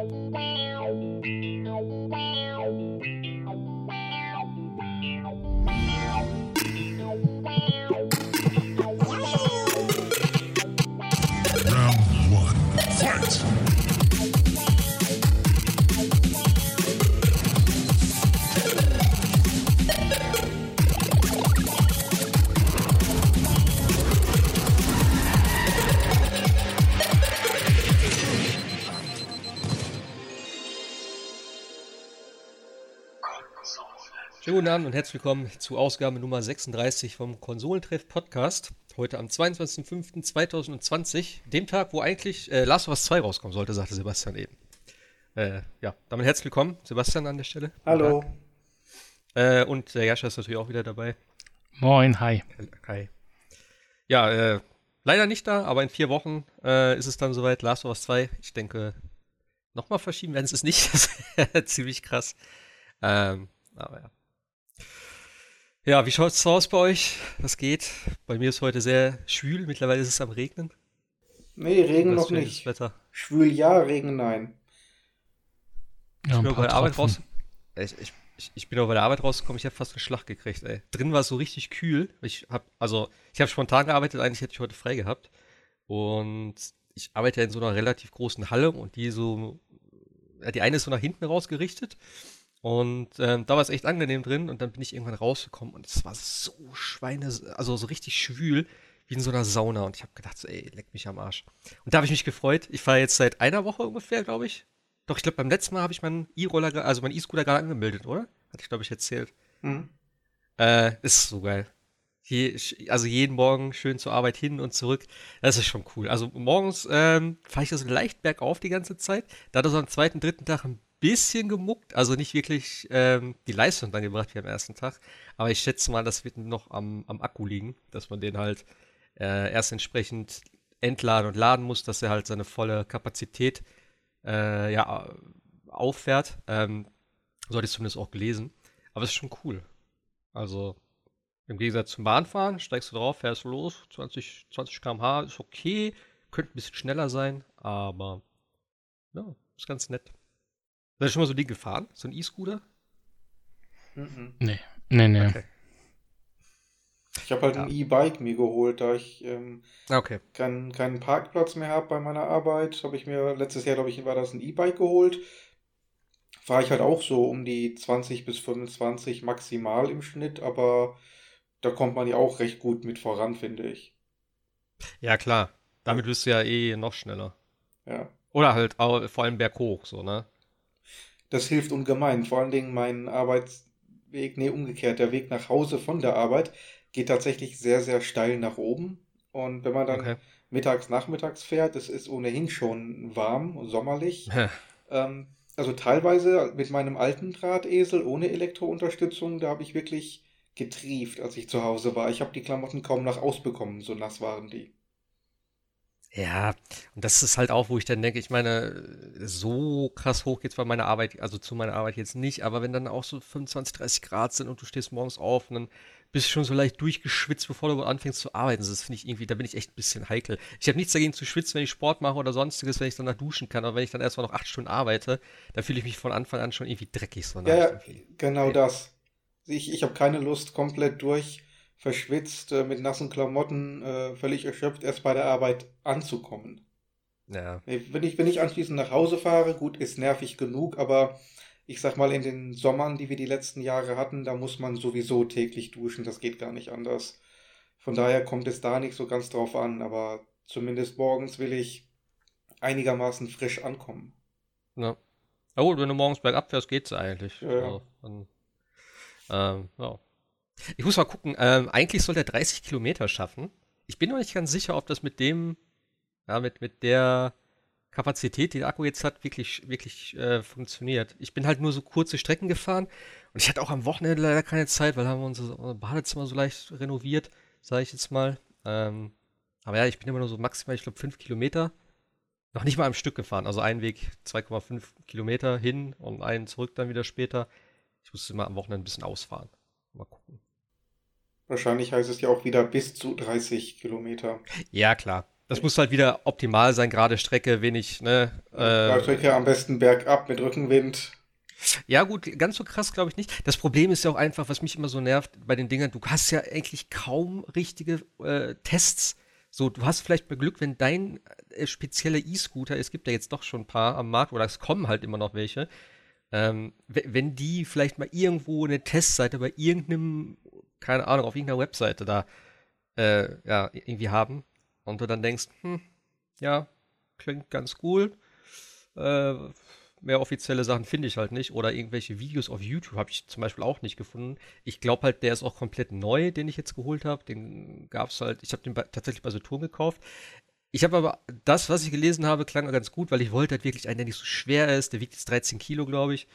Round one, fight! Guten Abend und herzlich willkommen zu Ausgabe Nummer 36 vom Konsolentreff Podcast. Heute am 22.05.2020, dem Tag, wo eigentlich äh, Last of Us 2 rauskommen sollte, sagte Sebastian eben. Äh, ja, damit herzlich willkommen, Sebastian an der Stelle. Hallo. Äh, und der Jascha ist natürlich auch wieder dabei. Moin, hi. Hi. Ja, äh, leider nicht da, aber in vier Wochen äh, ist es dann soweit. Last of Us 2. Ich denke, nochmal verschieben werden sie es nicht. Das wäre ziemlich krass. Ähm, aber ja. Ja, wie schaut es aus bei euch? Was geht? Bei mir ist heute sehr schwül. Mittlerweile ist es am Regnen. Nee, Regen noch nicht. Wetter? Schwül ja, Regen nein. Ja, ich bin bei der Arbeit raus. Ich, ich, ich, bin auch bei der Arbeit rausgekommen. Ich habe fast einen Schlag gekriegt. Ey. Drin war es so richtig kühl. Ich habe also ich habe spontan gearbeitet. Eigentlich hätte ich heute frei gehabt. Und ich arbeite ja in so einer relativ großen Halle und die so die eine ist so nach hinten rausgerichtet und ähm, da war es echt angenehm drin und dann bin ich irgendwann rausgekommen und es war so Schweine, also so richtig schwül, wie in so einer Sauna. Und ich habe gedacht, so, ey, leck mich am Arsch. Und da habe ich mich gefreut. Ich fahre jetzt seit einer Woche ungefähr, glaube ich. Doch, ich glaube, beim letzten Mal habe ich meinen E-Roller, also meinen E-Scooter gerade angemeldet, oder? Hatte ich, glaube ich, erzählt. Mhm. Äh, ist so geil. Je, also jeden Morgen schön zur Arbeit hin und zurück. Das ist schon cool. Also morgens ähm, fahre ich so leicht bergauf die ganze Zeit. Da so am zweiten, dritten Tag ein bisschen gemuckt, also nicht wirklich ähm, die Leistung dann gebracht wie am ersten Tag. Aber ich schätze mal, das wird noch am, am Akku liegen, dass man den halt äh, erst entsprechend entladen und laden muss, dass er halt seine volle Kapazität äh, ja, auffährt. Ähm, so hatte ich zumindest auch gelesen. Aber es ist schon cool. Also im Gegensatz zum Bahnfahren, steigst du drauf, fährst los, 20, 20 km/h ist okay, könnte ein bisschen schneller sein, aber ja, ist ganz nett. Seid ihr schon mal so die gefahren? So ein E-Scooter? Mhm. Nee, nee, nee. Okay. Ich habe halt ja. ein E-Bike mir geholt, da ich ähm, okay. keinen, keinen Parkplatz mehr habe bei meiner Arbeit. Habe ich mir letztes Jahr, glaube ich, war das ein E-Bike geholt. Fahre ich halt auch so um die 20 bis 25 maximal im Schnitt, aber da kommt man ja auch recht gut mit voran, finde ich. Ja, klar. Damit bist du ja eh noch schneller. Ja. Oder halt auch, vor allem berghoch, so, ne? Das hilft ungemein. Vor allen Dingen mein Arbeitsweg, nee, umgekehrt, der Weg nach Hause von der Arbeit geht tatsächlich sehr, sehr steil nach oben. Und wenn man dann okay. mittags, nachmittags fährt, es ist ohnehin schon warm, sommerlich. ähm, also teilweise mit meinem alten Drahtesel ohne Elektrounterstützung, da habe ich wirklich getrieft, als ich zu Hause war. Ich habe die Klamotten kaum noch ausbekommen, so nass waren die. Ja, und das ist halt auch, wo ich dann denke, ich meine, so krass hoch geht's bei meiner Arbeit, also zu meiner Arbeit jetzt nicht, aber wenn dann auch so 25, 30 Grad sind und du stehst morgens auf und dann bist du schon so leicht durchgeschwitzt, bevor du anfängst zu arbeiten. Das finde ich irgendwie, da bin ich echt ein bisschen heikel. Ich habe nichts dagegen zu schwitzen, wenn ich Sport mache oder sonstiges, wenn ich danach duschen kann, aber wenn ich dann erstmal noch acht Stunden arbeite, dann fühle ich mich von Anfang an schon irgendwie dreckig. So ja, ja genau das. Ich, ich habe keine Lust, komplett durch verschwitzt, äh, mit nassen Klamotten, äh, völlig erschöpft, erst bei der Arbeit anzukommen. Ja. Wenn ich, wenn ich anschließend nach Hause fahre, gut, ist nervig genug, aber ich sag mal, in den Sommern, die wir die letzten Jahre hatten, da muss man sowieso täglich duschen, das geht gar nicht anders. Von daher kommt es da nicht so ganz drauf an, aber zumindest morgens will ich einigermaßen frisch ankommen. Ja. Ja gut, wenn du morgens bergab fährst, geht's eigentlich. Ja, ja. Also, dann, ähm, ja. Ich muss mal gucken. Ähm, eigentlich soll der 30 Kilometer schaffen. Ich bin noch nicht ganz sicher, ob das mit dem, ja, mit, mit der Kapazität, die der Akku jetzt hat, wirklich, wirklich äh, funktioniert. Ich bin halt nur so kurze Strecken gefahren und ich hatte auch am Wochenende leider keine Zeit, weil haben wir unser, Badezimmer so leicht renoviert, sage ich jetzt mal. Ähm, aber ja, ich bin immer nur so maximal, ich glaube, 5 Kilometer. Noch nicht mal am Stück gefahren. Also ein Weg 2,5 Kilometer hin und einen zurück dann wieder später. Ich musste immer am Wochenende ein bisschen ausfahren. Mal gucken. Wahrscheinlich heißt es ja auch wieder bis zu 30 Kilometer. Ja, klar. Das muss halt wieder optimal sein, gerade Strecke, wenig, ne? Äh, Strecke am besten bergab mit Rückenwind. Ja, gut, ganz so krass glaube ich nicht. Das Problem ist ja auch einfach, was mich immer so nervt bei den Dingern, du hast ja eigentlich kaum richtige äh, Tests. So, du hast vielleicht mal Glück, wenn dein äh, spezieller E-Scooter, es gibt ja jetzt doch schon ein paar am Markt, oder es kommen halt immer noch welche, ähm, wenn die vielleicht mal irgendwo eine Testseite bei irgendeinem, keine Ahnung, auf irgendeiner Webseite da äh, ja, irgendwie haben und du dann denkst, hm, ja, klingt ganz cool, äh, mehr offizielle Sachen finde ich halt nicht. Oder irgendwelche Videos auf YouTube habe ich zum Beispiel auch nicht gefunden. Ich glaube halt, der ist auch komplett neu, den ich jetzt geholt habe. Den gab es halt, ich habe den bei, tatsächlich bei Saturn gekauft. Ich habe aber das, was ich gelesen habe, klang ganz gut, weil ich wollte halt wirklich einen, der nicht so schwer ist. Der wiegt jetzt 13 Kilo, glaube ich.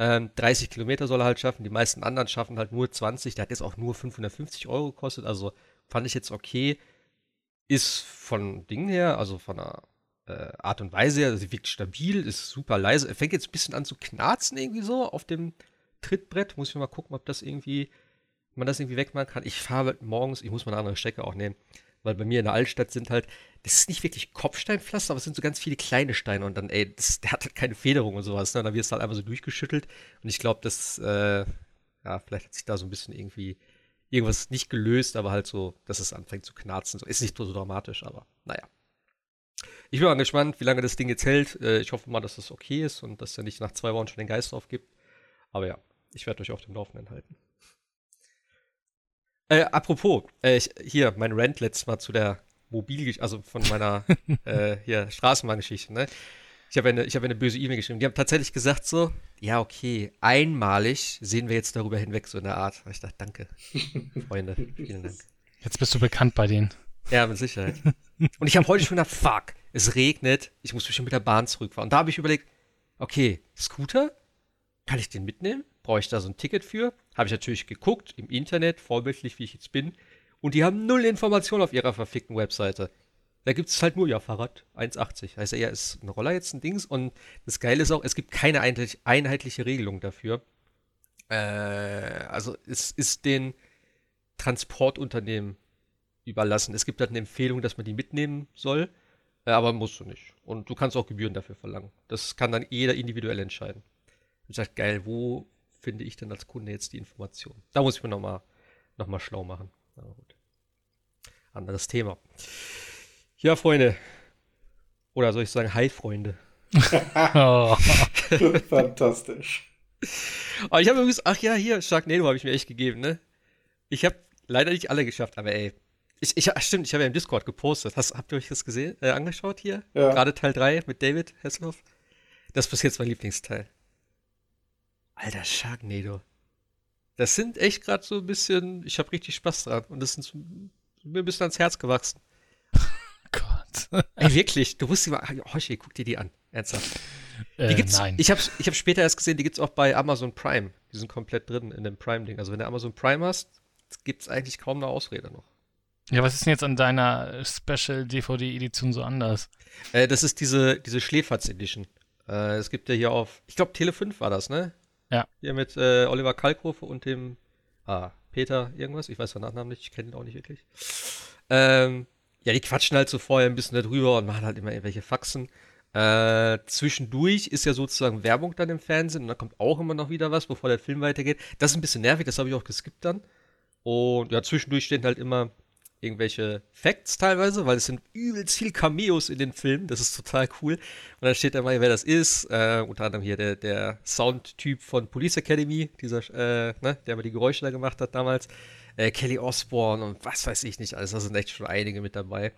Ähm, 30 Kilometer soll er halt schaffen. Die meisten anderen schaffen halt nur 20. Der hat jetzt auch nur 550 Euro gekostet. Also fand ich jetzt okay. Ist von Dingen her, also von der äh, Art und Weise her, sie wirkt stabil, ist super leise. Er fängt jetzt ein bisschen an zu knarzen irgendwie so auf dem Trittbrett. Muss ich mal gucken, ob das irgendwie, man das irgendwie wegmachen kann. Ich fahre morgens, ich muss mal eine andere Strecke auch nehmen, weil bei mir in der Altstadt sind halt, das ist nicht wirklich Kopfsteinpflaster, aber es sind so ganz viele kleine Steine und dann, ey, das, der hat halt keine Federung und sowas. Ne? Dann wird es halt einfach so durchgeschüttelt und ich glaube, das, äh, ja, vielleicht hat sich da so ein bisschen irgendwie irgendwas nicht gelöst, aber halt so, dass es anfängt zu knarzen. So, ist nicht so dramatisch, aber naja. Ich bin mal gespannt, wie lange das Ding jetzt hält. Äh, ich hoffe mal, dass das okay ist und dass er nicht nach zwei Wochen schon den Geist aufgibt. Aber ja, ich werde euch auf dem Laufenden halten. Äh, apropos, äh, ich, hier, mein Rant letztes Mal zu der Mobilgeschichte, also von meiner äh, hier Straßenbahngeschichte, ne? Ich habe eine, hab eine böse E-Mail geschrieben. Die haben tatsächlich gesagt so, ja, okay, einmalig sehen wir jetzt darüber hinweg, so in der Art. Und ich dachte, danke, Freunde, vielen Dank. Jetzt bist du bekannt bei denen. Ja, mit Sicherheit. Und ich habe heute schon gedacht, fuck, es regnet, ich muss bestimmt mit der Bahn zurückfahren. Und da habe ich überlegt, okay, Scooter, kann ich den mitnehmen? Brauche ich da so ein Ticket für? Habe ich natürlich geguckt im Internet, vorbildlich wie ich jetzt bin. Und die haben null Informationen auf ihrer verfickten Webseite. Da gibt es halt nur, ja, Fahrrad 1,80. Heißt ja, ist ein Roller jetzt ein Dings. Und das Geile ist auch, es gibt keine einheitliche Regelung dafür. Äh, also es ist den Transportunternehmen überlassen. Es gibt halt eine Empfehlung, dass man die mitnehmen soll, äh, aber musst du nicht. Und du kannst auch Gebühren dafür verlangen. Das kann dann jeder individuell entscheiden. Ich sage, geil, wo finde ich denn als Kunde jetzt die Information? Da muss ich mir nochmal noch mal schlau machen. Anderes Thema. Ja, Freunde. Oder soll ich sagen, hi, Freunde. oh. Fantastisch. Aber ich habe übrigens, ach ja, hier, Sharknado habe ich mir echt gegeben, ne? Ich habe leider nicht alle geschafft, aber ey, ich, ich, stimmt, ich habe ja im Discord gepostet. Hast, habt ihr euch das gesehen, äh, angeschaut hier? Ja. Gerade Teil 3 mit David Hasselhoff. Das ist bis jetzt mein Lieblingsteil. Alter, Sharknado. Das sind echt gerade so ein bisschen, ich habe richtig Spaß dran. Und das ist mir ein bisschen ans Herz gewachsen. Gott. Ey, wirklich, du wusstest mal, Hoshi, guck dir die an. Ernsthaft. Die äh, gibt's, nein. Ich habe ich hab später erst gesehen, die gibt es auch bei Amazon Prime. Die sind komplett drin in dem Prime-Ding. Also wenn du Amazon Prime hast, gibt es eigentlich kaum eine Ausrede noch. Ja, was ist denn jetzt an deiner Special DVD-Edition so anders? Äh, das ist diese, diese Schläferz Edition. Äh, es gibt ja hier auf, ich glaube, Tele 5 war das, ne? Ja. Hier mit äh, Oliver Kalkofe und dem, ah, Peter irgendwas, ich weiß den Nachnamen nicht, ich kenne ihn auch nicht wirklich. Ähm, ja, die quatschen halt so vorher ein bisschen darüber und machen halt immer irgendwelche Faxen. Äh, zwischendurch ist ja sozusagen Werbung dann im Fernsehen und dann kommt auch immer noch wieder was, bevor der Film weitergeht. Das ist ein bisschen nervig, das habe ich auch geskippt dann. Und ja, zwischendurch stehen halt immer irgendwelche Facts teilweise, weil es sind übelst viel Cameos in den Filmen. Das ist total cool. Und dann steht da mal, wer das ist. Äh, unter anderem hier der, der Soundtyp von Police Academy, dieser, äh, ne, der mal die Geräusche da gemacht hat damals. Äh, Kelly Osbourne und was weiß ich nicht alles. Da sind echt schon einige mit dabei.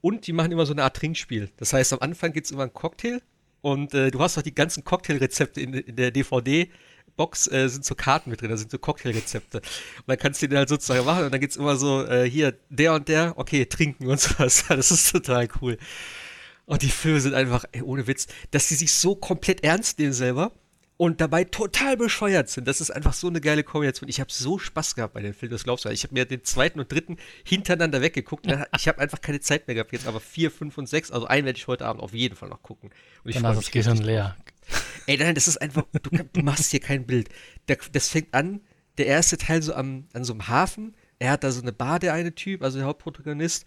Und die machen immer so eine Art Trinkspiel. Das heißt, am Anfang gibt es immer einen Cocktail und äh, du hast auch die ganzen Cocktailrezepte in, in der DVD Box äh, sind so Karten mit drin, da sind so Cocktailrezepte. Und dann kannst du die halt sozusagen machen und dann geht's immer so, äh, hier, der und der, okay, trinken und sowas. Das ist total cool. Und die Filme sind einfach, ey, ohne Witz, dass die sich so komplett ernst nehmen selber und dabei total bescheuert sind. Das ist einfach so eine geile Kombination. Ich habe so Spaß gehabt bei den Filmen, das glaubst du. Ich habe mir den zweiten und dritten hintereinander weggeguckt. Ich habe einfach keine Zeit mehr gehabt jetzt, aber vier, fünf und sechs, also einen werde ich heute Abend auf jeden Fall noch gucken. Und ich Danach ist das Gehirn leer. Ey, nein, das ist einfach, du, du machst hier kein Bild. Der, das fängt an, der erste Teil so am, an so einem Hafen. Er hat da so eine Bar, der eine Typ, also der Hauptprotagonist.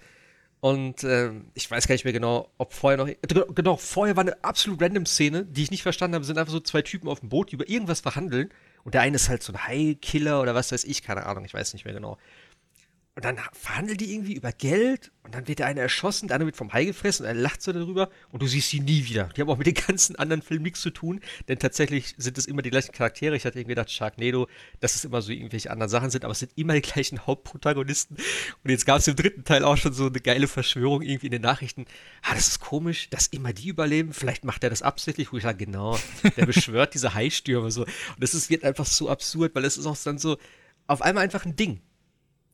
Und ähm, ich weiß gar nicht mehr genau, ob vorher noch. Genau, vorher war eine absolut random Szene, die ich nicht verstanden habe. sind einfach so zwei Typen auf dem Boot, die über irgendwas verhandeln. Und der eine ist halt so ein High-Killer oder was weiß ich, keine Ahnung, ich weiß nicht mehr genau. Und dann verhandeln die irgendwie über Geld und dann wird der eine erschossen, der andere wird vom Hai gefressen und er lacht so darüber und du siehst sie nie wieder. Die haben auch mit den ganzen anderen Filmen nichts zu tun, denn tatsächlich sind es immer die gleichen Charaktere. Ich hatte irgendwie gedacht, Sharknado, dass es immer so irgendwelche anderen Sachen sind, aber es sind immer die gleichen Hauptprotagonisten. Und jetzt gab es im dritten Teil auch schon so eine geile Verschwörung irgendwie in den Nachrichten. Ah, das ist komisch, dass immer die überleben. Vielleicht macht er das absichtlich, wo ich sage, genau, der beschwört diese Haistürme so. Und das ist, wird einfach so absurd, weil es ist auch dann so auf einmal einfach ein Ding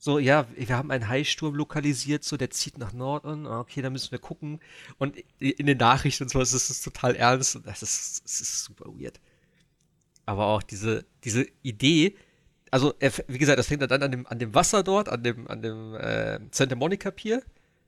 so, ja, wir haben einen Haisturm lokalisiert, so, der zieht nach Norden, okay, da müssen wir gucken. Und in den Nachrichten und so, ist es total ernst und das ist, das ist super weird. Aber auch diese, diese Idee, also, wie gesagt, das fängt dann an dem, an dem Wasser dort, an dem, an dem äh, Santa Monica Pier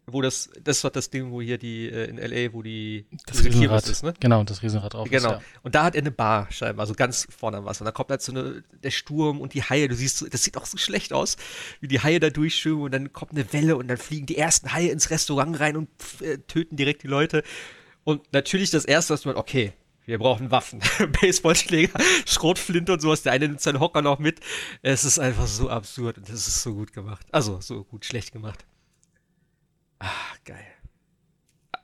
wo das, das ist doch das Ding, wo hier die, äh, in L.A., wo die das Riesenrad ist, ne? Genau, das Riesenrad drauf Genau. Ist, ja. Und da hat er eine Bar scheinbar, also ganz vorne am Wasser. Und da kommt halt so eine, der Sturm und die Haie, du siehst, das sieht auch so schlecht aus, wie die Haie da durchschwimmen und dann kommt eine Welle und dann fliegen die ersten Haie ins Restaurant rein und äh, töten direkt die Leute. Und natürlich das erste, was man, okay, wir brauchen Waffen. Baseballschläger, Schrotflinte und sowas. Der eine nimmt seinen Hocker noch mit. Es ist einfach so absurd und es ist so gut gemacht. Also, so gut schlecht gemacht. Ah, geil.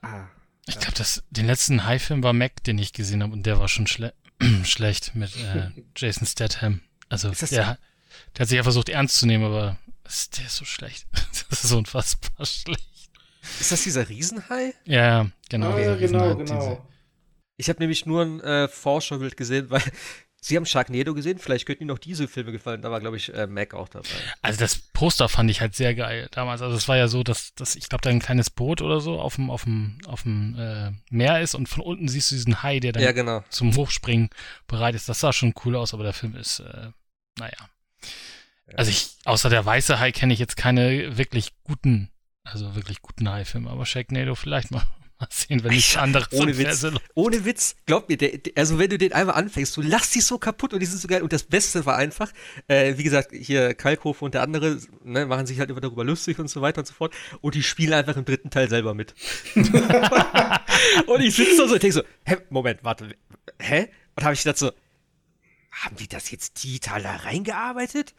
Ah. Ich glaube, den letzten High-Film war Mac, den ich gesehen habe, und der war schon schle schlecht mit äh, Jason Statham. Also der, der, hat sich ja versucht ernst zu nehmen, aber der ist so schlecht. das ist unfassbar schlecht. Ist das dieser Riesenhai? Ja, genau. Ah, ja, genau, genau. Ich habe nämlich nur ein äh, Vorschaubild gesehen, weil Sie haben Sharknado gesehen? Vielleicht könnten Ihnen noch diese Filme gefallen. Da war, glaube ich, äh, Mac auch dabei. Also das Poster fand ich halt sehr geil damals. Also es war ja so, dass, dass ich glaube, da ein kleines Boot oder so auf dem, auf dem, auf dem äh, Meer ist und von unten siehst du diesen Hai, der dann ja, genau. zum Hochspringen bereit ist. Das sah schon cool aus, aber der Film ist, äh, naja. Ja. Also ich, außer der weiße Hai kenne ich jetzt keine wirklich guten, also wirklich guten Hai-Filme, aber Sharknado vielleicht mal. Mal sehen, wenn nichts anderes ohne Witz, ohne Witz, glaub mir, der, der, also wenn du den einmal anfängst, du lachst dich so kaputt und die sind so geil. Und das Beste war einfach, äh, wie gesagt, hier Kalkhofe und der andere ne, machen sich halt immer darüber lustig und so weiter und so fort. Und die spielen einfach im dritten Teil selber mit. und ich sitze da so und denke so, hä, Moment, warte, hä? Und habe ich gedacht so, haben die das jetzt digital da reingearbeitet?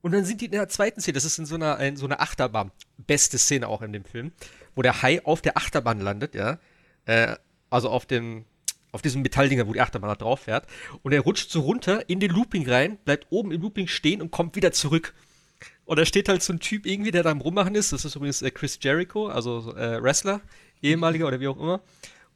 Und dann sind die in der zweiten Szene, das ist in so einer, in so einer Achterbahn. Beste Szene auch in dem Film wo der Hai auf der Achterbahn landet, ja. Äh, also auf dem, auf diesem Metalldinger, wo die Achterbahn da drauf fährt. Und er rutscht so runter in den Looping rein, bleibt oben im Looping stehen und kommt wieder zurück. Und da steht halt so ein Typ irgendwie, der da am Rummachen ist. Das ist übrigens äh, Chris Jericho, also äh, Wrestler, ehemaliger oder wie auch immer.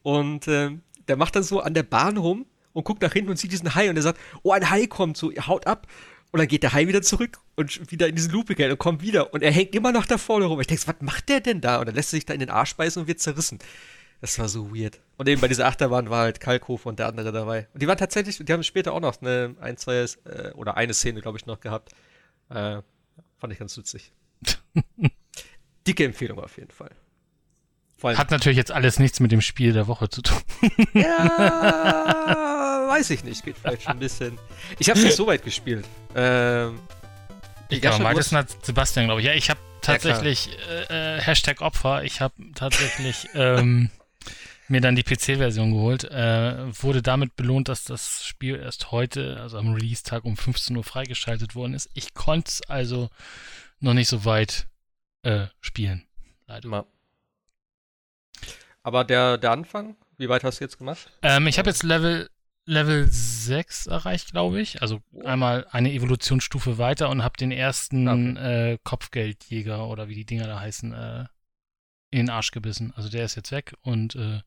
Und äh, der macht dann so an der Bahn rum und guckt nach hinten und sieht diesen Hai und er sagt, oh, ein Hai kommt, so, haut ab. Und dann geht der Hai wieder zurück und wieder in diesen Loop rein und kommt wieder. Und er hängt immer noch da vorne rum. Ich denke, was macht der denn da? Und dann lässt er sich da in den Arsch beißen und wird zerrissen. Das war so weird. Und eben bei dieser Achterbahn war halt Kalkhof und der andere dabei. Und die waren tatsächlich, die haben später auch noch eine, ein, zwei, äh, oder eine Szene, glaube ich, noch gehabt. Äh, fand ich ganz witzig. Dicke Empfehlung auf jeden Fall. Hat natürlich jetzt alles nichts mit dem Spiel der Woche zu tun. ja, weiß ich nicht. Geht vielleicht schon ein bisschen. Ich habe es nicht so weit gespielt. Ähm, ich glaube, meintest hat Sebastian, glaube ich. Ja, ich habe tatsächlich ja, äh, Hashtag Opfer. Ich habe tatsächlich ähm, mir dann die PC-Version geholt. Äh, wurde damit belohnt, dass das Spiel erst heute, also am Release-Tag um 15 Uhr freigeschaltet worden ist. Ich konnte es also noch nicht so weit äh, spielen. Leider. Aber der, der Anfang, wie weit hast du jetzt gemacht? Ähm, ich habe jetzt Level Level 6 erreicht, glaube ich. Also einmal eine Evolutionsstufe weiter und habe den ersten okay. äh, Kopfgeldjäger oder wie die Dinger da heißen, äh, in den Arsch gebissen. Also der ist jetzt weg und äh,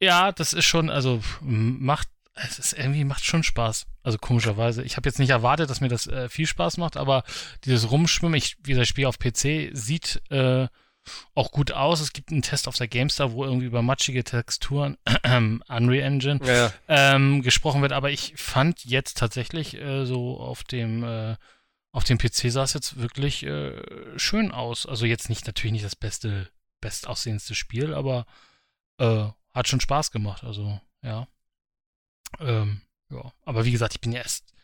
ja, das ist schon, also macht, es ist irgendwie macht schon Spaß. Also komischerweise. Ich habe jetzt nicht erwartet, dass mir das äh, viel Spaß macht, aber dieses Rumschwimmen, ich, wie das Spiel auf PC sieht, äh, auch gut aus. Es gibt einen Test auf der GameStar, wo irgendwie über matschige Texturen, Unreal Engine, ja. ähm, gesprochen wird. Aber ich fand jetzt tatsächlich äh, so auf dem äh, auf dem PC sah es jetzt wirklich äh, schön aus. Also jetzt nicht natürlich nicht das beste, bestaussehendste Spiel, aber äh, hat schon Spaß gemacht. Also ja. Ähm, ja. Aber wie gesagt, ich bin ja erst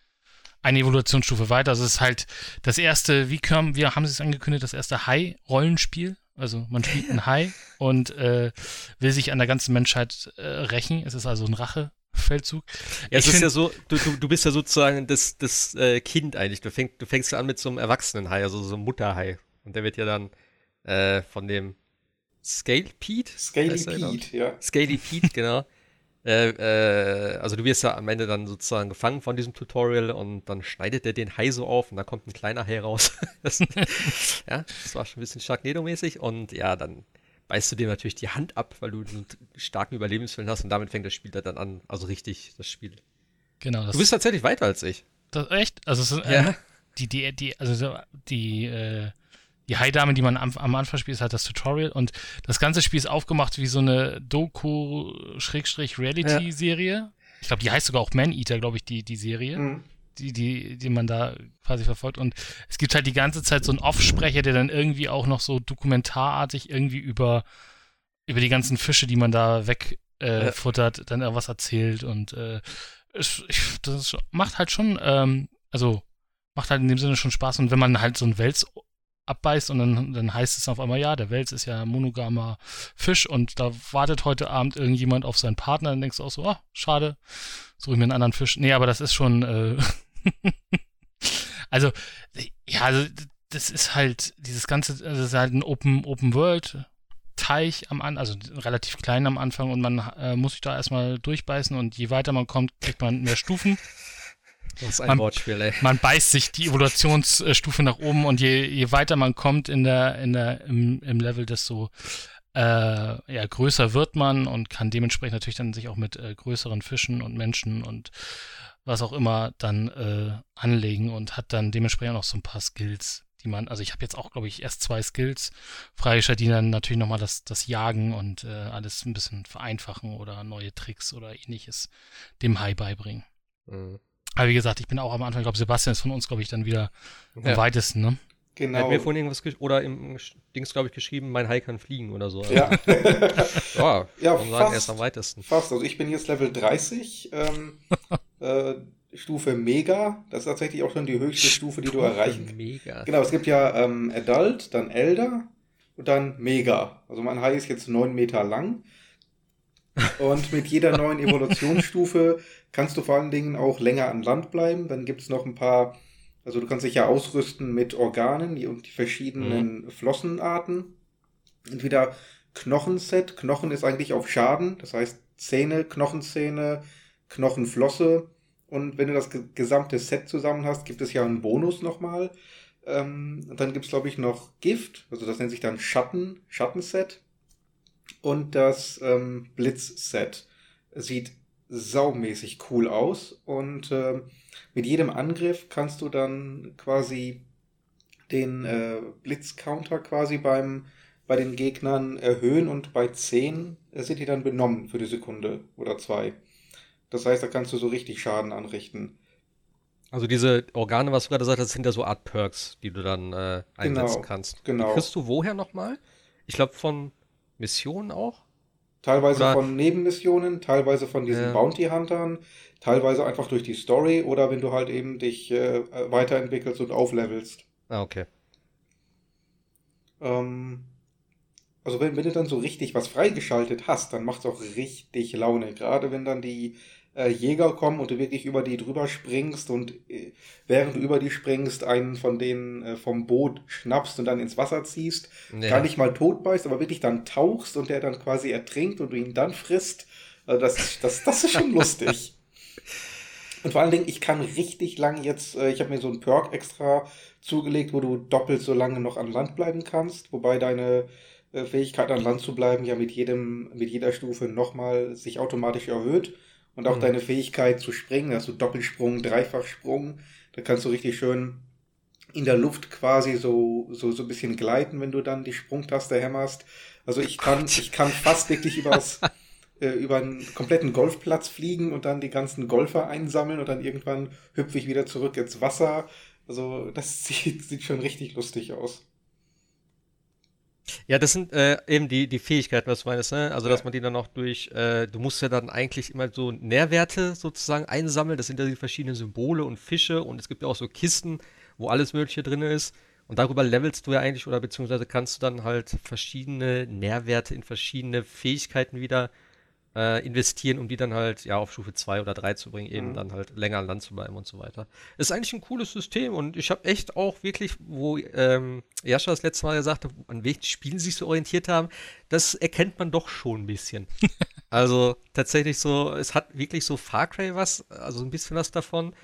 eine Evolutionsstufe weiter. Also es ist halt das erste, wie, kam, wie haben sie es angekündigt, das erste High-Rollenspiel Also man spielt einen Hai und äh, will sich an der ganzen Menschheit äh, rächen. Es ist also ein Rachefeldzug. Ja, es ist ja so, du, du, du bist ja sozusagen das, das äh, Kind eigentlich. Du, fäng, du fängst ja an mit so einem Erwachsenenhai, also so einem Mutterhai. Und der wird ja dann äh, von dem Scale Pete? Scaly Pete, ja. Scaly Pete, genau. Äh, äh, also du wirst ja am Ende dann sozusagen gefangen von diesem Tutorial und dann schneidet er den Hai so auf und da kommt ein kleiner Hai raus. das, ja, das war schon ein bisschen Sharknado-mäßig und ja, dann beißt du dir natürlich die Hand ab, weil du einen starken Überlebenswillen hast und damit fängt das Spiel dann an, also richtig das Spiel. Genau. du bist tatsächlich weiter als ich. Das, echt? Also es sind, ja. äh, die, die, die, also die, äh, die High-Dame, die man am, am, Anfang spielt, ist halt das Tutorial und das ganze Spiel ist aufgemacht wie so eine Doku-Reality-Serie. Ja. Ich glaube, die heißt sogar auch Man-Eater, glaube ich, die, die Serie. Mhm. Die, die, die man da quasi verfolgt. Und es gibt halt die ganze Zeit so einen Off-Sprecher, der dann irgendwie auch noch so dokumentarartig irgendwie über, über die ganzen Fische, die man da wegfuttert, äh, ja. dann irgendwas erzählt. Und äh, es, das macht halt schon, ähm, also macht halt in dem Sinne schon Spaß. Und wenn man halt so ein Wels abbeißt und dann, dann heißt es auf einmal, ja, der Wels ist ja monogamer Fisch und da wartet heute Abend irgendjemand auf seinen Partner, dann denkst du auch so, ah, schade, suche ich mir einen anderen Fisch. Nee, aber das ist schon, äh also, ja, also, das ist halt, dieses ganze, das ist halt ein Open, Open World Teich am Anfang, also relativ klein am Anfang und man äh, muss sich da erstmal durchbeißen und je weiter man kommt, kriegt man mehr Stufen. Das ist ein man, Wortspiel, ey. Man beißt sich die Evolutionsstufe nach oben und je, je weiter man kommt in der, in der, im, im Level, desto äh, ja, größer wird man und kann dementsprechend natürlich dann sich auch mit äh, größeren Fischen und Menschen und was auch immer dann äh, anlegen und hat dann dementsprechend auch so ein paar Skills, die man, also ich habe jetzt auch, glaube ich, erst zwei Skills freigestellt, die dann natürlich nochmal das, das Jagen und äh, alles ein bisschen vereinfachen oder neue Tricks oder ähnliches dem Hai beibringen. Mhm. Aber wie gesagt, ich bin auch am Anfang, ich glaube, Sebastian ist von uns, glaube ich, dann wieder ja. am weitesten, ne? Genau. Er hat mir vorhin irgendwas oder im Dings, glaube ich, geschrieben, mein Hai kann fliegen oder so. Ja. ja, ja fast, sagen, er ist am weitesten. Fast. Also ich bin jetzt Level 30, ähm, äh, Stufe Mega. Das ist tatsächlich auch schon die höchste Stufe, die du erreichen kannst. Mega. Genau, es gibt ja ähm, Adult, dann Elder und dann Mega. Also mein Hai ist jetzt 9 Meter lang. Und mit jeder neuen Evolutionsstufe kannst du vor allen Dingen auch länger an Land bleiben. Dann gibt es noch ein paar, also du kannst dich ja ausrüsten mit Organen und die verschiedenen mhm. Flossenarten. Entweder Knochenset, Knochen ist eigentlich auf Schaden, das heißt Zähne, Knochenzähne, Knochenflosse. Und wenn du das gesamte Set zusammen hast, gibt es ja einen Bonus nochmal. Ähm, dann gibt es, glaube ich, noch Gift, also das nennt sich dann Schatten, Schattenset und das ähm, Blitz-Set. Sieht saumäßig cool aus und äh, mit jedem Angriff kannst du dann quasi den äh, Blitz-Counter quasi beim, bei den Gegnern erhöhen und bei 10 sind die dann benommen für die Sekunde oder zwei. Das heißt, da kannst du so richtig Schaden anrichten. Also diese Organe, was du gerade gesagt hast, sind ja so Art Perks, die du dann äh, einsetzen genau, kannst. Genau. Die kriegst du woher nochmal? Ich glaube von Missionen auch? Teilweise oder von Nebenmissionen, teilweise von diesen ja. Bounty-Huntern, teilweise einfach durch die Story oder wenn du halt eben dich äh, weiterentwickelst und auflevelst. Ah, okay. Ähm, also wenn, wenn du dann so richtig was freigeschaltet hast, dann macht es auch richtig Laune. Gerade wenn dann die äh, Jäger kommen und du wirklich über die drüber springst und äh, während du über die springst, einen von denen äh, vom Boot schnappst und dann ins Wasser ziehst, ja. gar nicht mal tot beißt, aber wirklich dann tauchst und der dann quasi ertrinkt und du ihn dann frisst. Also das, das, das ist schon lustig. Und vor allen Dingen, ich kann richtig lang jetzt, äh, ich habe mir so einen Perk extra zugelegt, wo du doppelt so lange noch an Land bleiben kannst, wobei deine äh, Fähigkeit an Land zu bleiben ja mit jedem, mit jeder Stufe nochmal sich automatisch erhöht. Und auch mhm. deine Fähigkeit zu springen, also Doppelsprung, Dreifachsprung, da kannst du richtig schön in der Luft quasi so, so, so ein bisschen gleiten, wenn du dann die Sprungtaste hämmerst. Also ich kann, ich kann fast wirklich übers, äh, über einen kompletten Golfplatz fliegen und dann die ganzen Golfer einsammeln und dann irgendwann hüpfe ich wieder zurück ins Wasser. Also das sieht, sieht schon richtig lustig aus. Ja, das sind äh, eben die, die Fähigkeiten, was du meinst, ne? Also, dass man die dann auch durch, äh, du musst ja dann eigentlich immer so Nährwerte sozusagen einsammeln. Das sind ja die verschiedenen Symbole und Fische und es gibt ja auch so Kisten, wo alles Mögliche drin ist. Und darüber levelst du ja eigentlich oder beziehungsweise kannst du dann halt verschiedene Nährwerte in verschiedene Fähigkeiten wieder äh, investieren, um die dann halt ja auf Stufe 2 oder 3 zu bringen, eben mhm. dann halt länger an Land zu bleiben und so weiter. Ist eigentlich ein cooles System und ich habe echt auch wirklich, wo ähm, Jascha das letzte Mal gesagt hat, an welchen Spielen sie sich so orientiert haben, das erkennt man doch schon ein bisschen. also tatsächlich so, es hat wirklich so Far Cry was, also ein bisschen was davon.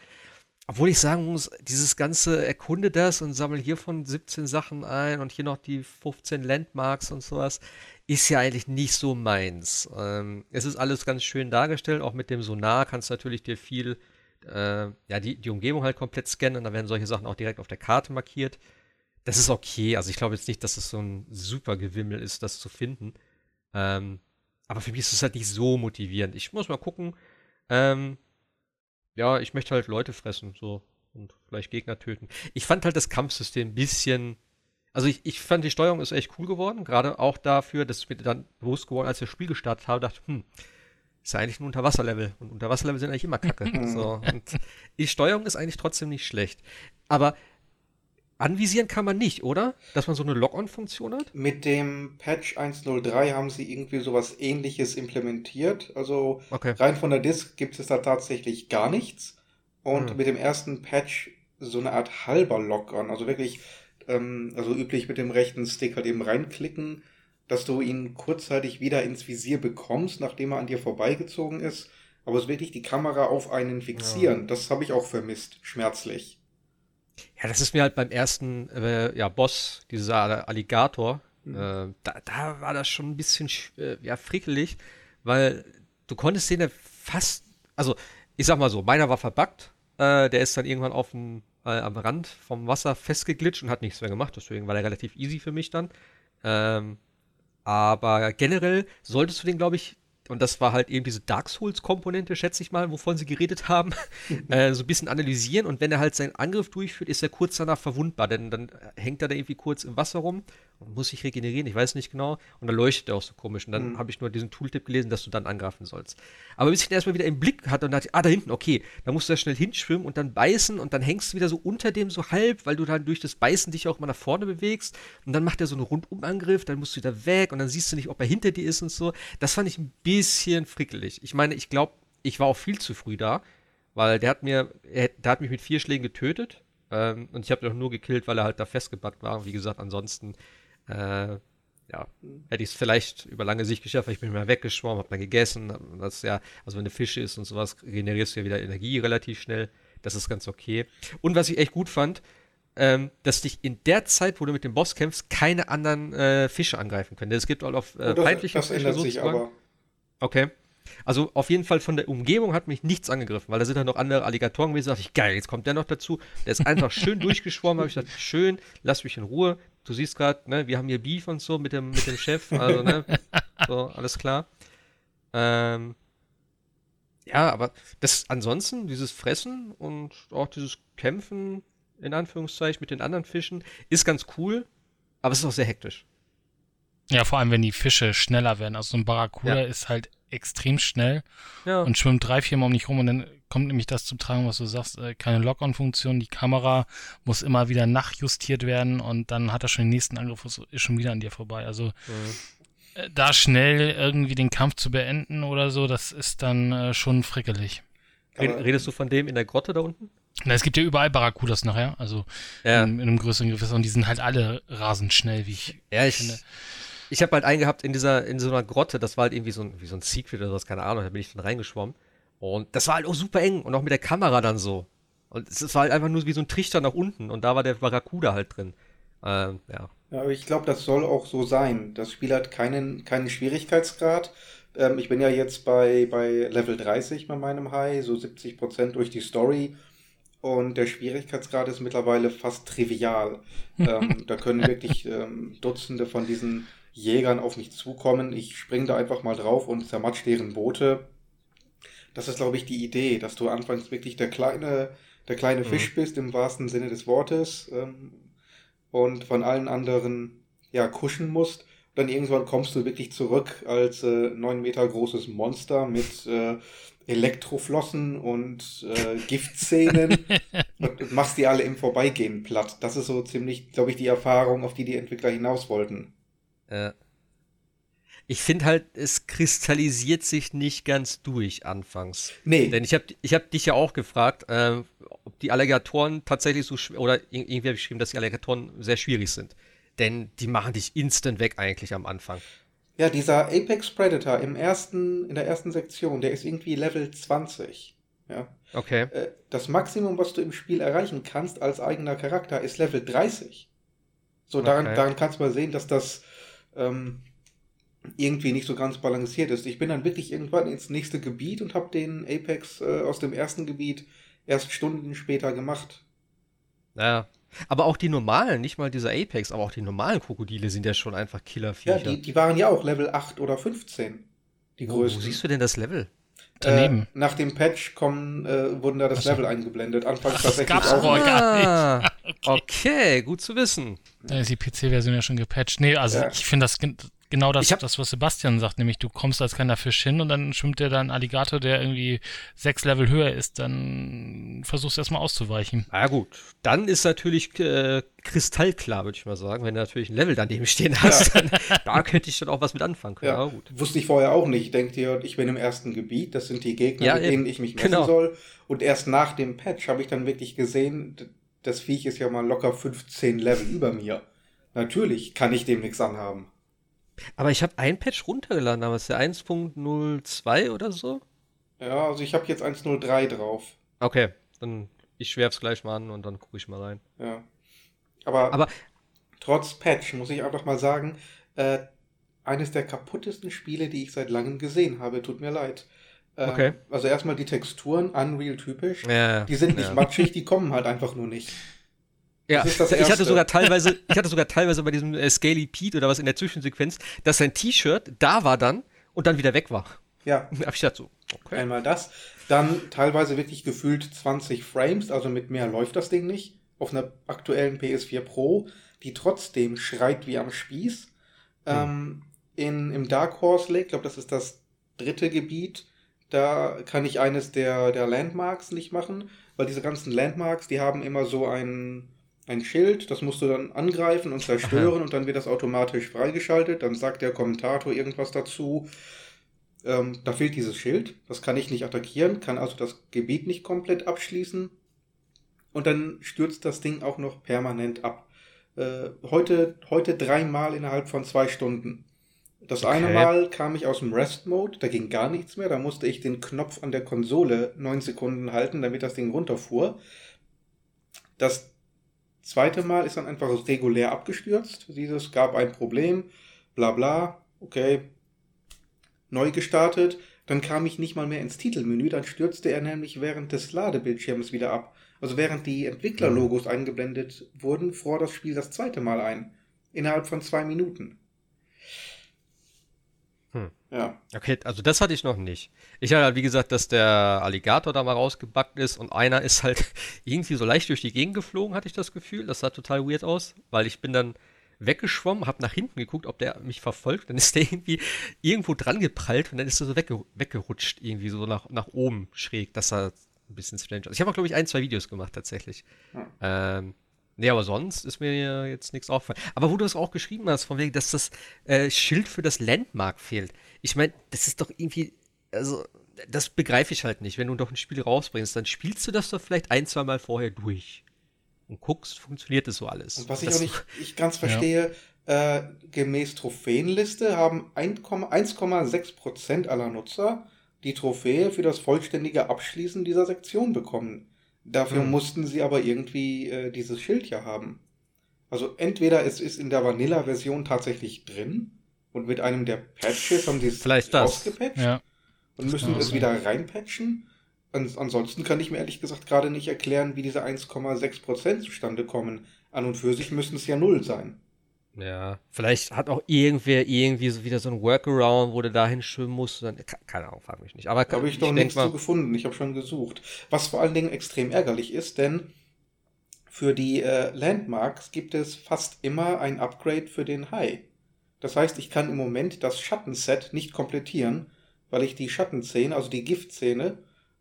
Obwohl ich sagen muss, dieses ganze erkunde das und sammle hiervon 17 Sachen ein und hier noch die 15 Landmarks und sowas, ist ja eigentlich nicht so meins. Ähm, es ist alles ganz schön dargestellt, auch mit dem Sonar kannst du natürlich dir viel, äh, ja, die, die Umgebung halt komplett scannen und dann werden solche Sachen auch direkt auf der Karte markiert. Das ist okay, also ich glaube jetzt nicht, dass es so ein super Gewimmel ist, das zu finden. Ähm, aber für mich ist es halt nicht so motivierend. Ich muss mal gucken, ähm, ja, ich möchte halt Leute fressen, so. Und vielleicht Gegner töten. Ich fand halt das Kampfsystem ein bisschen. Also ich, ich fand die Steuerung ist echt cool geworden, gerade auch dafür, dass mir dann bewusst geworden, als ich das Spiel gestartet habe, dachte, hm, ist ja eigentlich ein Unterwasserlevel. Und Unterwasserlevel sind eigentlich immer kacke. so. Und die Steuerung ist eigentlich trotzdem nicht schlecht. Aber Anvisieren kann man nicht, oder? Dass man so eine Log-on-Funktion hat? Mit dem Patch 1.03 haben sie irgendwie sowas ähnliches implementiert. Also okay. rein von der Disk gibt es da tatsächlich gar nichts. Und hm. mit dem ersten Patch so eine Art halber Log-on. Also wirklich, ähm, also üblich mit dem rechten Stick halt eben reinklicken, dass du ihn kurzzeitig wieder ins Visier bekommst, nachdem er an dir vorbeigezogen ist. Aber es wirklich die Kamera auf einen fixieren, ja. das habe ich auch vermisst, schmerzlich. Ja, das ist mir halt beim ersten äh, ja, Boss, dieser Alligator, mhm. äh, da, da, war das schon ein bisschen äh, ja, frickelig, weil du konntest den fast, also ich sag mal so, meiner war verbuggt, äh, der ist dann irgendwann auf dem, äh, am Rand vom Wasser festgeglitscht und hat nichts mehr gemacht, deswegen war der relativ easy für mich dann. Ähm, aber generell solltest du den, glaube ich, und das war halt eben diese Dark Souls-Komponente, schätze ich mal, wovon sie geredet haben, äh, so ein bisschen analysieren. Und wenn er halt seinen Angriff durchführt, ist er kurz danach verwundbar, denn dann hängt er da irgendwie kurz im Wasser rum muss sich regenerieren, ich weiß nicht genau. Und dann leuchtet er auch so komisch. Und dann mhm. habe ich nur diesen Tooltip gelesen, dass du dann angreifen sollst. Aber bis ich ihn erstmal wieder im Blick hatte und dachte, ah, da hinten, okay, da musst du da schnell hinschwimmen und dann beißen und dann hängst du wieder so unter dem so halb, weil du dann durch das Beißen dich auch immer nach vorne bewegst. Und dann macht er so einen Rundumangriff, dann musst du wieder weg und dann siehst du nicht, ob er hinter dir ist und so. Das fand ich ein bisschen frickelig. Ich meine, ich glaube, ich war auch viel zu früh da, weil der hat mir, er, der hat mich mit vier Schlägen getötet. Ähm, und ich habe ihn auch nur gekillt, weil er halt da festgebackt war. Und wie gesagt, ansonsten äh, ja, hätte ich es vielleicht über lange Sicht geschafft, weil ich bin mal weggeschwommen, habe dann gegessen. Das ja, also wenn du Fische isst und sowas, generierst du ja wieder Energie relativ schnell. Das ist ganz okay. Und was ich echt gut fand, ähm, dass dich in der Zeit, wo du mit dem Boss kämpfst, keine anderen äh, Fische angreifen können. Es gibt auch auf äh, feindliche das, das Fische aber. Okay. Also auf jeden Fall von der Umgebung hat mich nichts angegriffen, weil da sind dann noch andere Alligatoren gewesen. Da dachte ich, geil, jetzt kommt der noch dazu. Der ist einfach schön durchgeschwommen. habe ich gedacht, schön, lass mich in Ruhe. Du siehst gerade, ne, wir haben hier Beef und so mit dem, mit dem Chef. Also, ne, so, alles klar. Ähm, ja, aber das ansonsten, dieses Fressen und auch dieses Kämpfen, in Anführungszeichen, mit den anderen Fischen, ist ganz cool, aber es ist auch sehr hektisch. Ja, vor allem, wenn die Fische schneller werden. Also so ein Barracuda ja. ist halt extrem schnell ja. und schwimmt drei, vier Mal um dich rum und dann kommt nämlich das zum Tragen, was du sagst, äh, keine Lock-on-Funktion, die Kamera muss immer wieder nachjustiert werden und dann hat er schon den nächsten Angriff, ist schon wieder an dir vorbei. Also mhm. da schnell irgendwie den Kampf zu beenden oder so, das ist dann äh, schon frickelig. Redest du von dem in der Grotte da unten? Na, es gibt ja überall Barracudas nachher, also ja. in, in, einem größeren Gewässer und die sind halt alle rasend schnell, wie ich, ja, ich finde ich habe halt einen gehabt in dieser, in so einer Grotte, das war halt irgendwie so ein, wie so ein Secret oder sowas, keine Ahnung, da bin ich dann reingeschwommen. Und das war halt auch super eng und auch mit der Kamera dann so. Und es war halt einfach nur wie so ein Trichter nach unten und da war der Barracuda halt drin. Ähm, ja. Ja, aber ich glaube, das soll auch so sein. Das Spiel hat keinen, keinen Schwierigkeitsgrad. Ähm, ich bin ja jetzt bei, bei Level 30 bei meinem High, so 70% durch die Story. Und der Schwierigkeitsgrad ist mittlerweile fast trivial. ähm, da können wirklich ähm, Dutzende von diesen Jägern auf mich zukommen. Ich springe da einfach mal drauf und zermatsch deren Boote. Das ist, glaube ich, die Idee, dass du anfangs wirklich der kleine, der kleine mhm. Fisch bist, im wahrsten Sinne des Wortes, ähm, und von allen anderen ja, kuschen musst Dann irgendwann kommst du wirklich zurück als äh, neun Meter großes Monster mit äh, Elektroflossen und äh, Giftzähnen und, machst die alle im Vorbeigehen platt. Das ist so ziemlich, glaube ich, die Erfahrung, auf die die Entwickler hinaus wollten. Äh, ich finde halt, es kristallisiert sich nicht ganz durch anfangs. Nee. Denn ich habe ich hab dich ja auch gefragt, äh, ob die Alligatoren tatsächlich so schwer, oder irgendwie habe ich geschrieben, dass die Alligatoren sehr schwierig sind. Denn die machen dich instant weg eigentlich am Anfang. Ja, dieser Apex Predator im ersten, in der ersten Sektion, der ist irgendwie Level 20. Ja. Okay. Äh, das Maximum, was du im Spiel erreichen kannst als eigener Charakter, ist Level 30. So, daran, okay. daran kannst du mal sehen, dass das ähm, irgendwie nicht so ganz balanciert ist. Ich bin dann wirklich irgendwann ins nächste Gebiet und habe den Apex äh, aus dem ersten Gebiet erst Stunden später gemacht. Naja, aber auch die normalen, nicht mal dieser Apex, aber auch die normalen Krokodile sind ja schon einfach Killerviecher. Ja, die, die waren ja auch Level 8 oder 15. Die wo, größten. Wo siehst du denn das Level? Daneben. Äh, nach dem Patch kommen, äh, wurden da das Level eingeblendet. Anfangs Ach, das gab's auch gar nicht. Okay. okay. gut zu wissen. Da ist die PC-Version ja schon gepatcht. Nee, also ja. ich finde das genau das, das, was Sebastian sagt, nämlich du kommst als kleiner Fisch hin und dann schwimmt der dann Alligator, der irgendwie sechs Level höher ist, dann versuchst du erstmal auszuweichen. Na gut, dann ist natürlich äh, kristallklar, würde ich mal sagen, wenn du natürlich ein Level daneben stehen hast, ja. dann, da könnte ich dann auch was mit anfangen können. Ja. gut. Wusste ich vorher auch nicht. Ich denke dir, ich bin im ersten Gebiet, das sind die Gegner, ja, mit denen ich mich messen genau. soll. Und erst nach dem Patch habe ich dann wirklich gesehen, das Viech ist ja mal locker 15 Level über mir. Natürlich kann ich dem nichts anhaben. Aber ich habe ein Patch runtergeladen damals, der 1.02 oder so. Ja, also ich habe jetzt 1.03 drauf. Okay, dann ich schwerf's gleich mal an und dann gucke ich mal rein. Ja. Aber, Aber trotz Patch muss ich einfach mal sagen, äh, eines der kaputtesten Spiele, die ich seit langem gesehen habe. Tut mir leid. Äh, okay. Also erstmal die Texturen, Unreal typisch. Ja, die sind nicht ja. matschig, die kommen halt einfach nur nicht. Ja, ich hatte sogar teilweise, ich hatte sogar teilweise bei diesem äh, Scaly Pete oder was in der Zwischensequenz, dass sein T-Shirt da war dann und dann wieder weg war. Ja. hab ich dazu. Okay. Einmal das. Dann teilweise wirklich gefühlt 20 Frames, also mit mehr läuft das Ding nicht. Auf einer aktuellen PS4 Pro, die trotzdem schreit wie am Spieß. Hm. Ähm, in, Im Dark Horse Lake, ich glaube, das ist das dritte Gebiet, da kann ich eines der, der Landmarks nicht machen, weil diese ganzen Landmarks, die haben immer so einen ein Schild, das musst du dann angreifen und zerstören Aha. und dann wird das automatisch freigeschaltet. Dann sagt der Kommentator irgendwas dazu. Ähm, da fehlt dieses Schild, das kann ich nicht attackieren, kann also das Gebiet nicht komplett abschließen. Und dann stürzt das Ding auch noch permanent ab. Äh, heute, heute dreimal innerhalb von zwei Stunden. Das okay. eine Mal kam ich aus dem Rest-Mode, da ging gar nichts mehr, da musste ich den Knopf an der Konsole neun Sekunden halten, damit das Ding runterfuhr. Das zweite Mal ist dann einfach regulär abgestürzt. Dieses gab ein Problem, bla bla, okay, neu gestartet. Dann kam ich nicht mal mehr ins Titelmenü, dann stürzte er nämlich während des Ladebildschirms wieder ab. Also während die Entwicklerlogos eingeblendet wurden, fror das Spiel das zweite Mal ein. Innerhalb von zwei Minuten. Ja. Okay, also das hatte ich noch nicht. Ich hatte halt, wie gesagt, dass der Alligator da mal rausgebackt ist und einer ist halt irgendwie so leicht durch die Gegend geflogen, hatte ich das Gefühl. Das sah total weird aus, weil ich bin dann weggeschwommen, habe nach hinten geguckt, ob der mich verfolgt. Dann ist der irgendwie irgendwo dran geprallt und dann ist er so wegge weggerutscht, irgendwie so nach, nach oben schräg. Das sah ein bisschen strange aus. Ich habe auch, glaube ich, ein, zwei Videos gemacht tatsächlich. Hm. Ähm, Nee, aber sonst ist mir jetzt nichts aufgefallen. Aber wo du es auch geschrieben hast, von wegen, dass das äh, Schild für das Landmark fehlt. Ich meine, das ist doch irgendwie, also, das begreife ich halt nicht. Wenn du doch ein Spiel rausbringst, dann spielst du das doch vielleicht ein, zwei Mal vorher durch. Und guckst, funktioniert das so alles. Und was ich das, auch nicht ich ganz verstehe, ja. äh, gemäß Trophäenliste haben 1,6% aller Nutzer die Trophäe für das vollständige Abschließen dieser Sektion bekommen. Dafür mhm. mussten sie aber irgendwie äh, dieses Schild ja haben. Also entweder es ist in der Vanilla-Version tatsächlich drin und mit einem der Patches haben sie es Vielleicht rausgepatcht ja. und müssen es wieder reinpatchen. Ans ansonsten kann ich mir ehrlich gesagt gerade nicht erklären, wie diese 1,6% zustande kommen. An und für sich müssen es ja null sein. Ja, vielleicht hat auch irgendwer irgendwie so wieder so ein Workaround, wo du dahin schwimmen musst. Dann, keine Ahnung, frag mich nicht. Aber habe ich doch ich nichts mal, so gefunden. Ich habe schon gesucht. Was vor allen Dingen extrem ärgerlich ist, denn für die äh, Landmarks gibt es fast immer ein Upgrade für den Hai. Das heißt, ich kann im Moment das Schattenset nicht komplettieren, weil ich die Schattenszene, also die Giftszene,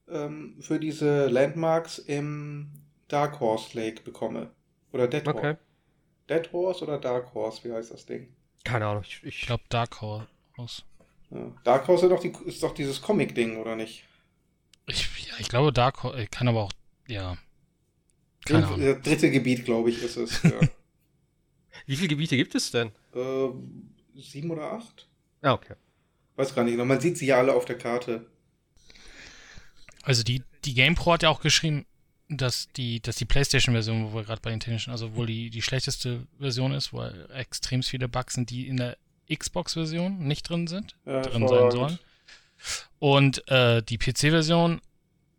ähm, für diese Landmarks im Dark Horse Lake bekomme. Oder Dead Horse. Okay. Dead Horse oder Dark Horse, wie heißt das Ding? Keine Ahnung, ich, ich glaube Dark Horse. Ja. Dark Horse ist doch, die, ist doch dieses Comic-Ding, oder nicht? Ich, ja, ich glaube Dark Horse, kann aber auch, ja. Keine Ahnung. Das dritte Gebiet, glaube ich, ist es. Ja. Wie viele Gebiete gibt es denn? Äh, sieben oder acht? Ah, okay. Weiß gar nicht genau. Man sieht sie ja alle auf der Karte. Also die, die GamePro hat ja auch geschrieben, dass die, dass die PlayStation-Version, wo wir gerade bei den technischen, also wohl die, die schlechteste Version ist, wo extrem viele Bugs sind, die in der Xbox-Version nicht drin sind, ja, drin sein sollen. Und äh, die PC-Version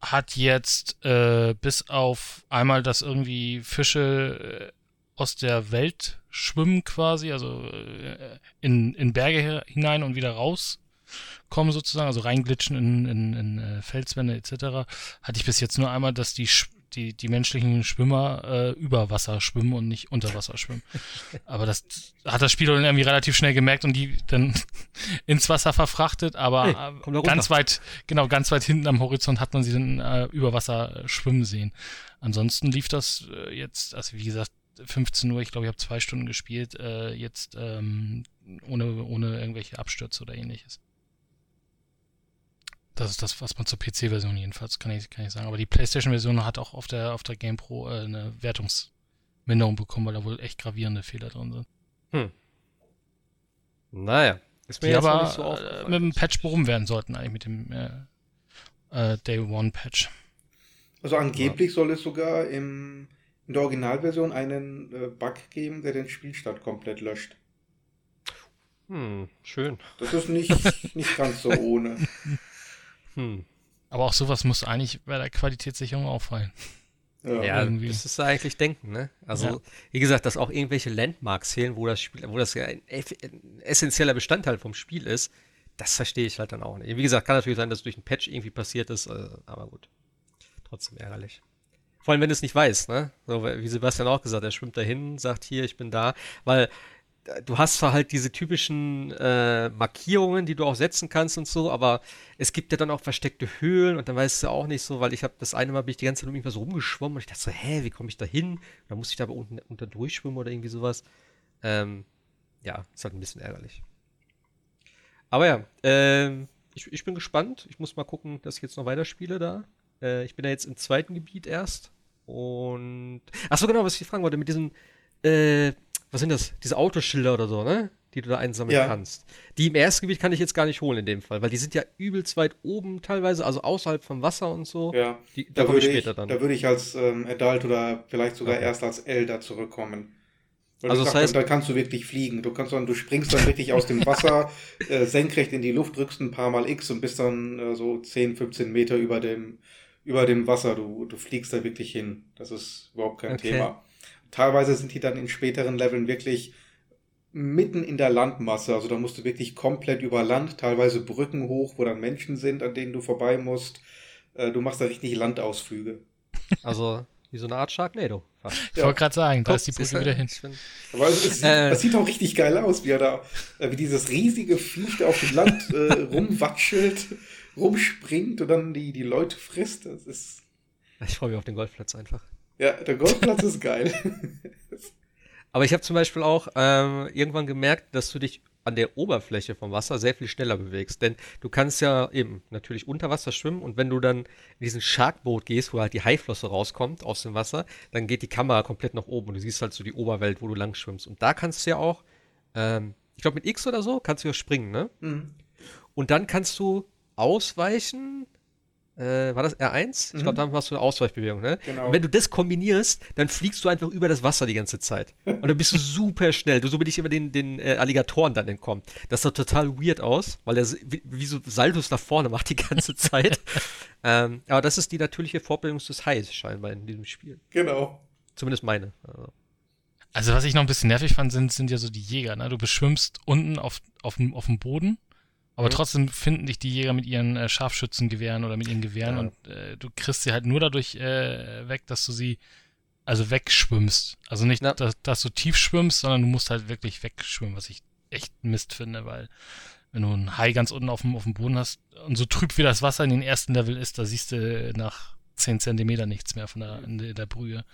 hat jetzt äh, bis auf einmal, dass irgendwie Fische äh, aus der Welt schwimmen quasi, also äh, in, in Berge hinein und wieder rauskommen sozusagen, also reinglitschen in, in, in äh, Felswände etc., hatte ich bis jetzt nur einmal, dass die, die, die menschlichen Schwimmer äh, über Wasser schwimmen und nicht unter Wasser schwimmen. aber das hat das Spiel dann irgendwie relativ schnell gemerkt und die dann ins Wasser verfrachtet, aber hey, äh, ganz weit, genau, ganz weit hinten am Horizont hat man sie dann äh, über Wasser schwimmen sehen. Ansonsten lief das äh, jetzt, also wie gesagt, 15 Uhr, ich glaube, ich habe zwei Stunden gespielt, äh, jetzt ähm, ohne, ohne irgendwelche Abstürze oder ähnliches. Das ist das, was man zur PC-Version jedenfalls kann ich, kann ich sagen. Aber die PlayStation-Version hat auch auf der, auf der Game Pro äh, eine Wertungsminderung bekommen, weil da wohl echt gravierende Fehler drin sind. Hm. Naja, ist mir die aber nicht so äh, mit dem Patch behoben werden sollten, eigentlich mit dem äh, äh Day One Patch. Also angeblich ja. soll es sogar im in der Originalversion einen äh, Bug geben, der den Spielstand komplett löscht. Hm, schön. Das ist nicht, nicht ganz so ohne. Hm. Aber auch sowas muss eigentlich bei der Qualitätssicherung auffallen. Ja, ja das ist eigentlich denken, ne? Also, ja. wie gesagt, dass auch irgendwelche Landmarks fehlen, wo das Spiel, wo das ein, ein essentieller Bestandteil vom Spiel ist, das verstehe ich halt dann auch nicht. Wie gesagt, kann natürlich sein, dass es durch einen Patch irgendwie passiert ist, äh, aber gut. Trotzdem ärgerlich. Vor allem, wenn du es nicht weißt, ne? So, wie Sebastian auch gesagt, er schwimmt dahin, sagt hier, ich bin da, weil äh, du hast zwar halt diese typischen äh, Markierungen, die du auch setzen kannst und so, aber es gibt ja dann auch versteckte Höhlen und dann weißt du auch nicht so, weil ich habe das eine Mal bin ich die ganze Zeit um irgendwas rumgeschwommen und ich dachte so, hä, wie komme ich da hin? Da muss ich da aber unten unter durchschwimmen oder irgendwie sowas. Ähm, ja, ist halt ein bisschen ärgerlich. Aber ja, ähm, ich, ich bin gespannt. Ich muss mal gucken, dass ich jetzt noch weiterspiele da. Äh, ich bin ja jetzt im zweiten Gebiet erst. Und. Achso, genau, was ich fragen wollte, mit diesen, äh, was sind das? Diese Autoschilder oder so, ne? Die du da einsammeln ja. kannst. Die im ersten Gebiet kann ich jetzt gar nicht holen in dem Fall, weil die sind ja übelst weit oben teilweise, also außerhalb vom Wasser und so. Ja. Die, da, da würde ich, dann. Da würde ich als ähm, Adult oder vielleicht sogar okay. erst als Elder zurückkommen. Weil also das heißt, da kannst du wirklich fliegen. Du kannst dann, du springst dann wirklich aus dem Wasser äh, senkrecht in die Luft, drückst ein paar Mal X und bist dann äh, so 10, 15 Meter über dem über dem Wasser. Du, du fliegst da wirklich hin. Das ist überhaupt kein okay. Thema. Teilweise sind die dann in späteren Leveln wirklich mitten in der Landmasse. Also da musst du wirklich komplett über Land, teilweise Brücken hoch, wo dann Menschen sind, an denen du vorbei musst. Äh, du machst da richtig Landausflüge. Also wie so eine Art Sharknado. Ich ja. wollte gerade sagen, da ist die Brücke wieder hin. Aber es, es, äh, das sieht auch richtig geil aus, wie er da, äh, wie dieses riesige Viech da auf dem Land äh, rumwatschelt rumspringt und dann die, die Leute frisst. Das ist. Ich freue mich auf den Golfplatz einfach. Ja, der Golfplatz ist geil. Aber ich habe zum Beispiel auch ähm, irgendwann gemerkt, dass du dich an der Oberfläche vom Wasser sehr viel schneller bewegst. Denn du kannst ja eben natürlich unter Wasser schwimmen und wenn du dann in diesen Sharkboot gehst, wo halt die Haiflosse rauskommt aus dem Wasser, dann geht die Kamera komplett nach oben und du siehst halt so die Oberwelt, wo du lang schwimmst. Und da kannst du ja auch, ähm, ich glaube mit X oder so, kannst du ja springen, ne? Mhm. Und dann kannst du Ausweichen. Äh, war das R1? Mhm. Ich glaube, da machst du eine Ausweichbewegung, ne? Genau. Und wenn du das kombinierst, dann fliegst du einfach über das Wasser die ganze Zeit. Und dann bist du super schnell. Du so bin ich immer den, den äh, Alligatoren dann entkommen. Das sah total weird aus, weil er wie, wie, so Saltos nach vorne macht die ganze Zeit. ähm, aber das ist die natürliche Vorbildung des Highs scheinbar in diesem Spiel. Genau. Zumindest meine. Also. also was ich noch ein bisschen nervig fand, sind, sind ja so die Jäger. Ne? Du beschwimmst unten auf, auf, auf dem Boden aber mhm. trotzdem finden dich die Jäger mit ihren äh, Scharfschützengewehren oder mit ihren Gewehren ja. und äh, du kriegst sie halt nur dadurch äh, weg, dass du sie also wegschwimmst. Also nicht, ja. dass, dass, du tief schwimmst, sondern du musst halt wirklich wegschwimmen, was ich echt Mist finde, weil wenn du einen Hai ganz unten auf dem, auf dem Boden hast und so trüb wie das Wasser in den ersten Level ist, da siehst du nach 10 Zentimeter nichts mehr von der, in der, Brühe.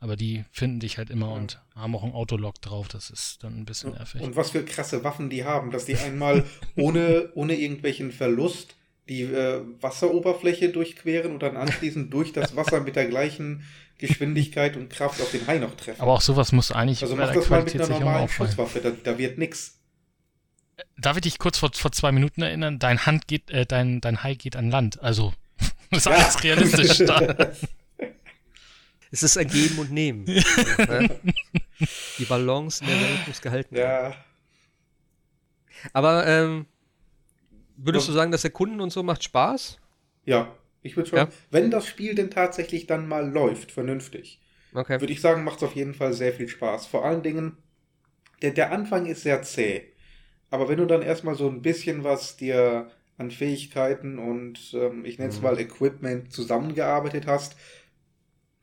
Aber die finden dich halt immer ja. und haben auch ein Autolock drauf. Das ist dann ein bisschen nervig. Und was für krasse Waffen die haben, dass die einmal ohne, ohne irgendwelchen Verlust die äh, Wasseroberfläche durchqueren und dann anschließend durch das Wasser mit der gleichen Geschwindigkeit und Kraft auf den Hai noch treffen. Aber auch sowas muss eigentlich. Also mach das mal mit einer normalen Schusswaffe, da, da wird nix. Darf ich dich kurz vor, vor zwei Minuten erinnern? Dein Hand geht, äh, dein, dein Hai geht an Land. Also das ist ja. alles realistisch da. Es ist ein Geben und Nehmen. Die Balance in der Welt muss gehalten werden. Ja. Aber ähm, würdest du sagen, dass der Kunden und so macht Spaß? Ja, ich würde schon. Ja? Wenn das Spiel denn tatsächlich dann mal läuft, vernünftig, okay. würde ich sagen, macht es auf jeden Fall sehr viel Spaß. Vor allen Dingen, der, der Anfang ist sehr zäh. Aber wenn du dann erstmal so ein bisschen was dir an Fähigkeiten und ähm, ich nenne es mhm. mal Equipment zusammengearbeitet hast,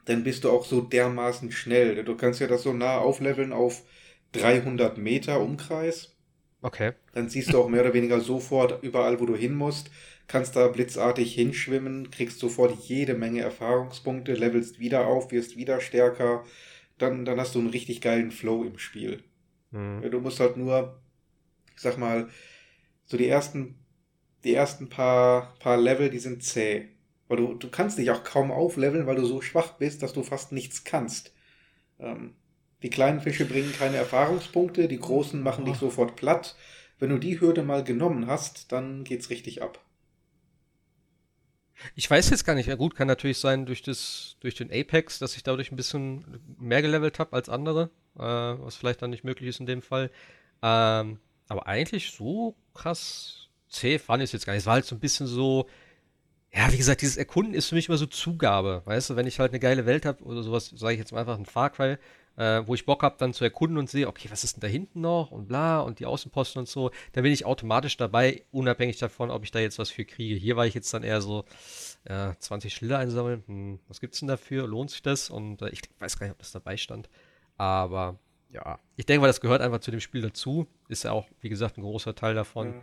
dann bist du auch so dermaßen schnell. Du kannst ja das so nah aufleveln auf 300 Meter Umkreis. Okay. Dann siehst du auch mehr oder weniger sofort überall, wo du hin musst, kannst da blitzartig hinschwimmen, kriegst sofort jede Menge Erfahrungspunkte, levelst wieder auf, wirst wieder stärker. Dann, dann hast du einen richtig geilen Flow im Spiel. Mhm. Du musst halt nur, ich sag mal, so die ersten die ersten paar, paar Level, die sind zäh. Weil du, du kannst dich auch kaum aufleveln, weil du so schwach bist, dass du fast nichts kannst. Ähm, die kleinen Fische bringen keine Erfahrungspunkte, die großen machen dich sofort platt. Wenn du die Hürde mal genommen hast, dann geht's richtig ab. Ich weiß jetzt gar nicht. Ja, gut, kann natürlich sein durch, das, durch den Apex, dass ich dadurch ein bisschen mehr gelevelt habe als andere, äh, was vielleicht dann nicht möglich ist in dem Fall. Ähm, aber eigentlich so krass zäh fand ich es jetzt gar nicht. Es war halt so ein bisschen so, ja, wie gesagt, dieses Erkunden ist für mich immer so Zugabe. Weißt du, wenn ich halt eine geile Welt habe oder sowas, sage ich jetzt mal einfach ein Far Cry, äh, wo ich Bock habe, dann zu erkunden und sehe, okay, was ist denn da hinten noch und bla und die Außenposten und so, dann bin ich automatisch dabei, unabhängig davon, ob ich da jetzt was für kriege. Hier war ich jetzt dann eher so, ja, 20 Schilder einsammeln, hm, was gibt's denn dafür? Lohnt sich das? Und äh, ich weiß gar nicht, ob das dabei stand. Aber ja, ich denke mal, das gehört einfach zu dem Spiel dazu. Ist ja auch, wie gesagt, ein großer Teil davon. Ja.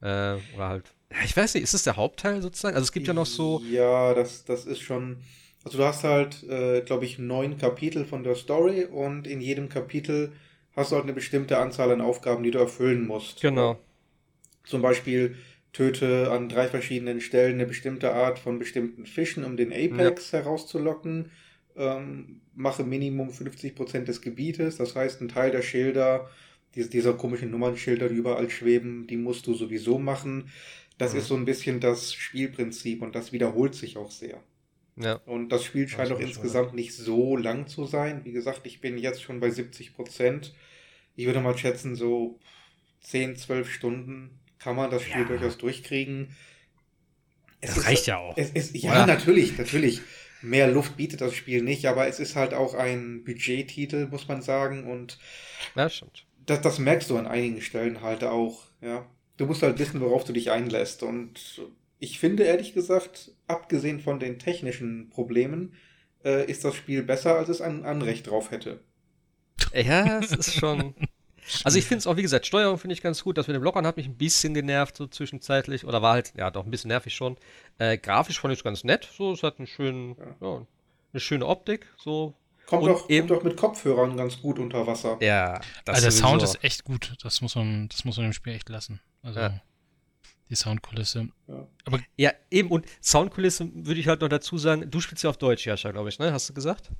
Äh, oder halt. Ich weiß nicht, ist das der Hauptteil sozusagen? Also es gibt ja noch so. Ja, das, das ist schon. Also du hast halt, äh, glaube ich, neun Kapitel von der Story und in jedem Kapitel hast du halt eine bestimmte Anzahl an Aufgaben, die du erfüllen musst. Genau. Zum Beispiel töte an drei verschiedenen Stellen eine bestimmte Art von bestimmten Fischen, um den Apex ja. herauszulocken. Ähm, mache Minimum 50% des Gebietes, das heißt, ein Teil der Schilder diese, dieser komischen Nummernschilder, die überall schweben, die musst du sowieso machen. Das mhm. ist so ein bisschen das Spielprinzip und das wiederholt sich auch sehr. Ja. Und das Spiel scheint auch insgesamt nicht so lang zu sein. Wie gesagt, ich bin jetzt schon bei 70 Prozent. Ich würde mal schätzen, so 10, 12 Stunden kann man das Spiel ja. durchaus durchkriegen. Es das ist, reicht ja auch. Ist, ja, Oder? natürlich, natürlich. Mehr Luft bietet das Spiel nicht, aber es ist halt auch ein Budgettitel, muss man sagen. Und ja, stimmt das, das merkst du an einigen Stellen halt auch, ja. Du musst halt wissen, worauf du dich einlässt. Und ich finde ehrlich gesagt, abgesehen von den technischen Problemen, äh, ist das Spiel besser, als es ein Anrecht drauf hätte. Ja, es ist schon. Also ich finde es auch, wie gesagt, Steuerung finde ich ganz gut. Das mit dem Lockern hat mich ein bisschen genervt, so zwischenzeitlich. Oder war halt, ja, doch ein bisschen nervig schon. Äh, grafisch fand ich es ganz nett. So, es hat einen schönen, ja. ja. eine schöne Optik. So, Kommt doch, eben, kommt doch mit Kopfhörern ganz gut unter Wasser. Ja, das also der Sound ist echt gut. Das muss man, das muss man im Spiel echt lassen. Also ja. die Soundkulisse. Ja. Aber ja, eben und Soundkulisse würde ich halt noch dazu sagen. Du spielst ja auf Deutsch, Jascha, glaube ich, ne? Hast du gesagt?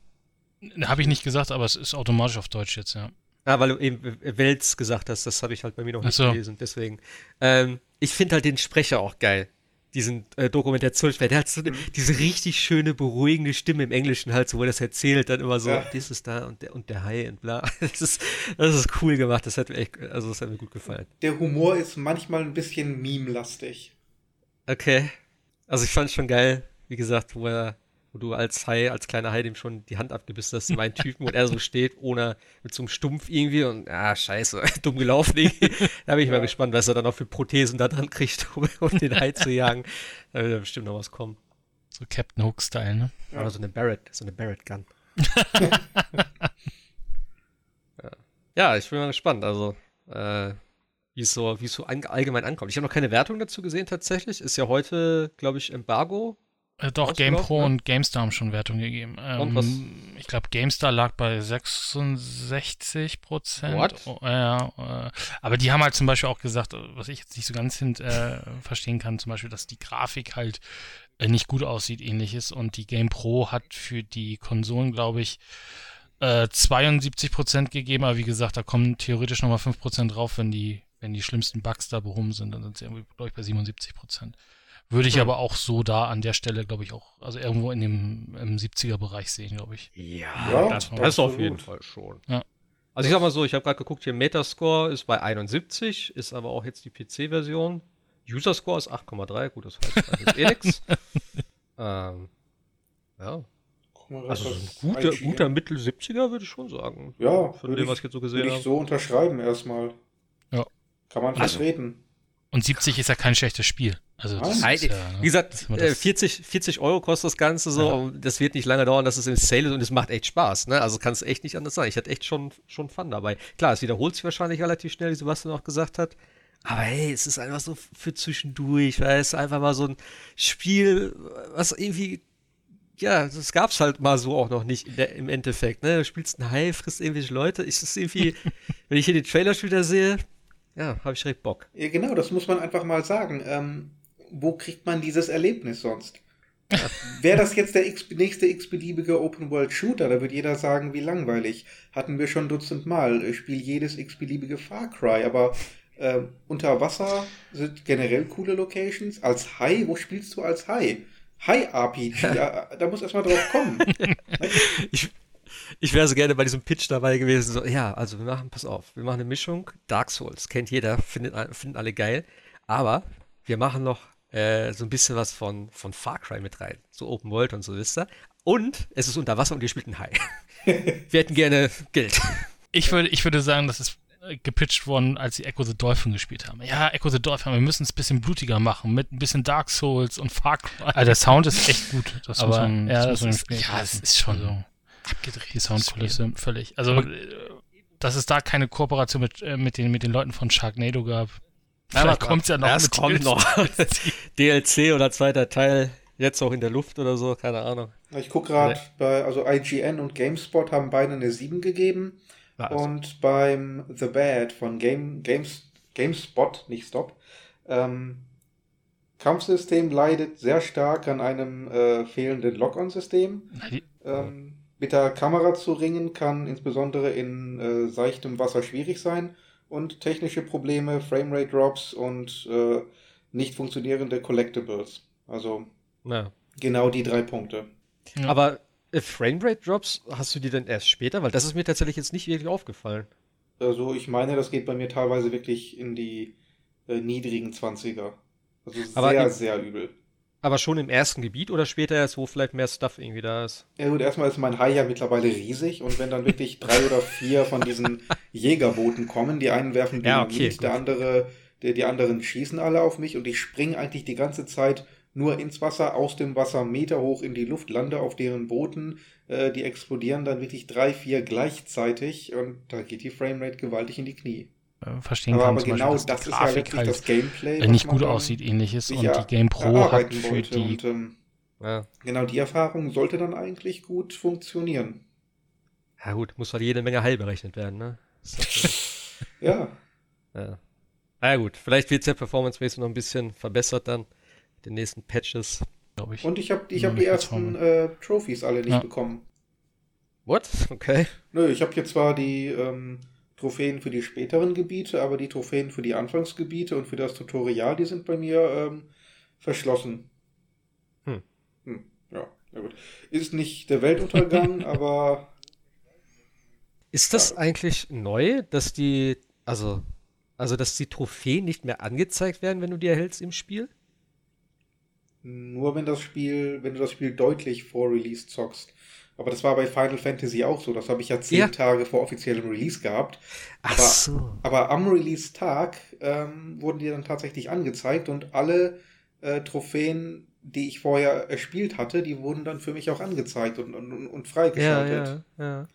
Habe ich nicht gesagt, aber es ist automatisch auf Deutsch jetzt, ja. Ah, weil du eben Welts gesagt hast, das habe ich halt bei mir noch nicht so. gelesen, deswegen. Ähm, ich finde halt den Sprecher auch geil diesen äh, Dokumentationsfilm. Der hat so eine, mhm. diese richtig schöne, beruhigende Stimme im Englischen halt, so wo er das erzählt, dann immer so, ja. das ist da und der und der Hai und bla. Das ist, das ist cool gemacht. Das hat mir echt, also das hat mir gut gefallen. Der Humor ist manchmal ein bisschen meme-lastig. Okay. Also ich fand es schon geil, wie gesagt, wo er wo du als Hai, als kleiner Hai dem schon die Hand abgebissen hast, mein Typen, und er so steht, ohne, mit so einem Stumpf irgendwie und, ah, scheiße, dumm gelaufen irgendwie. Da bin ich ja. mal gespannt, was er dann noch für Prothesen da dran kriegt, um, um den Hai zu jagen. Da wird bestimmt noch was kommen. So Captain Hook-Style, ne? Ja. Oder so eine Barrett, so eine Barrett-Gun. ja. ja. ich bin mal gespannt, also, äh, wie es so, wie es so allgemein ankommt. Ich habe noch keine Wertung dazu gesehen tatsächlich. Ist ja heute, glaube ich, Embargo. Äh, doch, GamePro ne? und GameStar haben schon Wertung gegeben. Ähm? Ich glaube, GameStar lag bei 66 Prozent. Oh, äh, äh, aber die haben halt zum Beispiel auch gesagt, was ich jetzt nicht so ganz hin, äh, verstehen kann, zum Beispiel, dass die Grafik halt äh, nicht gut aussieht, ähnliches. Und die GamePro hat für die Konsolen, glaube ich, 72 Prozent gegeben. Aber wie gesagt, da kommen theoretisch nochmal 5 Prozent drauf, wenn die wenn die schlimmsten Bugs da behoben sind, dann sind sie irgendwie, glaube ich, bei 77 Prozent. Würde ich ja. aber auch so da an der Stelle, glaube ich, auch, also irgendwo in dem im 70er-Bereich sehen, glaube ich. Ja, ja das, das auf jeden Fall schon. Ja. Also ich sag mal so, ich habe gerade geguckt, hier Metascore ist bei 71, ist aber auch jetzt die PC-Version. User Score ist 8,3, gut, das heißt eh nix. ähm, ja. Also ein guter, guter Mittel-70er würde ich schon sagen. Ja, von dem, was ich jetzt so gesehen habe. Würde ich so unterschreiben erstmal. Kann man also, vertreten. Und 70 ist ja kein schlechtes Spiel. Also das Nein, ja, wie gesagt, 40, 40 äh, Euro kostet das Ganze so. Ja. das wird nicht lange dauern, dass es im Sale ist und es macht echt Spaß. Ne? Also kann es echt nicht anders sein. Ich hatte echt schon, schon Fun dabei. Klar, es wiederholt sich wahrscheinlich relativ schnell, wie Sebastian auch gesagt hat. Aber hey, es ist einfach so für zwischendurch, weil es einfach mal so ein Spiel, was irgendwie, ja, das gab es halt mal so auch noch nicht der, im Endeffekt. Ne? Du spielst ein Hai, frisst irgendwelche Leute. Ich das irgendwie, wenn ich hier den Trailer wieder sehe, ja, habe ich direkt Bock. Ja, genau, das muss man einfach mal sagen. Ähm, wo kriegt man dieses Erlebnis sonst? Wäre das jetzt der x nächste x-beliebige Open-World-Shooter, da würde jeder sagen, wie langweilig. Hatten wir schon Dutzend Mal. Ich spiele jedes x-beliebige Far Cry, aber äh, unter Wasser sind generell coole Locations. Als Hai, wo spielst du als Hai? Hai-RPG, da, da muss erstmal drauf kommen. ich, ich wäre so gerne bei diesem Pitch dabei gewesen. So, ja, also wir machen, pass auf, wir machen eine Mischung. Dark Souls, kennt jeder, findet, finden alle geil. Aber wir machen noch äh, so ein bisschen was von, von Far Cry mit rein. So Open World und so, wisst ihr. Und es ist unter Wasser und ihr spielt ein Hai. wir hätten gerne Geld. Ich würde, ich würde sagen, das ist äh, gepitcht worden, als sie Echo the Dolphin gespielt haben. Ja, Echo the Dolphin, wir müssen es ein bisschen blutiger machen, mit ein bisschen Dark Souls und Far Cry. Also der Sound ist echt gut. Das Aber, man, ja, das, das ist, ja, es ist schon so abgedreht. Die Soundkulisse, völlig. Also, Aber, äh, dass es da keine Kooperation mit, äh, mit, den, mit den Leuten von Sharknado gab. Vielleicht kommt es ja noch. Erst kommt noch. DLC oder zweiter Teil, jetzt auch in der Luft oder so, keine Ahnung. Ich gucke gerade nee. bei, also IGN und GameSpot haben beide eine 7 gegeben. Also. Und beim The Bad von Game, Games, GameSpot, nicht Stop, ähm, Kampfsystem leidet sehr stark an einem äh, fehlenden Lock-on-System. Ähm, mit der Kamera zu ringen kann insbesondere in äh, seichtem Wasser schwierig sein und technische Probleme, Framerate Drops und äh, nicht funktionierende Collectibles. Also ja. genau die drei Punkte. Ja. Aber äh, Framerate Drops hast du die denn erst später? Weil das ist mir tatsächlich jetzt nicht wirklich aufgefallen. Also ich meine, das geht bei mir teilweise wirklich in die äh, niedrigen 20er. Also sehr, sehr übel. Aber schon im ersten Gebiet oder später erst, wo vielleicht mehr Stuff irgendwie da ist? Ja gut, erstmal ist mein Hai ja mittlerweile riesig und wenn dann wirklich drei oder vier von diesen Jägerbooten kommen, die einen werfen Dynamit, ja, okay, der andere, der, die anderen schießen alle auf mich und ich springe eigentlich die ganze Zeit nur ins Wasser, aus dem Wasser Meter hoch in die Luft, lande auf deren Booten, äh, die explodieren dann wirklich drei, vier gleichzeitig und da geht die Framerate gewaltig in die Knie. Äh, verstehen aber, kann. Aber genau Beispiel, das ist ja wirklich halt das Gameplay. Nicht gut aussieht, ähnliches. Und die Game Pro hat für die. Und, ähm, ja. Genau, die Erfahrung sollte dann eigentlich gut funktionieren. Ja, gut, muss halt jede Menge heil berechnet werden, ne? ja. ja. Na ja, gut, vielleicht wird es ja performance-mäßig noch ein bisschen verbessert dann. Mit den nächsten Patches, glaube ich. Und ich habe ich hab die ersten äh, Trophies alle nicht ja. bekommen. What? Okay. Nö, ich habe hier zwar die. Ähm, Trophäen für die späteren Gebiete, aber die Trophäen für die Anfangsgebiete und für das Tutorial, die sind bei mir ähm, verschlossen. Hm. Hm, ja, na gut. Ist nicht der Weltuntergang, aber. Ist das ja. eigentlich neu, dass die, also, also, dass die Trophäen nicht mehr angezeigt werden, wenn du die erhältst im Spiel? Nur wenn das Spiel, wenn du das Spiel deutlich vor Release zockst. Aber das war bei Final Fantasy auch so. Das habe ich ja zehn ja. Tage vor offiziellem Release gehabt. Ach aber, so. aber am Release-Tag ähm, wurden die dann tatsächlich angezeigt und alle äh, Trophäen, die ich vorher erspielt hatte, die wurden dann für mich auch angezeigt und, und, und freigeschaltet. Ja, ja, ja.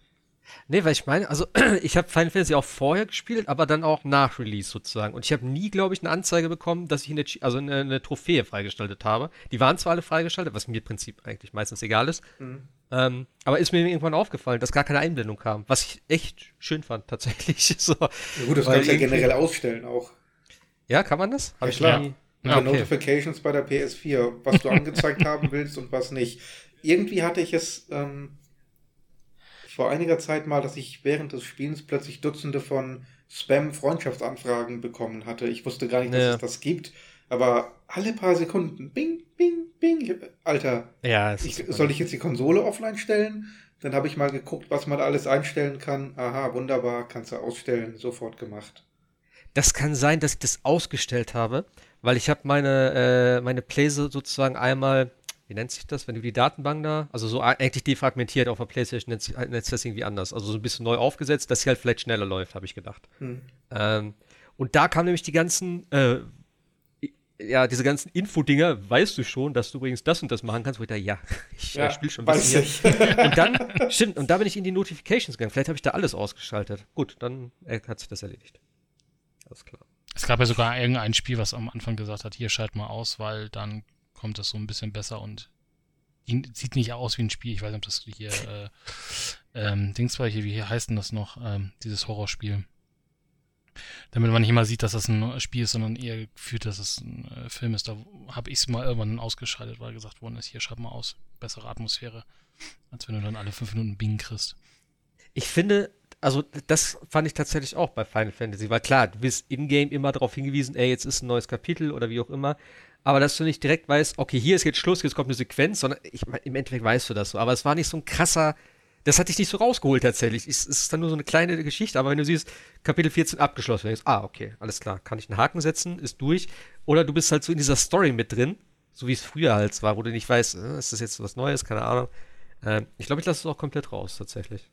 Nee, weil ich meine, also ich habe Final Fantasy auch vorher gespielt, aber dann auch nach Release sozusagen. Und ich habe nie, glaube ich, eine Anzeige bekommen, dass ich eine, also eine, eine, Trophäe freigeschaltet habe. Die waren zwar alle freigeschaltet, was mir im Prinzip eigentlich meistens egal ist. Mhm. Ähm, aber ist mir irgendwann aufgefallen, dass gar keine Einblendung kam, was ich echt schön fand, tatsächlich. so. Ja, gut, das kannst du ja generell ausstellen auch. Ja, kann man das? Hab ja, ich klar. Nie... Ja, okay. Notifications bei der PS4, was du angezeigt haben willst und was nicht. Irgendwie hatte ich es ähm, vor einiger Zeit mal, dass ich während des Spielens plötzlich Dutzende von Spam-Freundschaftsanfragen bekommen hatte. Ich wusste gar nicht, dass ja. es das gibt. Aber alle paar Sekunden, bing, bing, bing. Alter, ja, ich, soll ich jetzt die Konsole offline stellen? Dann habe ich mal geguckt, was man alles einstellen kann. Aha, wunderbar, kannst du ausstellen. Sofort gemacht. Das kann sein, dass ich das ausgestellt habe, weil ich habe meine, äh, meine Playse sozusagen einmal wie nennt sich das, wenn du die Datenbank da, also so eigentlich defragmentiert auf der Playstation nennt, sich, nennt sich das irgendwie anders, also so ein bisschen neu aufgesetzt, dass sie halt vielleicht schneller läuft, habe ich gedacht. Hm. Ähm, und da kamen nämlich die ganzen, äh, ja, diese ganzen Infodinger, weißt du schon, dass du übrigens das und das machen kannst, wo ich da, ja, ich ja, spiele schon ein bisschen hier. Und dann, stimmt, und da bin ich in die Notifications gegangen. Vielleicht habe ich da alles ausgeschaltet. Gut, dann äh, hat sich das erledigt. Alles klar. Es gab ja sogar irgendein Spiel, was am Anfang gesagt hat, hier schalt mal aus, weil dann kommt das so ein bisschen besser und sieht nicht aus wie ein Spiel. Ich weiß nicht, ob das hier äh, ähm, Dings war hier, wie heißt denn das noch, ähm, dieses Horrorspiel. Damit man nicht immer sieht, dass das ein Spiel ist, sondern eher gefühlt, dass es ein äh, Film ist. Da habe ich es mal irgendwann ausgeschaltet, weil gesagt worden ist, hier schreib mal aus. Bessere Atmosphäre, als wenn du dann alle fünf Minuten Bing kriegst. Ich finde, also das fand ich tatsächlich auch bei Final Fantasy, weil klar, du bist in-game immer darauf hingewiesen, ey, jetzt ist ein neues Kapitel oder wie auch immer aber dass du nicht direkt weißt, okay, hier ist jetzt Schluss, jetzt kommt eine Sequenz, sondern ich, im Endeffekt weißt du das so. Aber es war nicht so ein krasser, das hat dich nicht so rausgeholt tatsächlich. Es ist dann nur so eine kleine Geschichte, aber wenn du siehst, Kapitel 14 abgeschlossen, denkst, ah, okay, alles klar, kann ich einen Haken setzen, ist durch. Oder du bist halt so in dieser Story mit drin, so wie es früher halt war, wo du nicht weißt, äh, ist das jetzt was Neues, keine Ahnung. Äh, ich glaube, ich lasse es auch komplett raus, tatsächlich.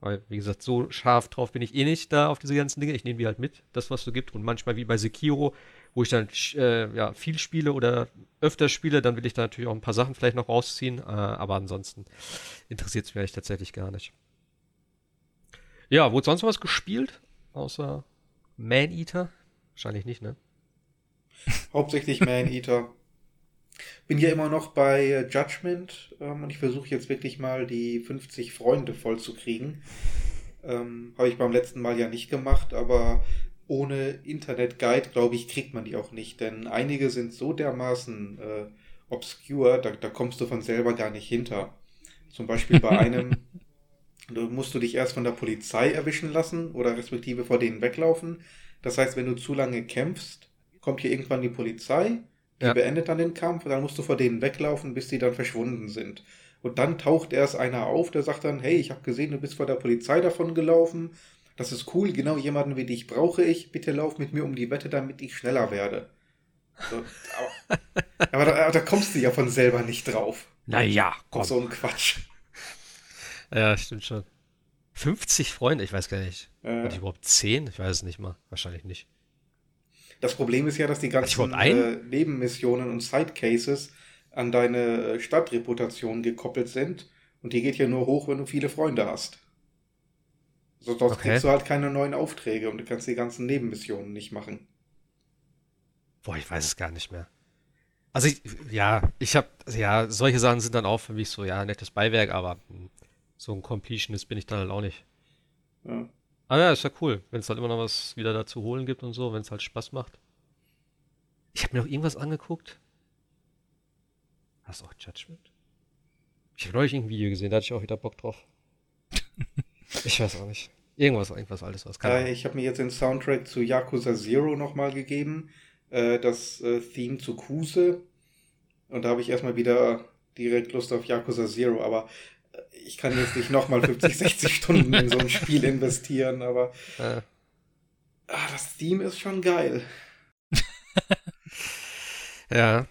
Weil, wie gesagt, so scharf drauf bin ich eh nicht da auf diese ganzen Dinge. Ich nehme die halt mit, das, was du gibt. Und manchmal wie bei Sekiro, wo ich dann äh, ja, viel spiele oder öfter spiele, dann will ich da natürlich auch ein paar Sachen vielleicht noch rausziehen. Äh, aber ansonsten interessiert es mich eigentlich tatsächlich gar nicht. Ja, wurde sonst was gespielt? Außer Man-Eater? Wahrscheinlich nicht, ne? Hauptsächlich Man-Eater. Bin ja immer noch bei äh, Judgment ähm, und ich versuche jetzt wirklich mal die 50 Freunde voll zu kriegen. Ähm, Habe ich beim letzten Mal ja nicht gemacht, aber ohne Internet-Guide, glaube ich, kriegt man die auch nicht, denn einige sind so dermaßen äh, obscure, da, da kommst du von selber gar nicht hinter. Zum Beispiel bei einem, da musst du dich erst von der Polizei erwischen lassen oder respektive vor denen weglaufen. Das heißt, wenn du zu lange kämpfst, kommt hier irgendwann die Polizei, die ja. beendet dann den Kampf und dann musst du vor denen weglaufen, bis die dann verschwunden sind. Und dann taucht erst einer auf, der sagt dann, hey, ich habe gesehen, du bist vor der Polizei davon gelaufen das ist cool, genau jemanden wie dich brauche ich. Bitte lauf mit mir um die Wette, damit ich schneller werde. So, aber, aber, da, aber, da, kommst du ja von selber nicht drauf. Naja, komm. Auf so ein Quatsch. Ja, stimmt schon. 50 Freunde, ich weiß gar nicht. Äh, Hatte ich überhaupt 10? Ich weiß es nicht mal. Wahrscheinlich nicht. Das Problem ist ja, dass die ganzen äh, Nebenmissionen und Sidecases an deine äh, Stadtreputation gekoppelt sind. Und die geht ja nur hoch, wenn du viele Freunde hast. Sonst okay. kriegst du halt keine neuen Aufträge und du kannst die ganzen Nebenmissionen nicht machen. Boah, ich weiß es gar nicht mehr. Also ich, ja, ich habe, ja, solche Sachen sind dann auch für mich so, ja, nettes Beiwerk, aber so ein Completionist bin ich dann halt auch nicht. Ja. Aber ja, ist ja cool, wenn es halt immer noch was wieder da zu holen gibt und so, wenn es halt Spaß macht. Ich habe mir noch irgendwas angeguckt. Hast du auch Judgment? Ich habe neulich ein Video gesehen, da hatte ich auch wieder Bock drauf. Ich weiß auch nicht. Irgendwas, irgendwas alles was. Äh, ich habe mir jetzt den Soundtrack zu Yakuza Zero nochmal gegeben. Äh, das äh, Theme zu Kuse. Und da habe ich erstmal wieder direkt Lust auf Yakuza Zero. Aber äh, ich kann jetzt nicht nochmal 50, 60 Stunden in so ein Spiel investieren. Aber ah, das Theme ist schon geil. ja.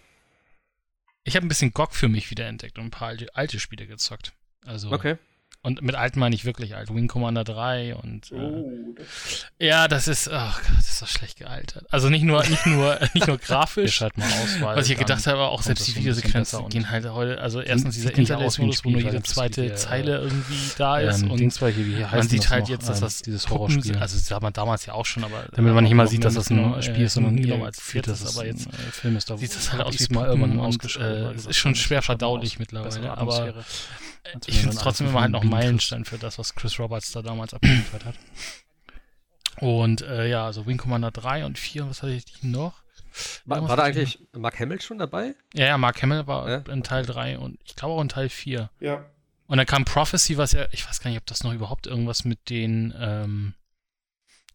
Ich habe ein bisschen GOG für mich wiederentdeckt und ein paar alte, alte Spiele gezockt. Also okay. Und mit alt meine ich wirklich alt. Wing Commander 3 und äh, oh, das ja, das ist, ach Gott, das ist doch schlecht gealtert. Also nicht nur, nicht nur, nicht nur grafisch. halt mal aus, was ich gedacht habe, auch selbst die Videosequenzen gehen halt heute, also erstens dieser Interlace-Modus, wo nur jede zweite Zeile irgendwie da ist ähm, und man sieht halt jetzt, dass das dieses Horrorspiel, also das hat man damals ja auch schon, aber damit man nicht mal sieht, dass das ein Spiel ist, sondern nie als viertes, aber jetzt Film ist da, sieht das halt aus wie mal irgendwann ausgeschrieben. Es ist schon schwer verdaulich mittlerweile, aber ich finde es trotzdem immer halt noch Meilenstein für das, was Chris Roberts da damals abgeliefert hat. Und äh, ja, also Wing Commander 3 und 4, was hatte ich noch? War, war da eigentlich Mark Hamill schon dabei? Ja, ja, Mark Hamill war ja? in Teil 3 und ich glaube auch in Teil 4. Ja. Und dann kam Prophecy, was ja, ich weiß gar nicht, ob das noch überhaupt irgendwas mit den ähm,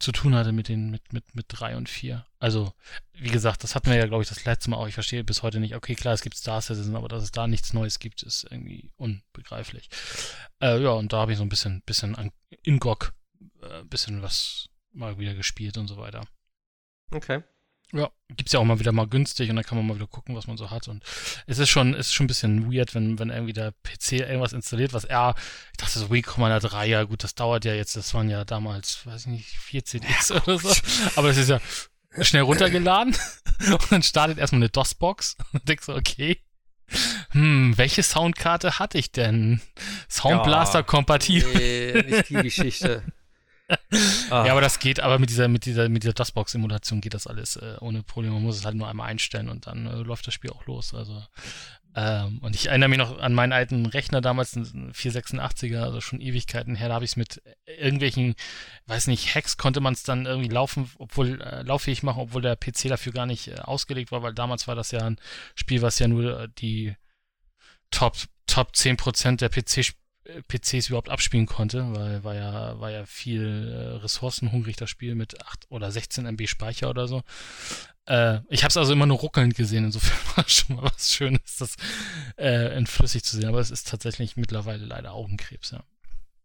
zu tun hatte mit den, mit, mit, mit drei und vier. Also, wie gesagt, das hatten wir ja, glaube ich, das letzte Mal auch. Ich verstehe bis heute nicht. Okay, klar, es gibt Star Citizen, aber dass es da nichts Neues gibt, ist irgendwie unbegreiflich. Äh, ja, und da habe ich so ein bisschen, bisschen an, in GOG, äh, bisschen was mal wieder gespielt und so weiter. Okay. Ja, gibt's ja auch mal wieder mal günstig und dann kann man mal wieder gucken, was man so hat. Und es ist schon, es ist schon ein bisschen weird, wenn, wenn irgendwie der PC irgendwas installiert, was er, ich dachte so, Wii Commander 3, ja gut, das dauert ja jetzt, das waren ja damals, weiß ich nicht, 4 CDs ja, oder so. Aber es ist ja schnell runtergeladen und dann startet erstmal eine DOS-Box und denkst so, okay, hm, welche Soundkarte hatte ich denn? Soundblaster ja, kompatibel. Nee, nicht die Geschichte. ah. Ja, aber das geht, aber mit dieser, mit dieser, mit dieser DOSBox-Simulation geht das alles äh, ohne Probleme. Man muss es halt nur einmal einstellen und dann äh, läuft das Spiel auch los. Also, ähm, und ich erinnere mich noch an meinen alten Rechner damals, einen 486er, also schon Ewigkeiten her, da habe ich es mit irgendwelchen, weiß nicht, Hacks konnte man es dann irgendwie laufen, obwohl, äh, lauffähig machen, obwohl der PC dafür gar nicht äh, ausgelegt war, weil damals war das ja ein Spiel, was ja nur äh, die Top, Top 10% der PC PCs überhaupt abspielen konnte, weil war ja, war ja viel äh, ressourcenhungrig das Spiel mit 8 oder 16 MB Speicher oder so. Äh, ich habe es also immer nur ruckelnd gesehen, insofern war schon mal was Schönes, das äh, entflüssig zu sehen, aber es ist tatsächlich mittlerweile leider Augenkrebs, ja.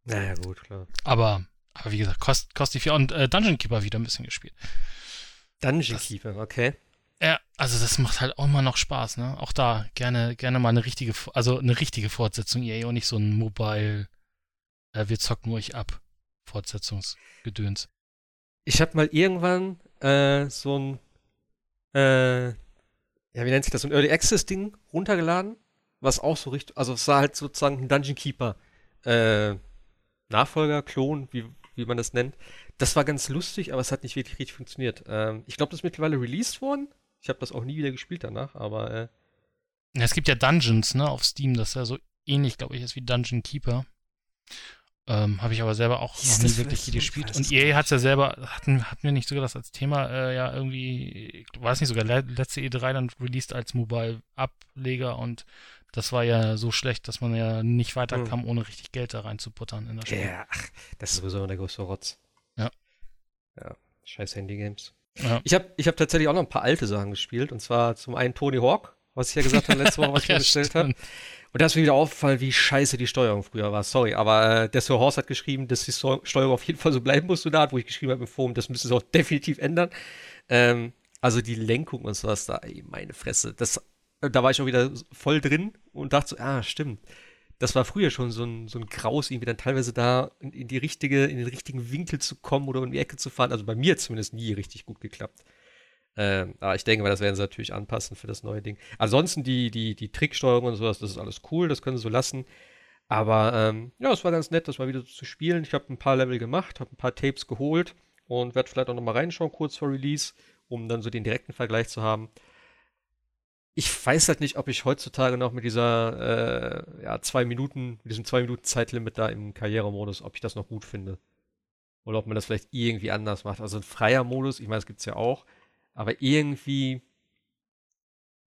Naja, gut, klar. Aber, aber wie gesagt, kost, kostet viel und äh, Dungeon Keeper wieder ein bisschen gespielt. Dungeon das, Keeper, okay. Ja, also das macht halt auch immer noch Spaß, ne? Auch da gerne, gerne mal eine richtige, also eine richtige Fortsetzung EA und nicht so ein Mobile, äh, wir zocken euch ab, Fortsetzungsgedöns. Ich habe mal irgendwann äh, so ein, äh, ja, wie nennt sich das, so ein Early Access Ding runtergeladen, was auch so richtig, also es war halt sozusagen ein Dungeon Keeper, äh, Nachfolger, Klon, wie, wie man das nennt. Das war ganz lustig, aber es hat nicht wirklich richtig funktioniert. Ähm, ich glaube, das ist mittlerweile released worden. Ich habe das auch nie wieder gespielt danach, aber. Äh ja, es gibt ja Dungeons, ne, auf Steam, das ist ja so ähnlich, glaube ich, ist wie Dungeon Keeper. Ähm, habe ich aber selber auch noch nie wirklich gespielt. Und EA hat ja selber, hatten, hatten wir nicht sogar das als Thema, äh, ja, irgendwie, war es nicht sogar letzte E3 dann released als Mobile-Ableger und das war ja so schlecht, dass man ja nicht weiterkam, hm. ohne richtig Geld da reinzuputtern in das Spiel. Ja, ach, das ist sowieso der größte Rotz. Ja. Ja, scheiß Handy-Games. Ja. Ich habe ich hab tatsächlich auch noch ein paar alte Sachen gespielt. Und zwar zum einen Tony Hawk, was ich ja gesagt habe letzte Woche, was ich mir bestellt habe. Und da ist mir wieder aufgefallen, wie scheiße die Steuerung früher war. Sorry, aber äh, der Sir Horst hat geschrieben, dass die Steuerung auf jeden Fall so bleiben muss, so da, wo ich geschrieben habe im Forum, das müsste es auch definitiv ändern. Ähm, also die Lenkung und sowas da, ey, meine Fresse. Das, da war ich auch wieder voll drin und dachte so, ah, stimmt das war früher schon so ein, so ein Graus, irgendwie dann teilweise da in, die richtige, in den richtigen Winkel zu kommen oder in die Ecke zu fahren. Also bei mir zumindest nie richtig gut geklappt. Ähm, aber ich denke mal, das werden sie natürlich anpassen für das neue Ding. Ansonsten die, die, die Tricksteuerung und sowas, das ist alles cool, das können sie so lassen. Aber ähm, ja, es war ganz nett, das mal wieder zu spielen. Ich habe ein paar Level gemacht, habe ein paar Tapes geholt und werde vielleicht auch nochmal reinschauen, kurz vor Release, um dann so den direkten Vergleich zu haben ich weiß halt nicht, ob ich heutzutage noch mit dieser, äh, ja, zwei Minuten, mit diesem zwei Minuten Zeitlimit da im Karrieremodus, ob ich das noch gut finde. Oder ob man das vielleicht irgendwie anders macht. Also ein freier Modus, ich meine, das gibt's ja auch, aber irgendwie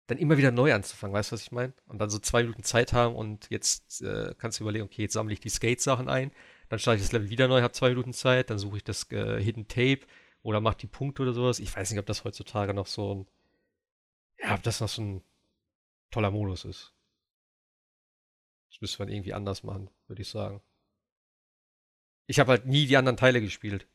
dann immer wieder neu anzufangen, weißt du, was ich meine? Und dann so zwei Minuten Zeit haben und jetzt äh, kannst du überlegen, okay, jetzt sammle ich die Skate-Sachen ein, dann starte ich das Level wieder neu, habe zwei Minuten Zeit, dann suche ich das äh, Hidden Tape oder mach die Punkte oder sowas. Ich weiß nicht, ob das heutzutage noch so ein ja, ob das noch so ein toller Modus ist. Das müsste man irgendwie anders machen, würde ich sagen. Ich habe halt nie die anderen Teile gespielt.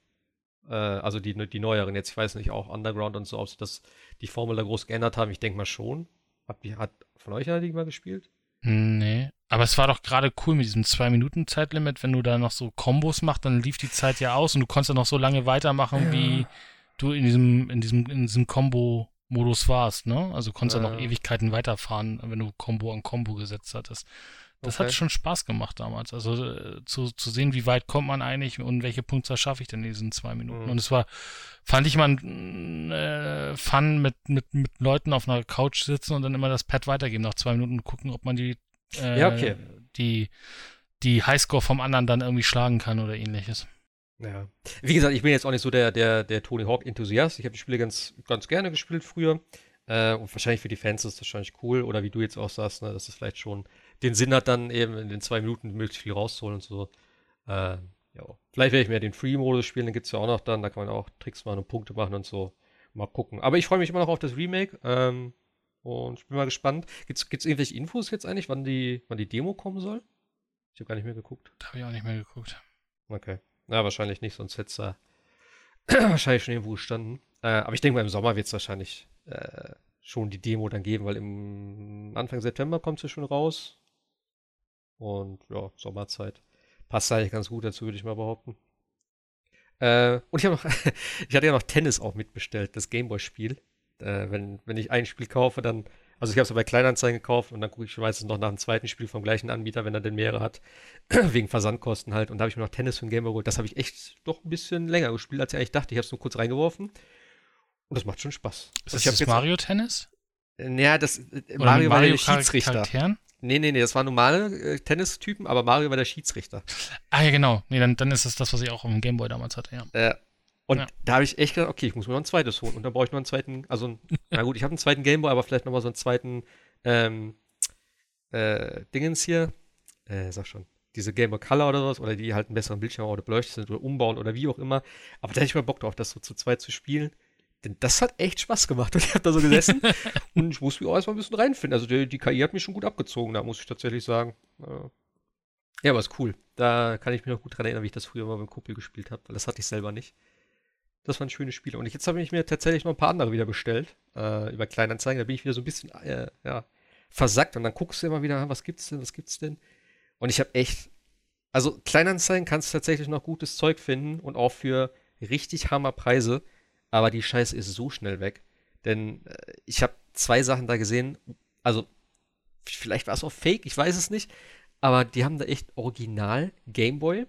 Äh, also die, die neueren jetzt. Ich weiß nicht, auch Underground und so, ob sie das, die Formel da groß geändert haben. Ich denke mal schon. Hab, hat von euch einer die mal gespielt? Nee. Aber es war doch gerade cool mit diesem 2-Minuten-Zeitlimit, wenn du da noch so Kombos machst, dann lief die Zeit ja aus und du konntest dann noch so lange weitermachen, ja. wie du in diesem, in diesem, in diesem Combo-Modus warst, ne? Also konntest ja. dann noch Ewigkeiten weiterfahren, wenn du Combo an Combo gesetzt hattest. Das okay. hat schon Spaß gemacht damals. Also äh, zu, zu sehen, wie weit kommt man eigentlich und welche Punkte schaffe ich denn in diesen zwei Minuten. Mhm. Und es war, fand ich mal äh, Fun mit, mit, mit Leuten auf einer Couch sitzen und dann immer das Pad weitergeben nach zwei Minuten und gucken, ob man die, äh, ja, okay. die, die Highscore vom anderen dann irgendwie schlagen kann oder ähnliches. Ja. Wie gesagt, ich bin jetzt auch nicht so der, der, der Tony Hawk-Enthusiast. Ich habe die Spiele ganz, ganz gerne gespielt früher. Äh, und wahrscheinlich für die Fans ist das wahrscheinlich cool. Oder wie du jetzt auch sagst, ne, dass es vielleicht schon den Sinn hat, dann eben in den zwei Minuten möglichst viel rauszuholen und so. Äh, ja. Vielleicht werde ich mehr den Free-Modus spielen, den gibt es ja auch noch dann. Da kann man auch Tricks machen und Punkte machen und so. Mal gucken. Aber ich freue mich immer noch auf das Remake. Ähm, und ich bin mal gespannt. Gibt es irgendwelche Infos jetzt eigentlich, wann die, wann die Demo kommen soll? Ich habe gar nicht mehr geguckt. Da habe ich auch nicht mehr geguckt. Okay. Na, wahrscheinlich nicht, sonst hätte es wahrscheinlich schon irgendwo gestanden. Äh, aber ich denke mal, im Sommer wird es wahrscheinlich äh, schon die Demo dann geben, weil im Anfang September kommt sie schon raus. Und ja, Sommerzeit. Passt eigentlich ganz gut dazu, würde ich mal behaupten. Äh, und ich noch, ich hatte ja noch Tennis auch mitbestellt, das Gameboy-Spiel. Äh, wenn, wenn ich ein Spiel kaufe, dann, also ich habe es bei Kleinanzeigen gekauft und dann gucke ich meistens noch nach dem zweiten Spiel vom gleichen Anbieter, wenn er denn mehrere hat, wegen Versandkosten halt. Und da habe ich mir noch Tennis für den Gameboy geholt. Das habe ich echt doch ein bisschen länger gespielt, als ich eigentlich dachte. Ich habe es nur kurz reingeworfen und das macht schon Spaß. Ist also das, das Mario Tennis? Naja, das äh, Mario, Mario war der Schiedsrichter. Charakteren? Nee, nee, nee, das waren normale äh, Tennistypen, aber Mario war der Schiedsrichter. Ah ja, genau. Nee, dann, dann ist es das, was ich auch im Gameboy damals hatte, ja. Äh, und ja. da habe ich echt gedacht, okay, ich muss mir noch ein zweites holen. Und dann brauche ich noch einen zweiten, also, na gut, ich habe einen zweiten Gameboy, aber vielleicht nochmal so einen zweiten, ähm, äh, Dingens hier, äh, sag schon, diese Gameboy Color oder sowas, oder die halt einen besseren Bildschirm oder beleuchtet sind oder umbauen oder wie auch immer. Aber da hätte ich mal Bock drauf, das so zu zweit zu spielen. Denn das hat echt Spaß gemacht. Und ich habe da so gesessen und ich musste mich auch erstmal ein bisschen reinfinden. Also die, die KI hat mich schon gut abgezogen, da muss ich tatsächlich sagen. Ja, aber ist cool. Da kann ich mich noch gut dran erinnern, wie ich das früher mal beim Kuppel gespielt habe, weil das hatte ich selber nicht. Das waren schöne Spiele. Und jetzt habe ich mir tatsächlich noch ein paar andere wieder bestellt. Äh, über Kleinanzeigen. Da bin ich wieder so ein bisschen äh, ja, versackt. Und dann guckst du immer wieder, was gibt's denn, was gibt's denn? Und ich habe echt. Also Kleinanzeigen kannst du tatsächlich noch gutes Zeug finden und auch für richtig Hammer Preise aber die Scheiße ist so schnell weg. Denn äh, ich habe zwei Sachen da gesehen, also vielleicht war es auch fake, ich weiß es nicht, aber die haben da echt original Gameboy,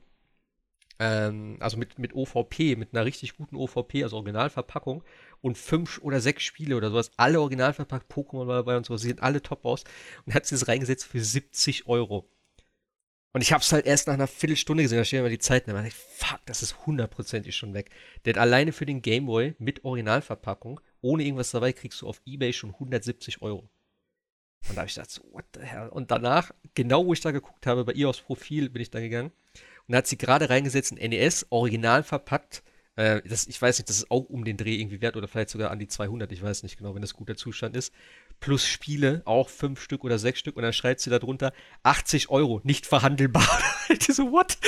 ähm, also mit, mit OVP, mit einer richtig guten OVP, also Originalverpackung und fünf oder sechs Spiele oder sowas, alle original verpackt, Pokémon war dabei und so, sie sehen alle top aus und hat sie das reingesetzt für 70 Euro. Und ich hab's halt erst nach einer Viertelstunde gesehen, da steht immer die Zeit, und dann ich, fuck, das ist hundertprozentig schon weg. Denn alleine für den Gameboy mit Originalverpackung, ohne irgendwas dabei, kriegst du auf Ebay schon 170 Euro. Und da habe ich gedacht, so, what the hell? Und danach, genau wo ich da geguckt habe, bei ihr aufs Profil bin ich da gegangen. Und hat sie gerade reingesetzt, ein NES, original verpackt. Äh, das, ich weiß nicht, das ist auch um den Dreh irgendwie wert oder vielleicht sogar an die 200, ich weiß nicht genau, wenn das guter Zustand ist plus Spiele, auch fünf Stück oder sechs Stück, und dann schreibt sie da drunter 80 Euro, nicht verhandelbar. ich so, what?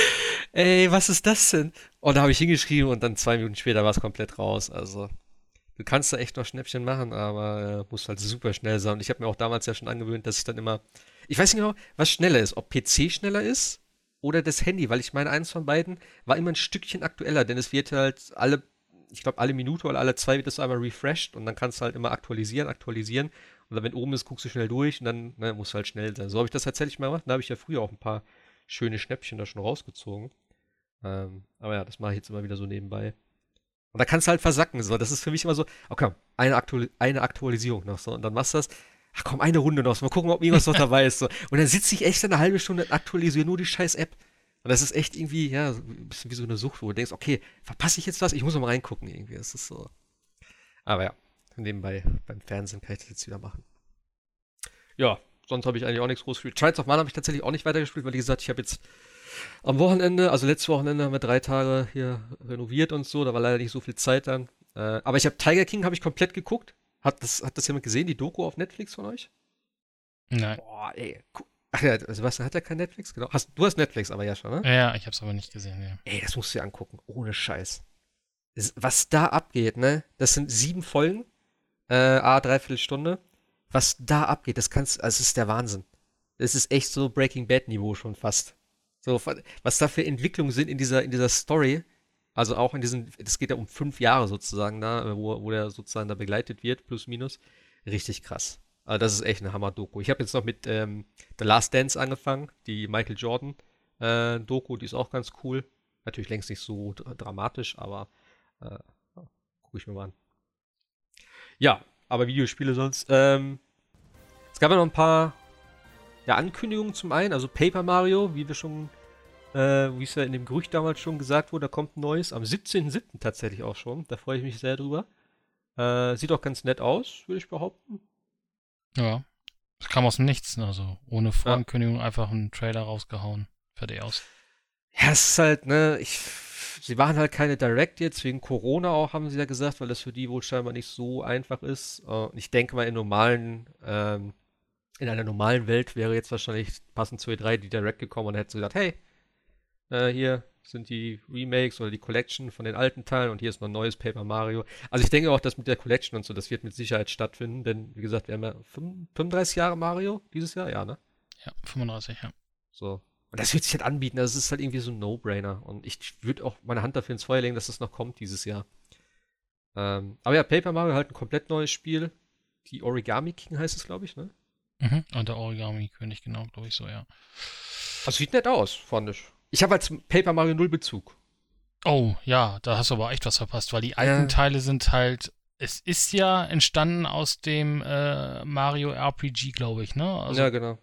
Ey, was ist das denn? Und da habe ich hingeschrieben und dann zwei Minuten später war es komplett raus. Also, du kannst da echt noch Schnäppchen machen, aber äh, musst halt super schnell sein. Und ich habe mir auch damals ja schon angewöhnt, dass ich dann immer, ich weiß nicht genau, was schneller ist, ob PC schneller ist oder das Handy, weil ich meine, eins von beiden war immer ein Stückchen aktueller, denn es wird halt alle ich glaube, alle Minute oder alle zwei wird das einmal refreshed und dann kannst du halt immer aktualisieren, aktualisieren. Und dann, wenn oben ist, guckst du schnell durch und dann ne, musst halt schnell sein. So habe ich das tatsächlich mal gemacht. Da habe ich ja früher auch ein paar schöne Schnäppchen da schon rausgezogen. Ähm, aber ja, das mache ich jetzt immer wieder so nebenbei. Und da kannst du halt versacken. So. Das ist für mich immer so, okay, eine, Aktual eine Aktualisierung noch so. Und dann machst du das. Ach komm, eine Runde noch. Mal gucken, ob irgendwas noch dabei ist. So. Und dann sitze ich echt eine halbe Stunde und aktualisiere nur die scheiß App. Und das ist echt irgendwie, ja, ein bisschen wie so eine Sucht, wo du denkst, okay, verpasse ich jetzt was? Ich muss noch mal reingucken irgendwie. Das ist so. Aber ja, nebenbei beim Fernsehen kann ich das jetzt wieder machen. Ja, sonst habe ich eigentlich auch nichts groß gespielt. Trials of Mana habe ich tatsächlich auch nicht weitergespielt, weil wie gesagt, ich habe jetzt am Wochenende, also letztes Wochenende haben wir drei Tage hier renoviert und so, da war leider nicht so viel Zeit dann. Äh, aber ich habe Tiger King habe ich komplett geguckt. Hat das, hat das jemand gesehen, die Doku auf Netflix von euch? Nein. Boah, ey. Ach ja, Sebastian hat ja kein Netflix, genau. Hast, du hast Netflix aber ja schon, ne? Ja, ich habe es aber nicht gesehen, ja. Ey, das musst du dir angucken, ohne Scheiß. Was da abgeht, ne? Das sind sieben Folgen, äh, a dreiviertel Stunde. Was da abgeht, das kannst, also es ist der Wahnsinn. Das ist echt so Breaking Bad Niveau schon fast. So, was da für Entwicklungen sind in dieser, in dieser Story. Also auch in diesen, das geht ja um fünf Jahre sozusagen da, wo, wo der sozusagen da begleitet wird, plus minus. Richtig krass. Also das ist echt eine Hammer-Doku. Ich habe jetzt noch mit ähm, The Last Dance angefangen, die Michael Jordan äh, Doku, die ist auch ganz cool. Natürlich längst nicht so dramatisch, aber äh, gucke ich mir mal an. Ja, aber Videospiele sonst. Ähm, es gab ja noch ein paar ja, Ankündigungen zum einen. Also Paper Mario, wie wir schon, äh, wie es ja in dem Gerücht damals schon gesagt wurde, da kommt ein neues. Am 17.07. tatsächlich auch schon. Da freue ich mich sehr drüber. Äh, sieht auch ganz nett aus, würde ich behaupten. Ja. Es kam aus dem Nichts, also ohne Vorankündigung ja. einfach einen Trailer rausgehauen. Fertig aus. Ja, es ist halt, ne, ich, sie waren halt keine Direct jetzt, wegen Corona auch, haben sie ja gesagt, weil das für die wohl scheinbar nicht so einfach ist. Und ich denke mal, in normalen, ähm, in einer normalen Welt wäre jetzt wahrscheinlich passend zu E3 die Direct gekommen und hätte gesagt, hey, äh, hier sind die Remakes oder die Collection von den alten Teilen und hier ist noch ein neues Paper Mario. Also ich denke auch, dass mit der Collection und so, das wird mit Sicherheit stattfinden, denn wie gesagt, wir haben ja 35 Jahre Mario dieses Jahr, ja, ne? Ja, 35, ja. So, und das wird sich halt anbieten. Das ist halt irgendwie so ein No-Brainer. Und ich würde auch meine Hand dafür ins Feuer legen, dass das noch kommt dieses Jahr. Ähm, aber ja, Paper Mario halt ein komplett neues Spiel. Die Origami King heißt es, glaube ich, ne? Mhm, und der Origami König, genau, glaube ich so, ja. Das sieht nett aus, fand ich. Ich habe als Paper Mario null Bezug. Oh, ja, da hast du aber echt was verpasst, weil die alten äh. Teile sind halt. Es ist ja entstanden aus dem äh, Mario RPG, glaube ich, ne? Also, ja, genau.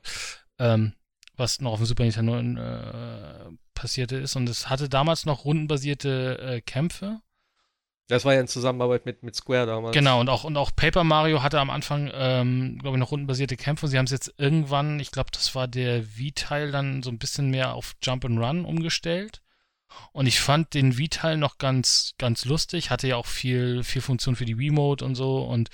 Ähm, was noch auf dem Super Nintendo äh, passierte ist. Und es hatte damals noch rundenbasierte äh, Kämpfe. Das war ja in Zusammenarbeit mit, mit Square damals. Genau, und auch, und auch Paper Mario hatte am Anfang, ähm, glaube ich, noch rundenbasierte Kämpfe. Sie haben es jetzt irgendwann, ich glaube, das war der V-Teil, dann so ein bisschen mehr auf Jump and Run umgestellt. Und ich fand den V-Teil noch ganz, ganz lustig. Hatte ja auch viel, viel Funktion für die Remote und so. Und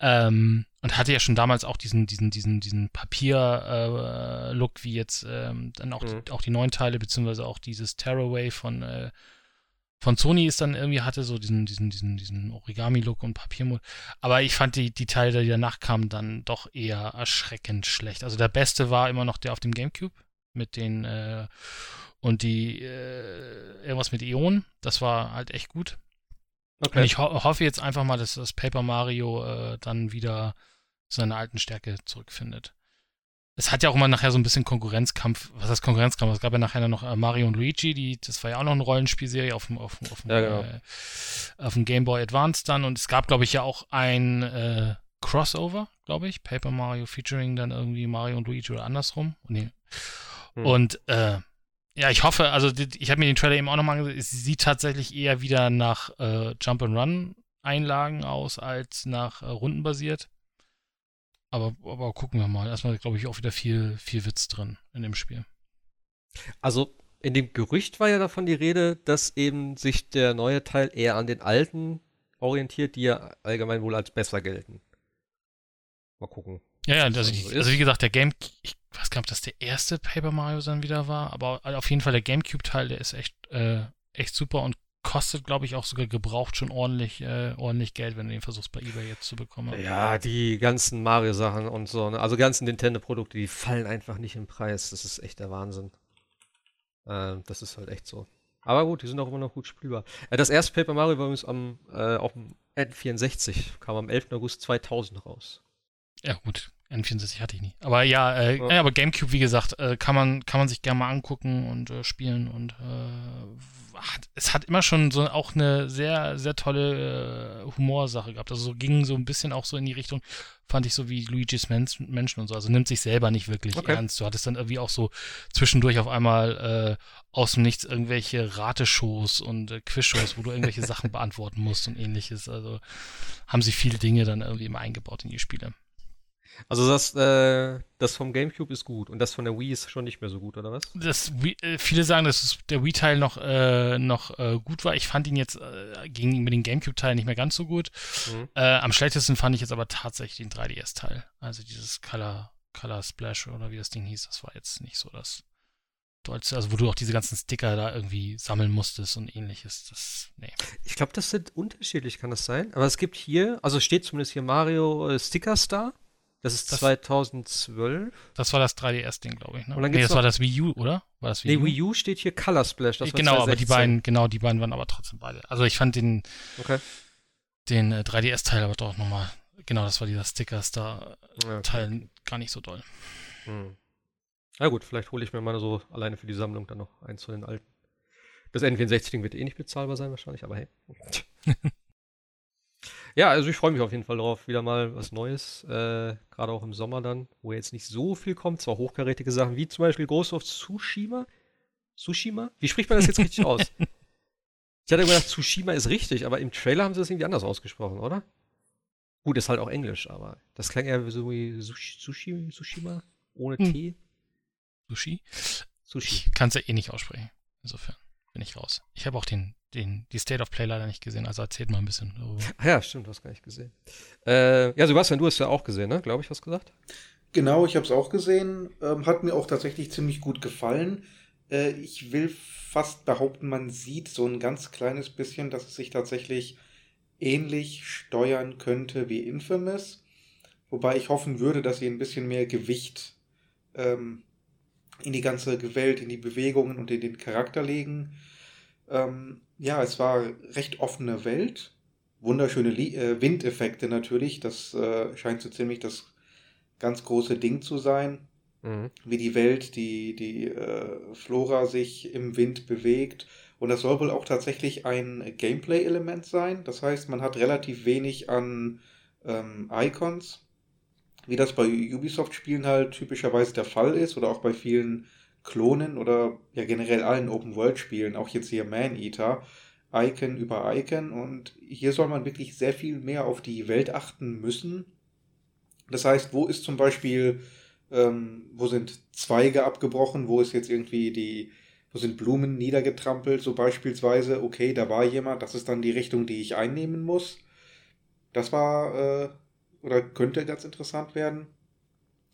ähm, und hatte ja schon damals auch diesen, diesen, diesen, diesen Papier-Look, äh, wie jetzt ähm, dann auch, mhm. die, auch die neuen Teile, beziehungsweise auch dieses Tearaway von, äh, von Sony ist dann irgendwie hatte, so diesen, diesen, diesen, diesen Origami-Look und Papiermod. Aber ich fand die, die Teile, die danach kamen, dann doch eher erschreckend schlecht. Also der beste war immer noch der auf dem Gamecube mit den äh, und die äh, irgendwas mit Ionen. Das war halt echt gut. Okay. Und ich ho hoffe jetzt einfach mal, dass das Paper Mario äh, dann wieder seine alten Stärke zurückfindet. Es hat ja auch immer nachher so ein bisschen Konkurrenzkampf. Was heißt Konkurrenzkampf? Es gab ja nachher noch äh, Mario und Luigi, die, das war ja auch noch eine Rollenspielserie auf dem, auf, auf dem, ja, genau. äh, auf dem Game Boy Advance dann. Und es gab, glaube ich, ja auch ein äh, Crossover, glaube ich. Paper Mario featuring dann irgendwie Mario und Luigi oder andersrum. Nee. Hm. Und äh, ja, ich hoffe, also ich habe mir den Trailer eben auch nochmal angesehen, es sieht tatsächlich eher wieder nach äh, Jump and Run Einlagen aus als nach äh, rundenbasiert. Aber, aber gucken wir mal. Erstmal, glaube ich, auch wieder viel, viel Witz drin in dem Spiel. Also, in dem Gerücht war ja davon die Rede, dass eben sich der neue Teil eher an den alten orientiert, die ja allgemein wohl als besser gelten. Mal gucken. Ja, ja, also, also, also wie gesagt, der Game, ich weiß gar nicht, ob das der erste Paper Mario dann wieder war, aber auf jeden Fall der GameCube-Teil, der ist echt, äh, echt super und kostet, glaube ich, auch sogar gebraucht schon ordentlich, äh, ordentlich Geld, wenn du den versuchst bei eBay jetzt zu bekommen. Ja, die ganzen Mario-Sachen und so, ne? also ganzen Nintendo-Produkte, die fallen einfach nicht im Preis. Das ist echt der Wahnsinn. Äh, das ist halt echt so. Aber gut, die sind auch immer noch gut spielbar. Äh, das erste Paper Mario war übrigens am, äh, auf dem N64, kam am 11. August 2000 raus. Ja, gut. N64 hatte ich nie. Aber ja, äh, ja. aber GameCube, wie gesagt, äh, kann, man, kann man sich gerne mal angucken und äh, spielen und äh, hat, es hat immer schon so auch eine sehr, sehr tolle äh, Humorsache gehabt. Also so ging so ein bisschen auch so in die Richtung, fand ich so wie Luigi's Menschen und so. Also nimmt sich selber nicht wirklich okay. ernst. Du hattest dann irgendwie auch so zwischendurch auf einmal äh, aus dem Nichts irgendwelche Rateshows und äh, Quizshows, wo du irgendwelche Sachen beantworten musst und ähnliches. Also haben sie viele Dinge dann irgendwie immer eingebaut in die Spiele. Also das, äh, das vom GameCube ist gut und das von der Wii ist schon nicht mehr so gut, oder was? Das, äh, viele sagen, dass der Wii-Teil noch, äh, noch äh, gut war. Ich fand ihn jetzt äh, gegenüber dem GameCube-Teil nicht mehr ganz so gut. Mhm. Äh, am schlechtesten fand ich jetzt aber tatsächlich den 3DS-Teil. Also dieses Color, Color Splash oder wie das Ding hieß, das war jetzt nicht so das Dollste. Also wo du auch diese ganzen Sticker da irgendwie sammeln musstest und ähnliches. Das, nee. Ich glaube, das sind unterschiedlich, kann das sein? Aber es gibt hier, also steht zumindest hier Mario Sticker Star Das ist das, 2012. Das war das 3DS-Ding, glaube ich. Ne? Nee, das war das Wii U, oder? War das Wii nee, U? Wii U steht hier Color Splash. Das genau, aber die beiden, genau, die beiden waren aber trotzdem beide. Also ich fand den, okay. den äh, 3DS-Teil aber doch nochmal, genau, das war dieser Sticker-Star-Teil okay. gar nicht so doll. Hm. Na gut, vielleicht hole ich mir mal so alleine für die Sammlung dann noch eins von den alten. Das N64-Ding wird eh nicht bezahlbar sein wahrscheinlich, aber hey. Ja, also ich freue mich auf jeden Fall drauf. Wieder mal was Neues. Äh, Gerade auch im Sommer dann, wo jetzt nicht so viel kommt. Zwar hochkarätige Sachen wie zum Beispiel Ghost of Tsushima. Tsushima? Wie spricht man das jetzt richtig aus? Ich hatte gedacht, Tsushima ist richtig, aber im Trailer haben sie das irgendwie anders ausgesprochen, oder? Gut, ist halt auch Englisch, aber das klang eher so wie Sushi, Sushi, Tsushima ohne hm. T. Sushi? Sushi. Ich kann es ja eh nicht aussprechen. Insofern bin ich raus. Ich habe auch den den, die State of Play leider nicht gesehen, also erzählt mal ein bisschen. Ach ja, stimmt, du hast gar nicht gesehen. Äh, ja, Sebastian, du hast ja auch gesehen, ne? Glaube ich, hast gesagt? Genau, ich habe es auch gesehen. Ähm, hat mir auch tatsächlich ziemlich gut gefallen. Äh, ich will fast behaupten, man sieht so ein ganz kleines bisschen, dass es sich tatsächlich ähnlich steuern könnte wie Infamous. Wobei ich hoffen würde, dass sie ein bisschen mehr Gewicht ähm, in die ganze Welt, in die Bewegungen und in den Charakter legen. Ähm, ja, es war recht offene Welt. Wunderschöne Li äh, Windeffekte natürlich. Das äh, scheint so ziemlich das ganz große Ding zu sein. Mhm. Wie die Welt, die, die äh, Flora sich im Wind bewegt. Und das soll wohl auch tatsächlich ein Gameplay-Element sein. Das heißt, man hat relativ wenig an ähm, Icons, wie das bei Ubisoft-Spielen halt typischerweise der Fall ist oder auch bei vielen Klonen oder ja generell allen Open-World-Spielen, auch jetzt hier Man-Eater, Icon über Icon und hier soll man wirklich sehr viel mehr auf die Welt achten müssen. Das heißt, wo ist zum Beispiel, ähm, wo sind Zweige abgebrochen, wo ist jetzt irgendwie die, wo sind Blumen niedergetrampelt, so beispielsweise, okay, da war jemand, das ist dann die Richtung, die ich einnehmen muss. Das war äh, oder könnte ganz interessant werden.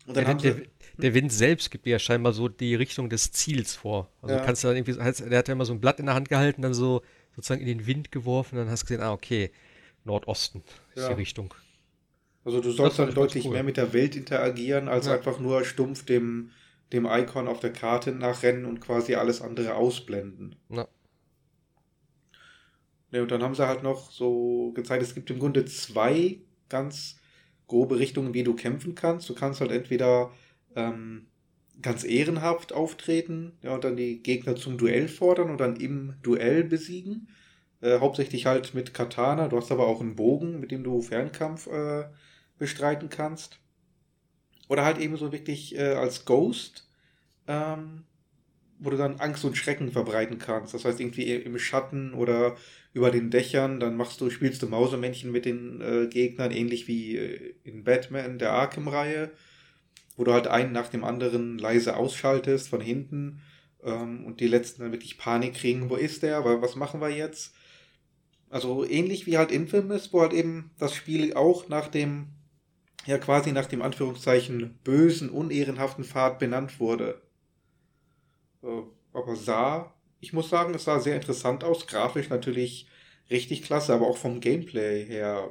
Und dann der, der, der, Wind selbst gibt dir ja scheinbar so die Richtung des Ziels vor. Also ja. kannst du dann irgendwie, der hat ja immer so ein Blatt in der Hand gehalten, dann so sozusagen in den Wind geworfen, dann hast du gesehen, ah, okay, Nordosten ist ja. die Richtung. Also du sollst dann deutlich cool. mehr mit der Welt interagieren, als ja. einfach nur stumpf dem, dem Icon auf der Karte nachrennen und quasi alles andere ausblenden. Ja. Ne, und dann haben sie halt noch so gezeigt, es gibt im Grunde zwei ganz grobe Richtungen, wie du kämpfen kannst. Du kannst halt entweder ähm, ganz ehrenhaft auftreten ja, und dann die Gegner zum Duell fordern und dann im Duell besiegen. Äh, hauptsächlich halt mit Katana. Du hast aber auch einen Bogen, mit dem du Fernkampf äh, bestreiten kannst. Oder halt eben so wirklich äh, als Ghost, ähm, wo du dann Angst und Schrecken verbreiten kannst. Das heißt irgendwie im Schatten oder über den Dächern, dann machst du, spielst du Mausemännchen mit den äh, Gegnern, ähnlich wie äh, in Batman, der Arkham-Reihe, wo du halt einen nach dem anderen leise ausschaltest von hinten ähm, und die letzten dann wirklich Panik kriegen, wo ist der, was machen wir jetzt? Also ähnlich wie halt Infamous, wo halt eben das Spiel auch nach dem, ja quasi nach dem Anführungszeichen bösen, unehrenhaften Pfad benannt wurde. Äh, aber sah ich muss sagen, es sah sehr interessant aus. Grafisch natürlich richtig klasse, aber auch vom Gameplay her.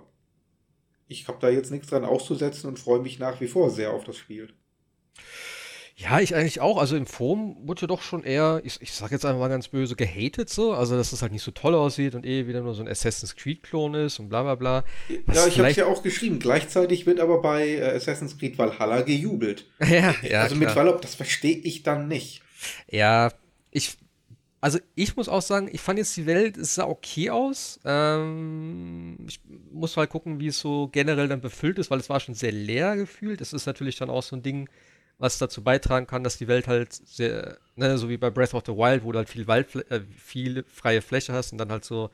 Ich habe da jetzt nichts dran auszusetzen und freue mich nach wie vor sehr auf das Spiel. Ja, ich eigentlich auch. Also im Forum wurde doch schon eher, ich, ich sag jetzt einfach mal ganz böse, gehatet so. Also, dass es halt nicht so toll aussieht und eh wieder nur so ein Assassin's Creed-Klon ist und bla bla bla. Was ja, ich habe es ja auch geschrieben. Gleichzeitig wird aber bei äh, Assassin's Creed Valhalla gejubelt. ja, ja. Also klar. mit Valhalla, das verstehe ich dann nicht. Ja, ich also ich muss auch sagen, ich fand jetzt die Welt, es sah okay aus. Ähm, ich muss halt gucken, wie es so generell dann befüllt ist, weil es war schon sehr leer gefühlt. Es ist natürlich dann auch so ein Ding, was dazu beitragen kann, dass die Welt halt sehr, ne, so wie bei Breath of the Wild, wo du halt viel Wald, äh, viel freie Fläche hast und dann halt so,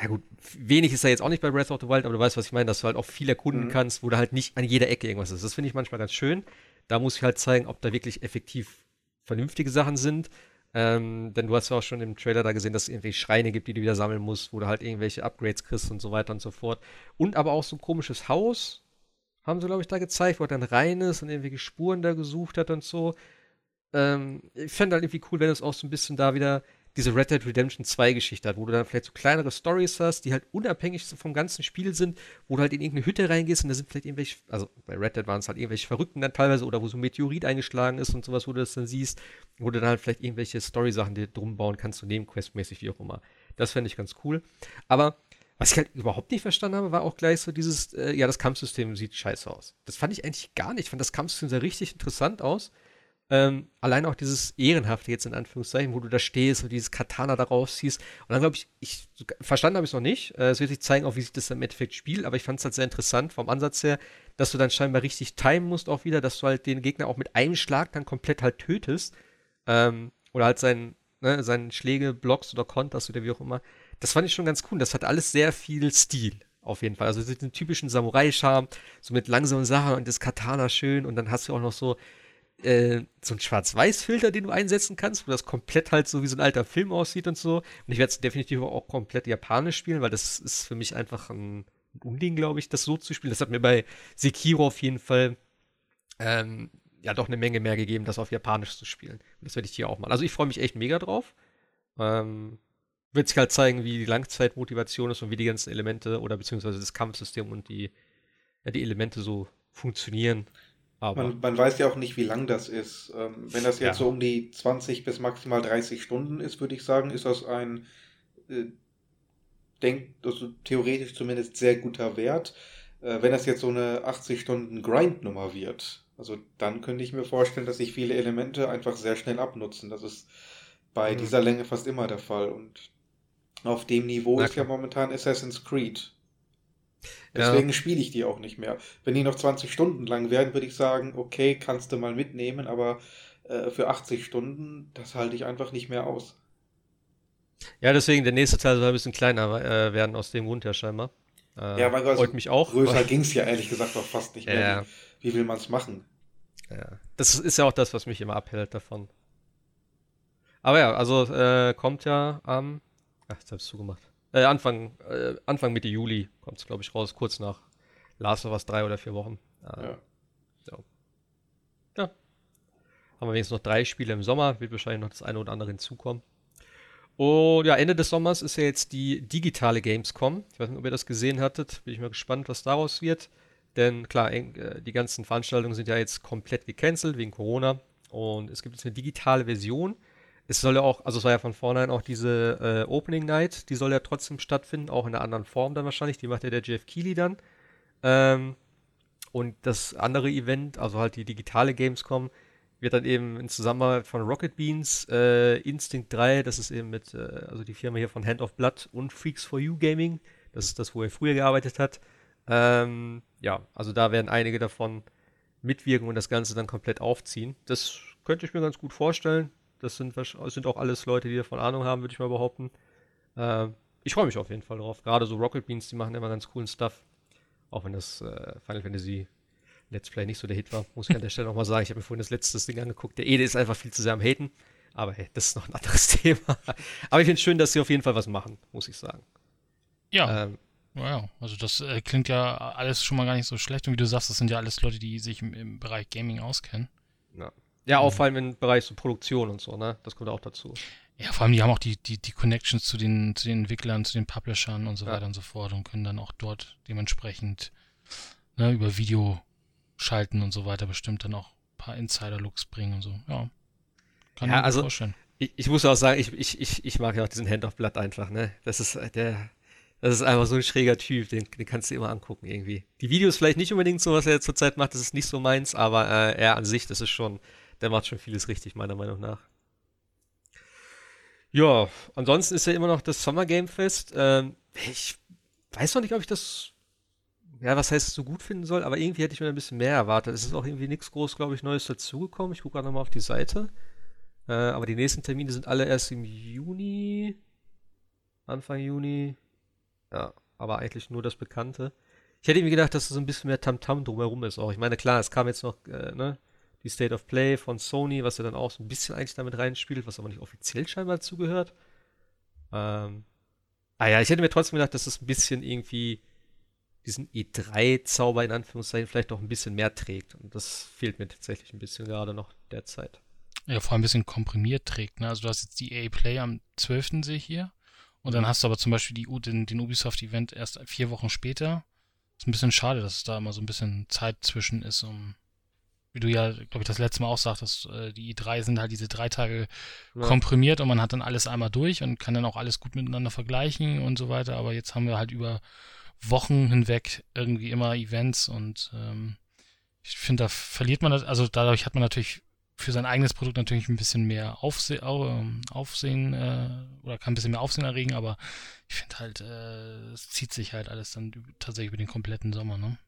ja gut, wenig ist da jetzt auch nicht bei Breath of the Wild, aber du weißt, was ich meine, dass du halt auch viel erkunden mhm. kannst, wo du halt nicht an jeder Ecke irgendwas ist. Das finde ich manchmal ganz schön. Da muss ich halt zeigen, ob da wirklich effektiv vernünftige Sachen sind ähm, denn du hast ja auch schon im Trailer da gesehen, dass es irgendwelche Schreine gibt, die du wieder sammeln musst, wo du halt irgendwelche Upgrades kriegst und so weiter und so fort. Und aber auch so ein komisches Haus, haben sie, glaube ich, da gezeigt, wo er dann rein ist und irgendwelche Spuren da gesucht hat und so. Ähm, ich fände halt irgendwie cool, wenn es auch so ein bisschen da wieder diese Red Dead Redemption 2 Geschichte hat, wo du dann vielleicht so kleinere Stories hast, die halt unabhängig vom ganzen Spiel sind, wo du halt in irgendeine Hütte reingehst und da sind vielleicht irgendwelche, also bei Red Dead waren es halt irgendwelche Verrückten dann teilweise oder wo so ein Meteorit eingeschlagen ist und sowas, wo du das dann siehst, wo du dann halt vielleicht irgendwelche Story-Sachen dir drum bauen kannst, so nebenquestmäßig, wie auch immer. Das fände ich ganz cool. Aber was ich halt überhaupt nicht verstanden habe, war auch gleich so dieses, äh, ja, das Kampfsystem sieht scheiße aus. Das fand ich eigentlich gar nicht. Ich fand das Kampfsystem sah richtig interessant aus. Ähm, allein auch dieses Ehrenhafte jetzt in Anführungszeichen, wo du da stehst und dieses Katana darauf ziehst. Und dann glaube ich, ich, verstanden habe ich es noch nicht. Äh, es wird sich zeigen, auch wie sich das im Endeffekt spielt, aber ich fand es halt sehr interessant vom Ansatz her, dass du dann scheinbar richtig timen musst auch wieder, dass du halt den Gegner auch mit einem Schlag dann komplett halt tötest. Ähm, oder halt seinen, ne, seinen Schläge blockst oder konterst oder wie auch immer. Das fand ich schon ganz cool. Das hat alles sehr viel Stil auf jeden Fall. Also den typischen Samurai-Charme, so mit langsamen Sachen und das Katana schön und dann hast du auch noch so äh, so einen Schwarz-Weiß-Filter, den du einsetzen kannst, wo das komplett halt so wie so ein alter Film aussieht und so. Und ich werde es definitiv auch komplett japanisch spielen, weil das ist für mich einfach ein, ein Unding, glaube ich, das so zu spielen. Das hat mir bei Sekiro auf jeden Fall ähm, ja doch eine Menge mehr gegeben, das auf Japanisch zu spielen. Und das werde ich hier auch mal. Also ich freue mich echt mega drauf. Ähm, wird sich halt zeigen, wie die Langzeitmotivation ist und wie die ganzen Elemente oder beziehungsweise das Kampfsystem und die, ja, die Elemente so funktionieren. Aber man, man, weiß ja auch nicht, wie lang das ist. Ähm, wenn das jetzt ja. so um die 20 bis maximal 30 Stunden ist, würde ich sagen, ist das ein, äh, denk, also theoretisch zumindest sehr guter Wert. Äh, wenn das jetzt so eine 80 Stunden Grind-Nummer wird, also dann könnte ich mir vorstellen, dass sich viele Elemente einfach sehr schnell abnutzen. Das ist bei mhm. dieser Länge fast immer der Fall. Und auf dem Niveau Na, ist ja momentan Assassin's Creed. Deswegen ja. spiele ich die auch nicht mehr. Wenn die noch 20 Stunden lang wären, würde ich sagen, okay, kannst du mal mitnehmen, aber äh, für 80 Stunden, das halte ich einfach nicht mehr aus. Ja, deswegen, der nächste Teil soll ein bisschen kleiner äh, werden, aus dem Grund ja scheinbar. Äh, ja, weil also mich auch. Größer ging es ja ehrlich gesagt auch fast nicht mehr. Ja. Wie, wie will man es machen? Ja. Das ist ja auch das, was mich immer abhält davon. Aber ja, also äh, kommt ja am. ach, jetzt hab's zugemacht. Äh, Anfang, äh, Anfang Mitte Juli kommt es, glaube ich, raus, kurz nach Last of Us drei oder vier Wochen. Äh, ja. So. ja. Haben wir wenigstens noch drei Spiele im Sommer, wird wahrscheinlich noch das eine oder andere hinzukommen. Und ja, Ende des Sommers ist ja jetzt die digitale Gamescom. Ich weiß nicht, ob ihr das gesehen hattet. Bin ich mal gespannt, was daraus wird. Denn klar, äh, die ganzen Veranstaltungen sind ja jetzt komplett gecancelt wegen Corona. Und es gibt jetzt eine digitale Version es soll ja auch, also es war ja von vornherein auch diese äh, Opening Night, die soll ja trotzdem stattfinden, auch in einer anderen Form dann wahrscheinlich. Die macht ja der Jeff Keighley dann. Ähm, und das andere Event, also halt die digitale Gamescom, wird dann eben in Zusammenarbeit von Rocket Beans, äh, Instinct 3, das ist eben mit, äh, also die Firma hier von Hand of Blood und Freaks for You Gaming, das ist das, wo er früher gearbeitet hat. Ähm, ja, also da werden einige davon mitwirken und das Ganze dann komplett aufziehen. Das könnte ich mir ganz gut vorstellen. Das sind, sind auch alles Leute, die davon Ahnung haben, würde ich mal behaupten. Äh, ich freue mich auf jeden Fall drauf. Gerade so Rocket Beans, die machen immer ganz coolen Stuff. Auch wenn das äh, Final Fantasy Let's Play nicht so der Hit war, muss ich an der Stelle nochmal sagen. Ich habe mir vorhin das letzte Ding angeguckt. Der Ede ist einfach viel zu sehr am Haten. Aber hey, das ist noch ein anderes Thema. Aber ich finde es schön, dass sie auf jeden Fall was machen, muss ich sagen. Ja. Ähm, ja, also das äh, klingt ja alles schon mal gar nicht so schlecht. Und wie du sagst, das sind ja alles Leute, die sich im, im Bereich Gaming auskennen. Ja. Ja, auch vor allem im Bereich so Produktion und so, ne? Das kommt auch dazu. Ja, vor allem, die haben auch die, die, die Connections zu den, zu den Entwicklern, zu den Publishern und so ja. weiter und so fort und können dann auch dort dementsprechend ne, über Video schalten und so weiter bestimmt dann auch ein paar Insider-Looks bringen und so. Ja. Kann ja, mir also, vorstellen. Ich, ich muss auch sagen, ich, ich, ich, ich mag ja auch diesen Hand of Blood einfach, ne? Das ist der. Das ist einfach so ein schräger Typ, den, den kannst du immer angucken irgendwie. Die Videos vielleicht nicht unbedingt so, was er zurzeit macht, das ist nicht so meins, aber äh, er an sich, das ist schon, der macht schon vieles richtig, meiner Meinung nach. Ja, ansonsten ist ja immer noch das Summer Game Fest. Ähm, ich weiß noch nicht, ob ich das, ja, was heißt so gut finden soll, aber irgendwie hätte ich mir ein bisschen mehr erwartet. Es ist auch irgendwie nichts groß, glaube ich, Neues dazugekommen. Ich gucke gerade nochmal auf die Seite. Äh, aber die nächsten Termine sind alle erst im Juni. Anfang Juni. Ja, aber eigentlich nur das Bekannte. Ich hätte mir gedacht, dass so ein bisschen mehr Tamtam -Tam drumherum ist auch. Ich meine, klar, es kam jetzt noch, äh, ne, die State of Play von Sony, was ja dann auch so ein bisschen eigentlich damit reinspielt, was aber nicht offiziell scheinbar zugehört. Ähm, ah ja, ich hätte mir trotzdem gedacht, dass es ein bisschen irgendwie diesen E3-Zauber in Anführungszeichen vielleicht noch ein bisschen mehr trägt. Und das fehlt mir tatsächlich ein bisschen gerade noch derzeit. Ja, vor allem ein bisschen komprimiert trägt. Ne? Also du hast jetzt die EA Play am 12. sehe ich hier. Und dann hast du aber zum Beispiel die, den, den Ubisoft-Event erst vier Wochen später. Ist ein bisschen schade, dass es da immer so ein bisschen Zeit zwischen ist, um, wie du ja, glaube ich, das letzte Mal auch sagtest, äh, die drei sind halt diese drei Tage ja. komprimiert und man hat dann alles einmal durch und kann dann auch alles gut miteinander vergleichen und so weiter. Aber jetzt haben wir halt über Wochen hinweg irgendwie immer Events und ähm, ich finde, da verliert man das, also dadurch hat man natürlich für sein eigenes Produkt natürlich ein bisschen mehr Aufse ähm, Aufsehen äh, oder kann ein bisschen mehr Aufsehen erregen, aber ich finde halt, äh, es zieht sich halt alles dann tatsächlich über den kompletten Sommer, ne?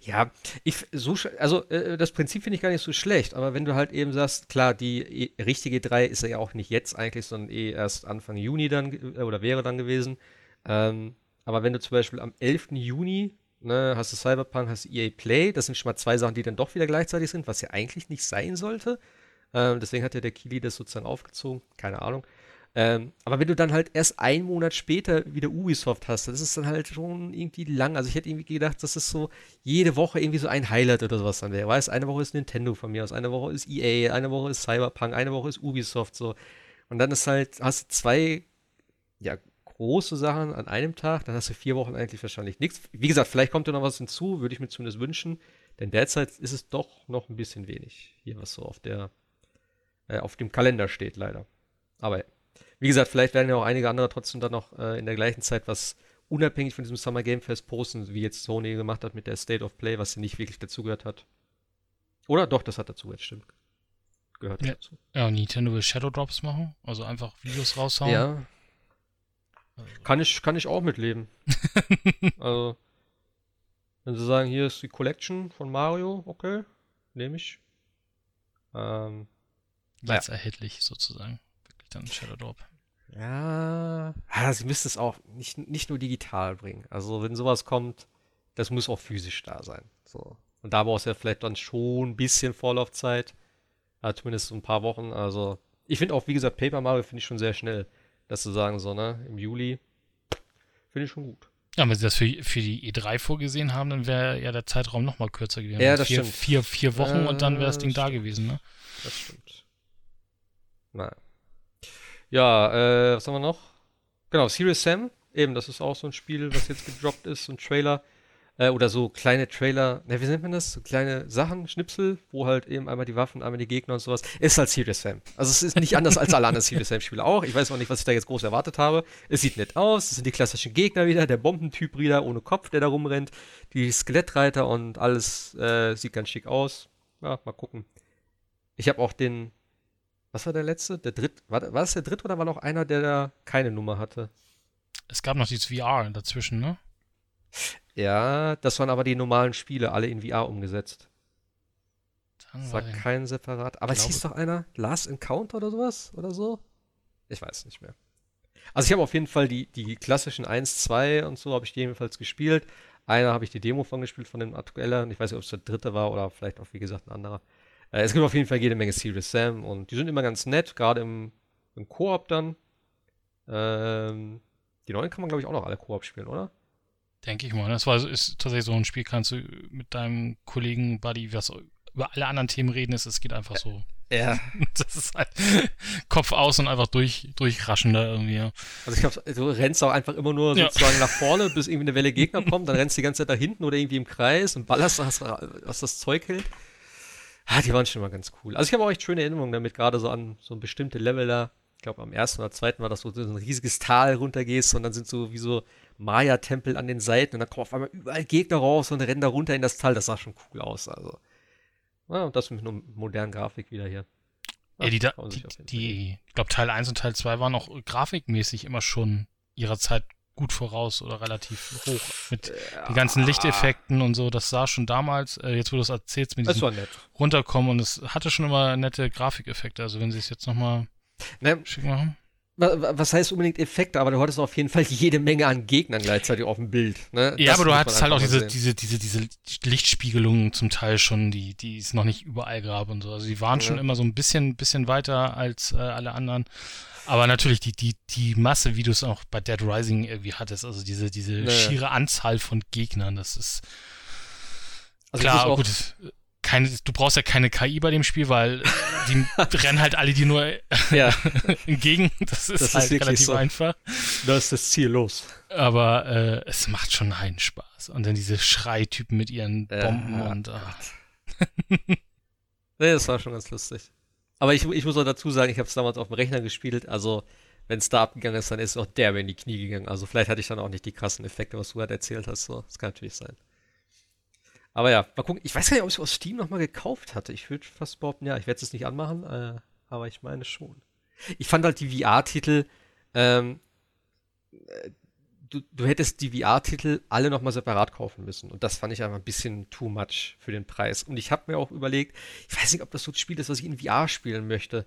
Ja, ich so also äh, das Prinzip finde ich gar nicht so schlecht, aber wenn du halt eben sagst, klar, die e richtige 3 ist ja auch nicht jetzt eigentlich, sondern eh erst Anfang Juni dann äh, oder wäre dann gewesen. Ähm, aber wenn du zum Beispiel am 11. Juni Ne, hast du Cyberpunk, hast du EA Play, das sind schon mal zwei Sachen, die dann doch wieder gleichzeitig sind, was ja eigentlich nicht sein sollte. Ähm, deswegen hat ja der Kili das sozusagen aufgezogen, keine Ahnung. Ähm, aber wenn du dann halt erst einen Monat später wieder Ubisoft hast, das ist dann halt schon irgendwie lang. Also ich hätte irgendwie gedacht, dass es so jede Woche irgendwie so ein Highlight oder sowas dann wäre. Weißt, eine Woche ist Nintendo von mir aus, eine Woche ist EA, eine Woche ist Cyberpunk, eine Woche ist Ubisoft so. Und dann ist halt, hast du zwei, ja, große Sachen an einem Tag, dann hast du vier Wochen eigentlich wahrscheinlich nichts. Wie gesagt, vielleicht kommt da noch was hinzu, würde ich mir zumindest wünschen. Denn derzeit ist es doch noch ein bisschen wenig hier, was so auf der äh, auf dem Kalender steht, leider. Aber wie gesagt, vielleicht werden ja auch einige andere trotzdem dann noch äh, in der gleichen Zeit was unabhängig von diesem Summer Game Fest posten, wie jetzt Sony gemacht hat mit der State of Play, was sie nicht wirklich dazugehört hat. Oder doch, das hat dazugehört, stimmt. Gehört ja. dazu. Ja, Nintendo will Shadow Drops machen, also einfach Videos raushauen. Ja, kann ich, kann ich auch mitleben. also, wenn sie sagen, hier ist die Collection von Mario, okay, nehme ich. Ähm, Jetzt naja. erhältlich sozusagen. Wirklich dann Shadow Drop. Ja, ja, sie müsste es auch nicht, nicht nur digital bringen. Also, wenn sowas kommt, das muss auch physisch da sein. So. Und da brauchst du ja vielleicht dann schon ein bisschen Vorlaufzeit. Ja, zumindest so ein paar Wochen. Also, ich finde auch, wie gesagt, Paper Mario finde ich schon sehr schnell dass sie sagen so, ne, im Juli, finde ich schon gut. Ja, wenn sie das für, für die E3 vorgesehen haben, dann wäre ja der Zeitraum noch mal kürzer gewesen. Ja, das vier, stimmt. Vier, vier Wochen äh, und dann wäre das Ding da gewesen, ne? Das stimmt. Naja. Ja, äh, was haben wir noch? Genau, Serious Sam. Eben, das ist auch so ein Spiel, was jetzt gedroppt ist, so ein Trailer. Äh, oder so kleine Trailer, ne, wie nennt man das? So kleine Sachen, Schnipsel, wo halt eben einmal die Waffen, einmal die Gegner und sowas. Ist halt Serious Sam. Also es ist nicht anders als alle anderen Serious Sam-Spiele auch. Ich weiß auch nicht, was ich da jetzt groß erwartet habe. Es sieht nett aus, es sind die klassischen Gegner wieder, der Bombentyp wieder ohne Kopf, der da rumrennt, die Skelettreiter und alles äh, sieht ganz schick aus. Ja, mal gucken. Ich habe auch den, was war der letzte? Der dritte, war, war das der dritte oder war noch einer, der da keine Nummer hatte? Es gab noch dieses VR dazwischen, ne? Ja, das waren aber die normalen Spiele, alle in VR umgesetzt. Das war kein separat. Aber es hieß doch einer Last Encounter oder sowas? Oder so? Ich weiß nicht mehr. Also ich habe auf jeden Fall die, die klassischen 1, 2 und so habe ich jedenfalls gespielt. Einer habe ich die Demo von gespielt, von dem aktuellen. Ich weiß nicht, ob es der dritte war oder vielleicht auch, wie gesagt, ein anderer. Äh, es gibt auf jeden Fall jede Menge Serious Sam und die sind immer ganz nett, gerade im, im Koop dann. Ähm, die neuen kann man, glaube ich, auch noch alle Koop spielen, oder? Denke ich mal. Das war, ist tatsächlich so ein Spiel, kannst du mit deinem Kollegen Buddy was über alle anderen Themen reden, ist, es geht einfach so. Ja. Das ist halt Kopf aus und einfach durch, durchraschen da irgendwie. Also ich glaube, du rennst auch einfach immer nur sozusagen ja. nach vorne, bis irgendwie eine Welle Gegner kommt, dann rennst du die ganze Zeit da hinten oder irgendwie im Kreis und ballerst, was, was das Zeug hält. Ah, die waren schon mal ganz cool. Also ich habe auch echt schöne Erinnerungen damit, gerade so an so ein bestimmte Level da. Ich glaube, am ersten oder zweiten war das so, so ein riesiges Tal runtergehst und dann sind so wie so Maya-Tempel an den Seiten und dann kommen auf einmal überall Gegner raus und rennen da runter in das Tal. Das sah schon cool aus. Also. Ja, und das mit einer modernen Grafik wieder hier. Ja, ja die, die, die, ich glaube, Teil 1 und Teil 2 waren auch grafikmäßig immer schon ihrer Zeit gut voraus oder relativ hoch. Mit ja. den ganzen Lichteffekten und so. Das sah schon damals, äh, jetzt wo du es erzählst, mit diesem runterkommen und es hatte schon immer nette Grafikeffekte. Also wenn sie es jetzt nochmal ne, schick machen was heißt unbedingt Effekte, aber du hattest auf jeden Fall jede Menge an Gegnern gleichzeitig auf dem Bild. Ne? Ja, das aber du hattest halt auch diese, diese, diese, diese Lichtspiegelungen zum Teil schon, die, die es noch nicht überall gab und so. Also die waren ja. schon immer so ein bisschen, bisschen weiter als äh, alle anderen. Aber natürlich die, die, die Masse, wie du es auch bei Dead Rising irgendwie hattest, also diese, diese naja. schiere Anzahl von Gegnern, das ist also klar, gut keine, du brauchst ja keine KI bei dem Spiel, weil die rennen halt alle die nur ja. entgegen. Das ist das halt ist relativ so. einfach. Da ist das Ziel los. Aber äh, es macht schon einen Spaß. Und dann diese Schreitypen mit ihren Bomben ja. und. Ah. nee, das war schon ganz lustig. Aber ich, ich muss auch dazu sagen, ich habe es damals auf dem Rechner gespielt, also wenn es da abgegangen ist, dann ist auch der mir in die Knie gegangen. Also vielleicht hatte ich dann auch nicht die krassen Effekte, was du halt erzählt hast. So, das kann natürlich sein. Aber ja, mal gucken. Ich weiß gar nicht, ob ich es aus Steam nochmal gekauft hatte. Ich würde fast behaupten, ja, ich werde es nicht anmachen, äh, aber ich meine schon. Ich fand halt die VR-Titel, ähm, äh, du, du hättest die VR-Titel alle nochmal separat kaufen müssen. Und das fand ich einfach ein bisschen too much für den Preis. Und ich habe mir auch überlegt, ich weiß nicht, ob das so ein Spiel ist, was ich in VR spielen möchte.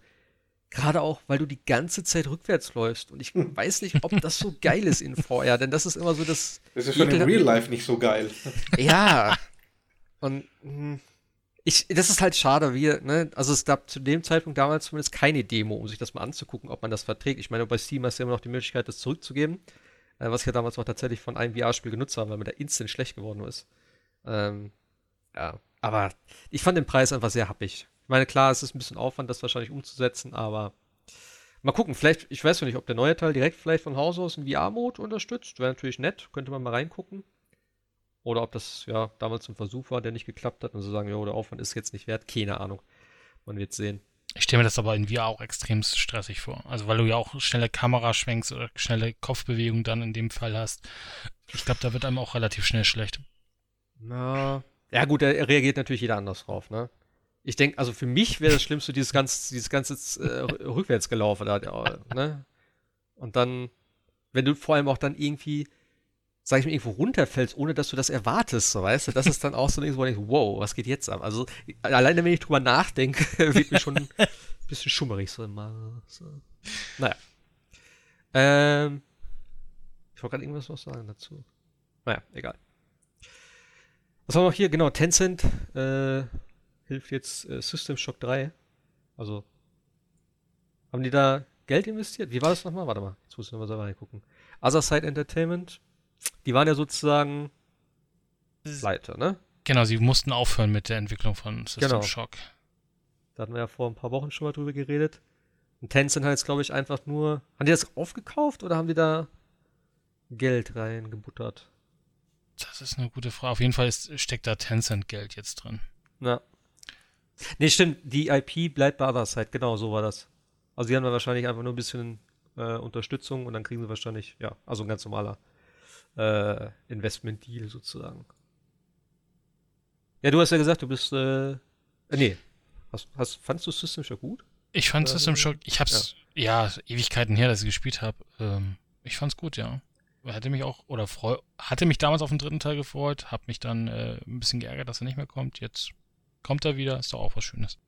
Gerade auch, weil du die ganze Zeit rückwärts läufst. Und ich weiß nicht, ob das so geil ist in VR, denn das ist immer so das. Das ist schon im Real Life nicht so geil. Ja, und hm, ich, das ist halt schade, wie, ne, also es gab zu dem Zeitpunkt damals zumindest keine Demo, um sich das mal anzugucken, ob man das verträgt. Ich meine, bei Steam hast du ja immer noch die Möglichkeit, das zurückzugeben, was ich ja damals auch tatsächlich von einem VR-Spiel genutzt habe, weil mir da instant schlecht geworden ist. Ähm, ja, aber ich fand den Preis einfach sehr happig. Ich meine, klar, es ist ein bisschen Aufwand, das wahrscheinlich umzusetzen, aber mal gucken, vielleicht, ich weiß ja nicht, ob der neue Teil direkt vielleicht von Haus aus einen VR-Mode unterstützt, wäre natürlich nett, könnte man mal reingucken. Oder ob das ja damals ein Versuch war, der nicht geklappt hat und so sagen, ja, der Aufwand ist jetzt nicht wert. Keine Ahnung. Man wird sehen. Ich stelle mir das aber in VR auch extrem stressig vor. Also weil du ja auch schnelle Kamera schwenkst oder schnelle Kopfbewegungen dann in dem Fall hast. Ich glaube, da wird einem auch relativ schnell schlecht. Na. Ja gut, da reagiert natürlich jeder anders drauf, ne? Ich denke, also für mich wäre das Schlimmste dieses ganze, dieses ganze äh, Rückwärtsgelaufen da, ne? Und dann, wenn du vor allem auch dann irgendwie sag ich mal, irgendwo runterfällst, ohne dass du das erwartest, so weißt du, das ist dann auch so ein wo ich denke, wow, was geht jetzt ab? Also alleine wenn ich drüber nachdenke, wird mir schon ein bisschen schummerig so immer. So. Naja. Ähm, ich wollte gerade irgendwas noch sagen dazu. Naja, egal. Was haben wir noch hier? Genau, Tencent äh, hilft jetzt äh, System Shock 3. Also, haben die da Geld investiert? Wie war das nochmal? Warte mal, jetzt muss ich nochmal selber reingucken. Other Side Entertainment die waren ja sozusagen pleite, ne? Genau, sie mussten aufhören mit der Entwicklung von System genau. Shock. Da hatten wir ja vor ein paar Wochen schon mal drüber geredet. Und Tencent hat jetzt, glaube ich, einfach nur. Haben die das aufgekauft oder haben die da Geld reingebuttert? Das ist eine gute Frage. Auf jeden Fall ist, steckt da Tencent Geld jetzt drin. Na. Nee, stimmt. Die IP bleibt bei Otherside. Genau, so war das. Also, sie haben da wahrscheinlich einfach nur ein bisschen äh, Unterstützung und dann kriegen sie wahrscheinlich, ja, also ein ganz normaler äh, Investment-Deal sozusagen. Ja, du hast ja gesagt, du bist, äh, äh nee, hast, hast, fandst du System Shock gut? Ich fand äh, System Shock, ich hab's, ja. ja, Ewigkeiten her, dass ich gespielt habe. Ähm, ich fand's gut, ja. Hatte mich auch, oder freu, hatte mich damals auf den dritten Teil gefreut, hab mich dann äh, ein bisschen geärgert, dass er nicht mehr kommt. Jetzt kommt er wieder, ist doch auch was Schönes.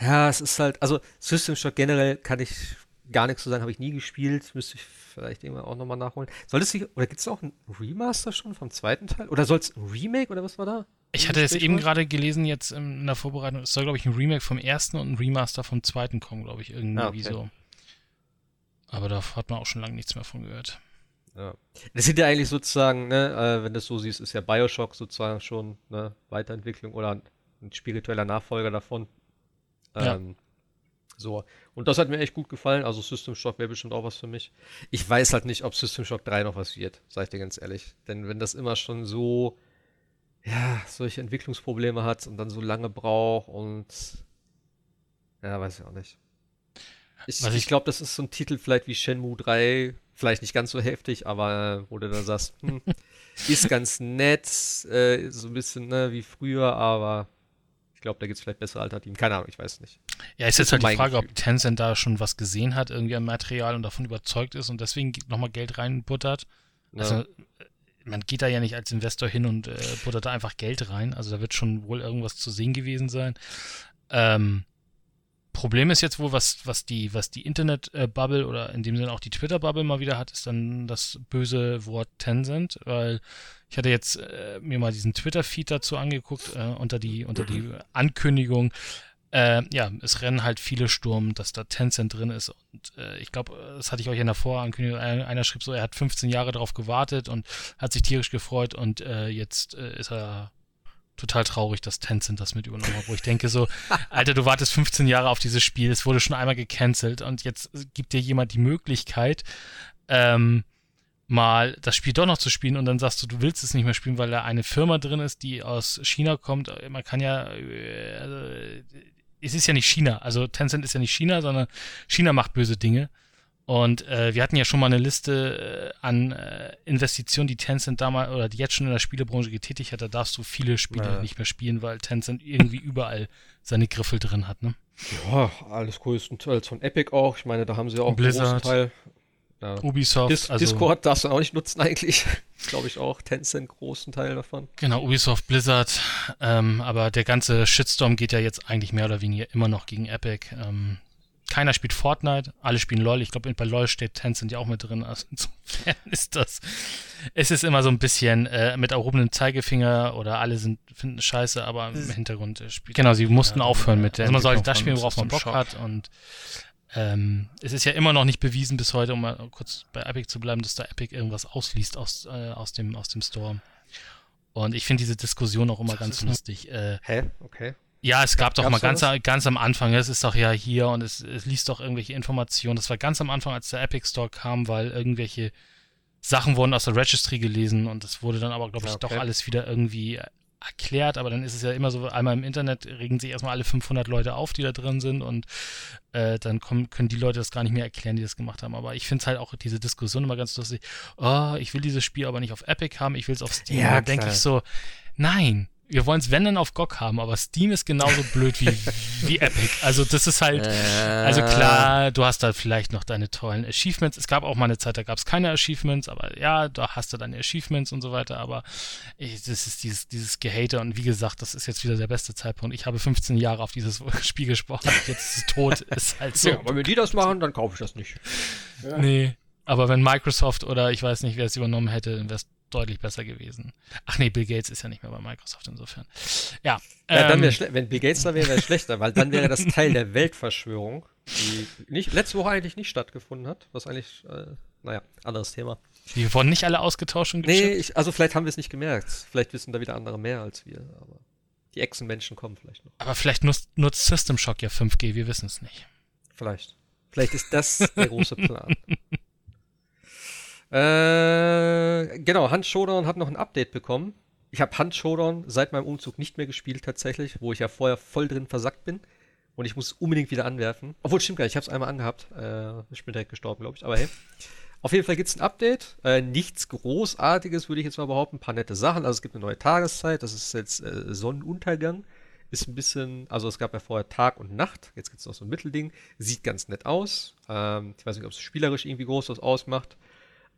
Ja, es ist halt, also System Shock generell kann ich gar nichts zu sagen, habe ich nie gespielt. Müsste ich vielleicht irgendwann auch nochmal nachholen. Soll es sich, oder gibt es auch ein Remaster schon vom zweiten Teil? Oder soll es ein Remake oder was war da? Ich hatte es eben gerade gelesen, jetzt in der Vorbereitung. Es soll, glaube ich, ein Remake vom ersten und ein Remaster vom zweiten kommen, glaube ich, irgendwie ah, okay. so. Aber da hat man auch schon lange nichts mehr von gehört. Ja. Das sind ja eigentlich sozusagen, ne, äh, wenn du es so siehst, ist ja Bioshock sozusagen schon eine Weiterentwicklung oder ein spiritueller Nachfolger davon. Ähm, ja. So. Und das hat mir echt gut gefallen. Also System Shock wäre bestimmt auch was für mich. Ich weiß halt nicht, ob System Shock 3 noch was wird, sag ich dir ganz ehrlich. Denn wenn das immer schon so, ja, solche Entwicklungsprobleme hat und dann so lange braucht und ja, weiß ich auch nicht. Ich, ich, ich glaube, das ist so ein Titel vielleicht wie Shenmue 3, vielleicht nicht ganz so heftig, aber wo du dann sagst, hm, ist ganz nett, äh, so ein bisschen ne, wie früher, aber glaube, da gibt es vielleicht bessere Alternativen. Keine Ahnung, ich weiß nicht. Ja, ist jetzt halt die Frage, Gefühl. ob Tencent da schon was gesehen hat, irgendwie an Material und davon überzeugt ist und deswegen nochmal Geld reinbuttert. Ja. Also, man geht da ja nicht als Investor hin und äh, buttert da einfach Geld rein. Also, da wird schon wohl irgendwas zu sehen gewesen sein. Ähm, Problem ist jetzt wohl, was, was die, was die Internet-Bubble oder in dem Sinne auch die Twitter-Bubble mal wieder hat, ist dann das böse Wort Tencent, weil ich hatte jetzt äh, mir mal diesen Twitter-Feed dazu angeguckt, äh, unter die, unter die Ankündigung. Äh, ja, es rennen halt viele Sturm, dass da Tencent drin ist. Und äh, ich glaube, das hatte ich euch in der Vorankündigung. Einer schrieb so, er hat 15 Jahre darauf gewartet und hat sich tierisch gefreut und äh, jetzt äh, ist er total traurig, dass Tencent das mit übernommen hat, wo ich denke so, Alter, du wartest 15 Jahre auf dieses Spiel, es wurde schon einmal gecancelt und jetzt gibt dir jemand die Möglichkeit, ähm, mal das Spiel doch noch zu spielen und dann sagst du, du willst es nicht mehr spielen, weil da eine Firma drin ist, die aus China kommt. Man kann ja, also, es ist ja nicht China, also Tencent ist ja nicht China, sondern China macht böse Dinge. Und äh, wir hatten ja schon mal eine Liste äh, an äh, Investitionen, die Tencent damals oder die jetzt schon in der Spielebranche getätigt hat. Da darfst du viele Spiele naja. nicht mehr spielen, weil Tencent irgendwie überall seine Griffel drin hat. Ne? Ja, alles größtenteils von Epic auch. Ich meine, da haben sie auch Blizzard, einen großen Teil. Ja. Ubisoft. Dis also, Discord darfst du auch nicht nutzen eigentlich. Glaube ich auch. Tencent großen Teil davon. Genau, Ubisoft, Blizzard. Ähm, aber der ganze Shitstorm geht ja jetzt eigentlich mehr oder weniger immer noch gegen Epic. Ähm, keiner spielt Fortnite, alle spielen LOL. Ich glaube, bei LOL steht Tencent ja auch mit drin. Also insofern ist das. Es ist immer so ein bisschen äh, mit erhobenem Zeigefinger oder alle sind finden scheiße, aber im Hintergrund äh, spielt. Genau, sie mussten ja, aufhören mit der. Also man sollte das spielen, worauf man Bock Shop. hat und ähm, es ist ja immer noch nicht bewiesen bis heute, um mal kurz bei Epic zu bleiben, dass da Epic irgendwas ausliest aus, äh, aus, dem, aus dem Store. Und ich finde diese Diskussion auch immer ganz lustig. Äh, Hä? Okay. Ja, es gab doch mal ganz, ganz am Anfang, es ist doch ja hier und es, es liest doch irgendwelche Informationen. Das war ganz am Anfang, als der Epic Store kam, weil irgendwelche Sachen wurden aus der Registry gelesen und das wurde dann aber, glaube ich, ja, okay. doch alles wieder irgendwie erklärt, aber dann ist es ja immer so, einmal im Internet regen sich erstmal alle 500 Leute auf, die da drin sind und äh, dann kommen, können die Leute das gar nicht mehr erklären, die das gemacht haben. Aber ich finde es halt auch diese Diskussion immer ganz lustig. Oh, ich will dieses Spiel aber nicht auf Epic haben, ich will es auf Steam. Ja, da denke ich so, nein, wir wollen es wenn dann auf GOG haben, aber Steam ist genauso blöd wie, wie Epic. Also das ist halt, also klar, du hast da vielleicht noch deine tollen Achievements. Es gab auch mal eine Zeit, da gab es keine Achievements, aber ja, da hast du deine Achievements und so weiter, aber ich, das ist dieses, dieses Gehate und wie gesagt, das ist jetzt wieder der beste Zeitpunkt. Ich habe 15 Jahre auf dieses Spiel gesprochen, jetzt ist es tot, ist halt so. Ja, aber wenn die das machen, dann kaufe ich das nicht. Ja. Nee. Aber wenn Microsoft oder ich weiß nicht, wer es übernommen hätte, wäre es deutlich besser gewesen. Ach nee, Bill Gates ist ja nicht mehr bei Microsoft insofern. Ja. ja ähm, wenn Bill Gates da wäre, wäre es schlechter, weil dann wäre das Teil der Weltverschwörung, die nicht, letzte Woche eigentlich nicht stattgefunden hat, was eigentlich, äh, naja, anderes Thema. Die wurden nicht alle ausgetauscht und Nee, ich, also vielleicht haben wir es nicht gemerkt. Vielleicht wissen da wieder andere mehr als wir, aber die Echsenmenschen kommen vielleicht noch. Aber vielleicht nutzt, nutzt System Shock ja 5G, wir wissen es nicht. Vielleicht. Vielleicht ist das der große Plan. Äh, genau, Hand Showdown hat noch ein Update bekommen. Ich habe Hand Showdown seit meinem Umzug nicht mehr gespielt tatsächlich, wo ich ja vorher voll drin versackt bin. Und ich muss unbedingt wieder anwerfen. Obwohl, stimmt gar nicht, ich habe es einmal angehabt. Äh, ich bin direkt gestorben, glaube ich. Aber hey. Auf jeden Fall gibt es ein Update. Äh, nichts Großartiges, würde ich jetzt mal behaupten. Ein paar nette Sachen. Also es gibt eine neue Tageszeit. Das ist jetzt äh, Sonnenuntergang. Ist ein bisschen, also es gab ja vorher Tag und Nacht. Jetzt gibt es noch so ein Mittelding. Sieht ganz nett aus. Ähm, ich weiß nicht, ob es spielerisch irgendwie groß was ausmacht.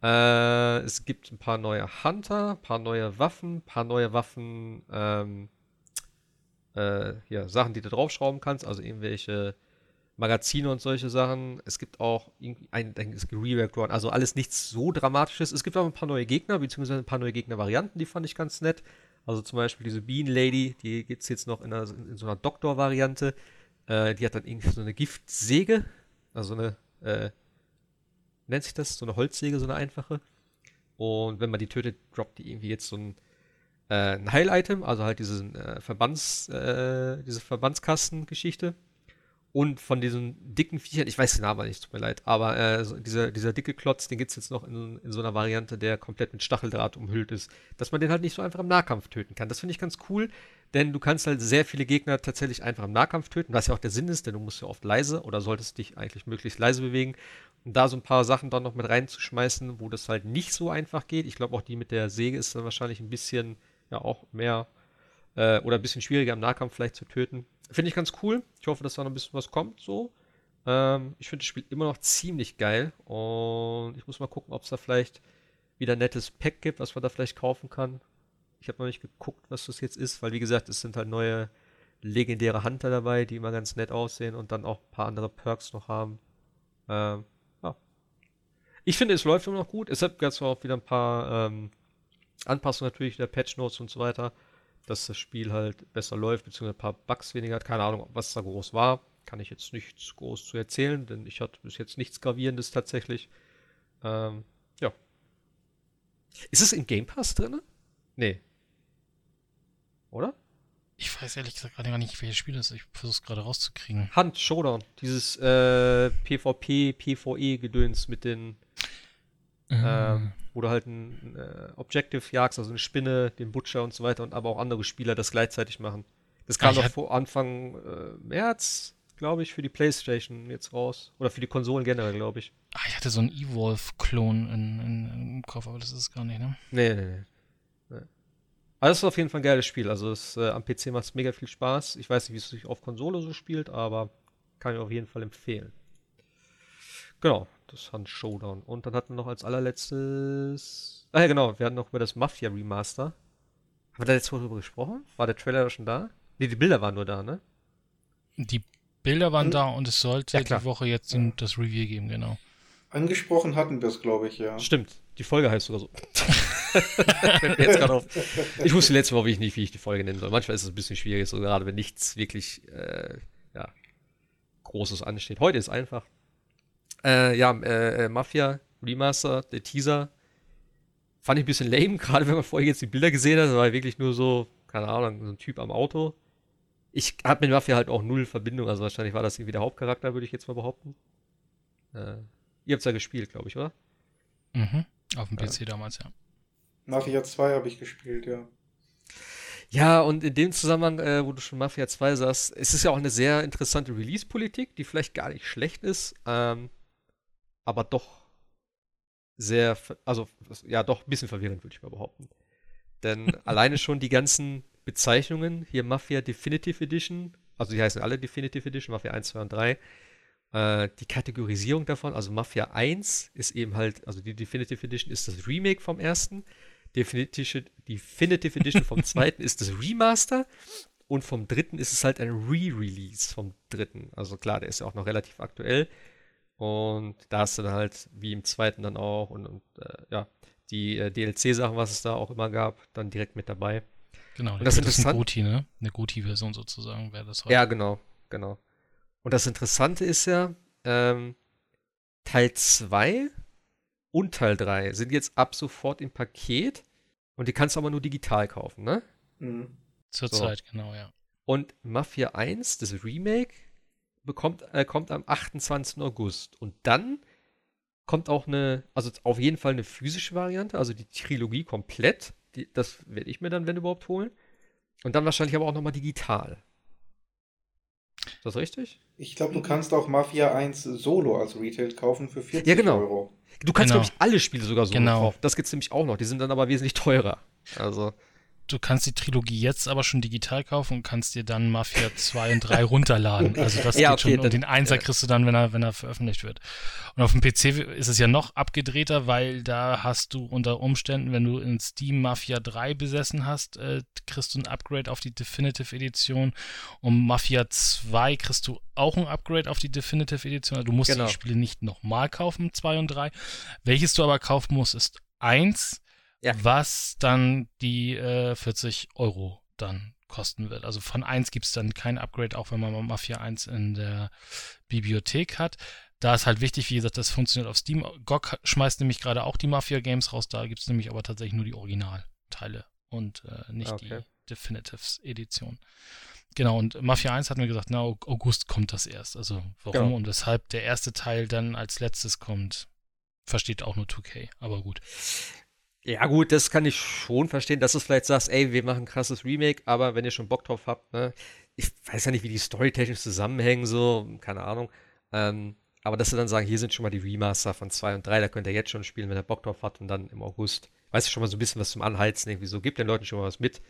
Äh, es gibt ein paar neue Hunter, ein paar neue Waffen, ein paar neue Waffen, ähm, äh, ja, Sachen, die du draufschrauben kannst, also irgendwelche Magazine und solche Sachen. Es gibt auch ein, ein Rework Run, also alles nichts so Dramatisches. Es gibt auch ein paar neue Gegner, beziehungsweise ein paar neue Gegnervarianten, die fand ich ganz nett. Also zum Beispiel diese Bean Lady, die gibt es jetzt noch in, einer, in, so einer Doktor-Variante. Äh, die hat dann irgendwie so eine Giftsäge, also eine äh, nennt sich das, so eine Holzsäge, so eine einfache. Und wenn man die tötet, droppt die irgendwie jetzt so ein, äh, ein Heil-Item, also halt diesen äh, Verbands, äh, diese Verbandskasten-Geschichte. Und von diesen dicken Viechern, ich weiß den Namen nicht, tut mir leid, aber äh, so dieser, dieser dicke Klotz, den gibt es jetzt noch in, in so einer Variante, der komplett mit Stacheldraht umhüllt ist, dass man den halt nicht so einfach im Nahkampf töten kann. Das finde ich ganz cool, denn du kannst halt sehr viele Gegner tatsächlich einfach im Nahkampf töten, was ja auch der Sinn ist, denn du musst ja oft leise oder solltest dich eigentlich möglichst leise bewegen. Und da so ein paar Sachen dann noch mit reinzuschmeißen, wo das halt nicht so einfach geht. Ich glaube auch die mit der Säge ist dann wahrscheinlich ein bisschen, ja auch mehr äh, oder ein bisschen schwieriger im Nahkampf vielleicht zu töten. Finde ich ganz cool. Ich hoffe, dass da noch ein bisschen was kommt so. Ähm, ich finde das Spiel immer noch ziemlich geil und ich muss mal gucken, ob es da vielleicht wieder ein nettes Pack gibt, was man da vielleicht kaufen kann. Ich habe noch nicht geguckt, was das jetzt ist, weil wie gesagt, es sind halt neue legendäre Hunter dabei, die immer ganz nett aussehen und dann auch ein paar andere Perks noch haben. Ähm, ja. Ich finde, es läuft immer noch gut. Es hat ganz auch wieder ein paar ähm, Anpassungen natürlich der Patch Notes und so weiter dass das Spiel halt besser läuft, beziehungsweise ein paar Bugs weniger hat. Keine Ahnung, was da groß war. Kann ich jetzt nichts groß zu erzählen, denn ich hatte bis jetzt nichts Gravierendes tatsächlich. Ähm, ja. Ist es im Game Pass drin? Nee. Oder? Ich weiß ehrlich gesagt gerade gar nicht, welches Spiel das ist. Ich versuche es gerade rauszukriegen. Hand, Showdown. Dieses äh, PvP, PvE-Gedöns mit den. Mhm. Ähm, wo du halt ein äh, Objective jagst, also eine Spinne, den Butcher und so weiter und aber auch andere Spieler das gleichzeitig machen. Das kam ah, doch vor Anfang äh, März, glaube ich, für die Playstation jetzt raus. Oder für die Konsolen generell, glaube ich. Ah, ich hatte so einen Evolve-Klon im Kopf, aber das ist es gar nicht, ne? Nee, nee, nee. nee. Aber das ist auf jeden Fall ein geiles Spiel. Also das, äh, am PC macht es mega viel Spaß. Ich weiß nicht, wie es sich auf Konsole so spielt, aber kann ich auf jeden Fall empfehlen. Genau, das Hand Showdown. Und dann hatten wir noch als allerletztes. Ah ja, genau, wir hatten noch über das Mafia Remaster. Haben wir da jetzt darüber gesprochen? War der Trailer schon da? Ne, die Bilder waren nur da, ne? Die Bilder waren hm. da und es sollte ja, die Woche jetzt ja. das Review geben, genau. Angesprochen hatten wir es, glaube ich, ja. Stimmt. Die Folge heißt sogar so. jetzt auf. Ich wusste letzte Woche nicht, wie ich die Folge nennen soll. Manchmal ist es ein bisschen schwierig, so gerade wenn nichts wirklich äh, ja, Großes ansteht. Heute ist einfach. Äh, ja, äh, äh, Mafia Remaster, der Teaser. Fand ich ein bisschen lame, gerade wenn man vorher jetzt die Bilder gesehen hat. Das war wirklich nur so, keine Ahnung, so ein Typ am Auto ich habe mit Mafia halt auch null Verbindung, also wahrscheinlich war das irgendwie der Hauptcharakter, würde ich jetzt mal behaupten. Äh, ihr habt es ja gespielt, glaube ich, oder? Mhm. Auf dem PC ja. damals, ja. Mafia 2 habe ich gespielt, ja. Ja, und in dem Zusammenhang, äh, wo du schon Mafia 2 sagst, es ist ja auch eine sehr interessante Release-Politik, die vielleicht gar nicht schlecht ist, ähm, aber doch sehr, also ja, doch ein bisschen verwirrend, würde ich mal behaupten. Denn alleine schon die ganzen Bezeichnungen. Hier Mafia Definitive Edition, also die heißen alle Definitive Edition, Mafia 1, 2 und 3. Äh, die Kategorisierung davon, also Mafia 1 ist eben halt, also die Definitive Edition ist das Remake vom ersten. Definitive, Definitive Edition vom zweiten ist das Remaster. Und vom dritten ist es halt ein Re-Release vom dritten. Also klar, der ist ja auch noch relativ aktuell. Und da hast du dann halt, wie im zweiten dann auch, und, und äh, ja, die äh, DLC-Sachen, was es da auch immer gab, dann direkt mit dabei. Genau, und das, das ist ein Goti, ne? Eine Goti-Version sozusagen wäre das heute. Ja, genau, genau. Und das Interessante ist ja, ähm, Teil 2 und Teil 3 sind jetzt ab sofort im Paket und die kannst du aber nur digital kaufen, ne? Mhm. Zurzeit, so. genau, ja. Und Mafia 1, das Remake, bekommt, äh, kommt am 28. August. Und dann kommt auch eine, also auf jeden Fall eine physische Variante, also die Trilogie komplett die, das werde ich mir dann, wenn überhaupt, holen. Und dann wahrscheinlich aber auch nochmal digital. Ist das richtig? Ich glaube, du kannst auch Mafia 1 Solo als Retail kaufen für 40 ja, genau. Euro. Du kannst, genau. glaube ich, alle Spiele sogar Solo genau. kaufen. Das gibt es nämlich auch noch. Die sind dann aber wesentlich teurer. Also du kannst die Trilogie jetzt aber schon digital kaufen und kannst dir dann Mafia 2 und 3 runterladen. Also das ja, geht okay, schon. Und den Einser ja. kriegst du dann, wenn er, wenn er veröffentlicht wird. Und auf dem PC ist es ja noch abgedrehter, weil da hast du unter Umständen, wenn du in Steam Mafia 3 besessen hast, äh, kriegst du ein Upgrade auf die Definitive Edition. Und Mafia 2 kriegst du auch ein Upgrade auf die Definitive Edition. Also du musst genau. die Spiele nicht nochmal kaufen, 2 und 3. Welches du aber kaufen musst, ist 1 ja. was dann die äh, 40 Euro dann kosten wird. Also von 1 gibt es dann kein Upgrade, auch wenn man Mafia 1 in der Bibliothek hat. Da ist halt wichtig, wie gesagt, das funktioniert auf Steam. GOG schmeißt nämlich gerade auch die Mafia-Games raus, da gibt es nämlich aber tatsächlich nur die Originalteile und äh, nicht okay. die Definitives-Edition. Genau, und Mafia 1 hat mir gesagt, na, August kommt das erst. Also warum genau. und weshalb der erste Teil dann als letztes kommt, versteht auch nur 2K, aber gut. Ja, gut, das kann ich schon verstehen, dass du vielleicht sagst, ey, wir machen ein krasses Remake, aber wenn ihr schon Bock drauf habt, ne, ich weiß ja nicht, wie die storytechnisch zusammenhängen, so, keine Ahnung. Ähm, aber dass sie dann sagen, hier sind schon mal die Remaster von 2 und 3, da könnt ihr jetzt schon spielen, wenn ihr Bock drauf habt und dann im August, weißt du, schon mal so ein bisschen was zum Anheizen, irgendwie so, gebt den Leuten schon mal was mit,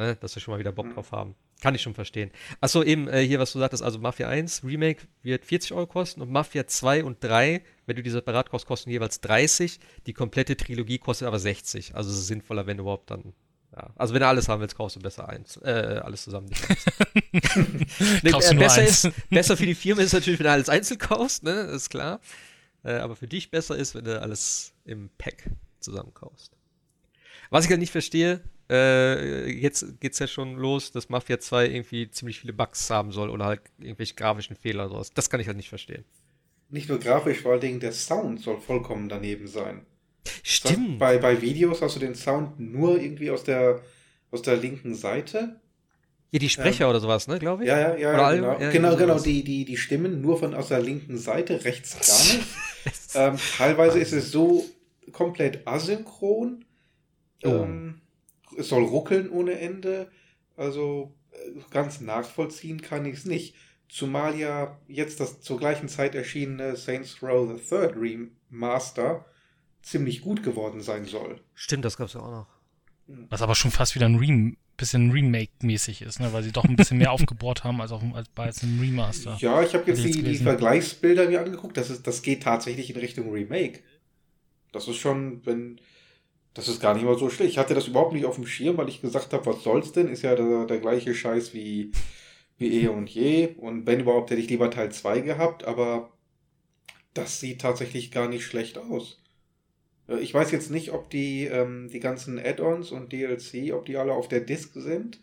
ne, dass wir schon mal wieder Bock mhm. drauf haben. Kann ich schon verstehen. Achso, eben äh, hier, was du sagtest, also Mafia 1 Remake wird 40 Euro kosten und Mafia 2 und 3, wenn du die separat kaufst, kosten jeweils 30. Die komplette Trilogie kostet aber 60. Also es ist sinnvoller, wenn du überhaupt dann. Ja. Also wenn du alles haben willst, kaufst du besser eins. Äh, alles zusammen. nee, äh, besser, ist, besser für die Firma ist natürlich, wenn du alles einzeln kaufst, ne? Ist klar. Äh, aber für dich besser ist, wenn du alles im Pack zusammen kaufst. Was ich halt nicht verstehe, äh, jetzt geht es ja schon los, dass Mafia 2 irgendwie ziemlich viele Bugs haben soll oder halt irgendwelche grafischen Fehler oder sowas. Das kann ich halt nicht verstehen. Nicht nur grafisch, vor allen Dingen der Sound soll vollkommen daneben sein. Stimmt. Bei, bei Videos hast du den Sound nur irgendwie aus der, aus der linken Seite. Ja, die Sprecher ähm, oder sowas, ne, glaube ich? Ja, ja, ja, oder genau. Ja, genau, genau, die, die, die Stimmen nur von aus der linken Seite, rechts gar nicht. ähm, teilweise ist es so komplett asynchron. Oh. Ähm, es soll ruckeln ohne Ende. Also äh, ganz nachvollziehen kann ich es nicht. Zumal ja jetzt das zur gleichen Zeit erschienene Saints Row the Third Remaster ziemlich gut geworden sein soll. Stimmt, das gab es ja auch noch. Was aber schon fast wieder ein Rem bisschen Remake-mäßig ist, ne? weil sie doch ein bisschen mehr aufgebohrt haben als, auch, als bei einem Remaster. Ja, ich habe jetzt, die, die Vergleichsbilder mir angeguckt. Das, ist, das geht tatsächlich in Richtung Remake. Das ist schon, wenn. Das ist gar nicht mal so schlecht. Ich hatte das überhaupt nicht auf dem Schirm, weil ich gesagt habe, was soll's denn? Ist ja der, der gleiche Scheiß wie, wie eh und je. Und wenn überhaupt, hätte ich lieber Teil 2 gehabt, aber das sieht tatsächlich gar nicht schlecht aus. Äh, ich weiß jetzt nicht, ob die, ähm, die ganzen Add-ons und DLC, ob die alle auf der Disk sind.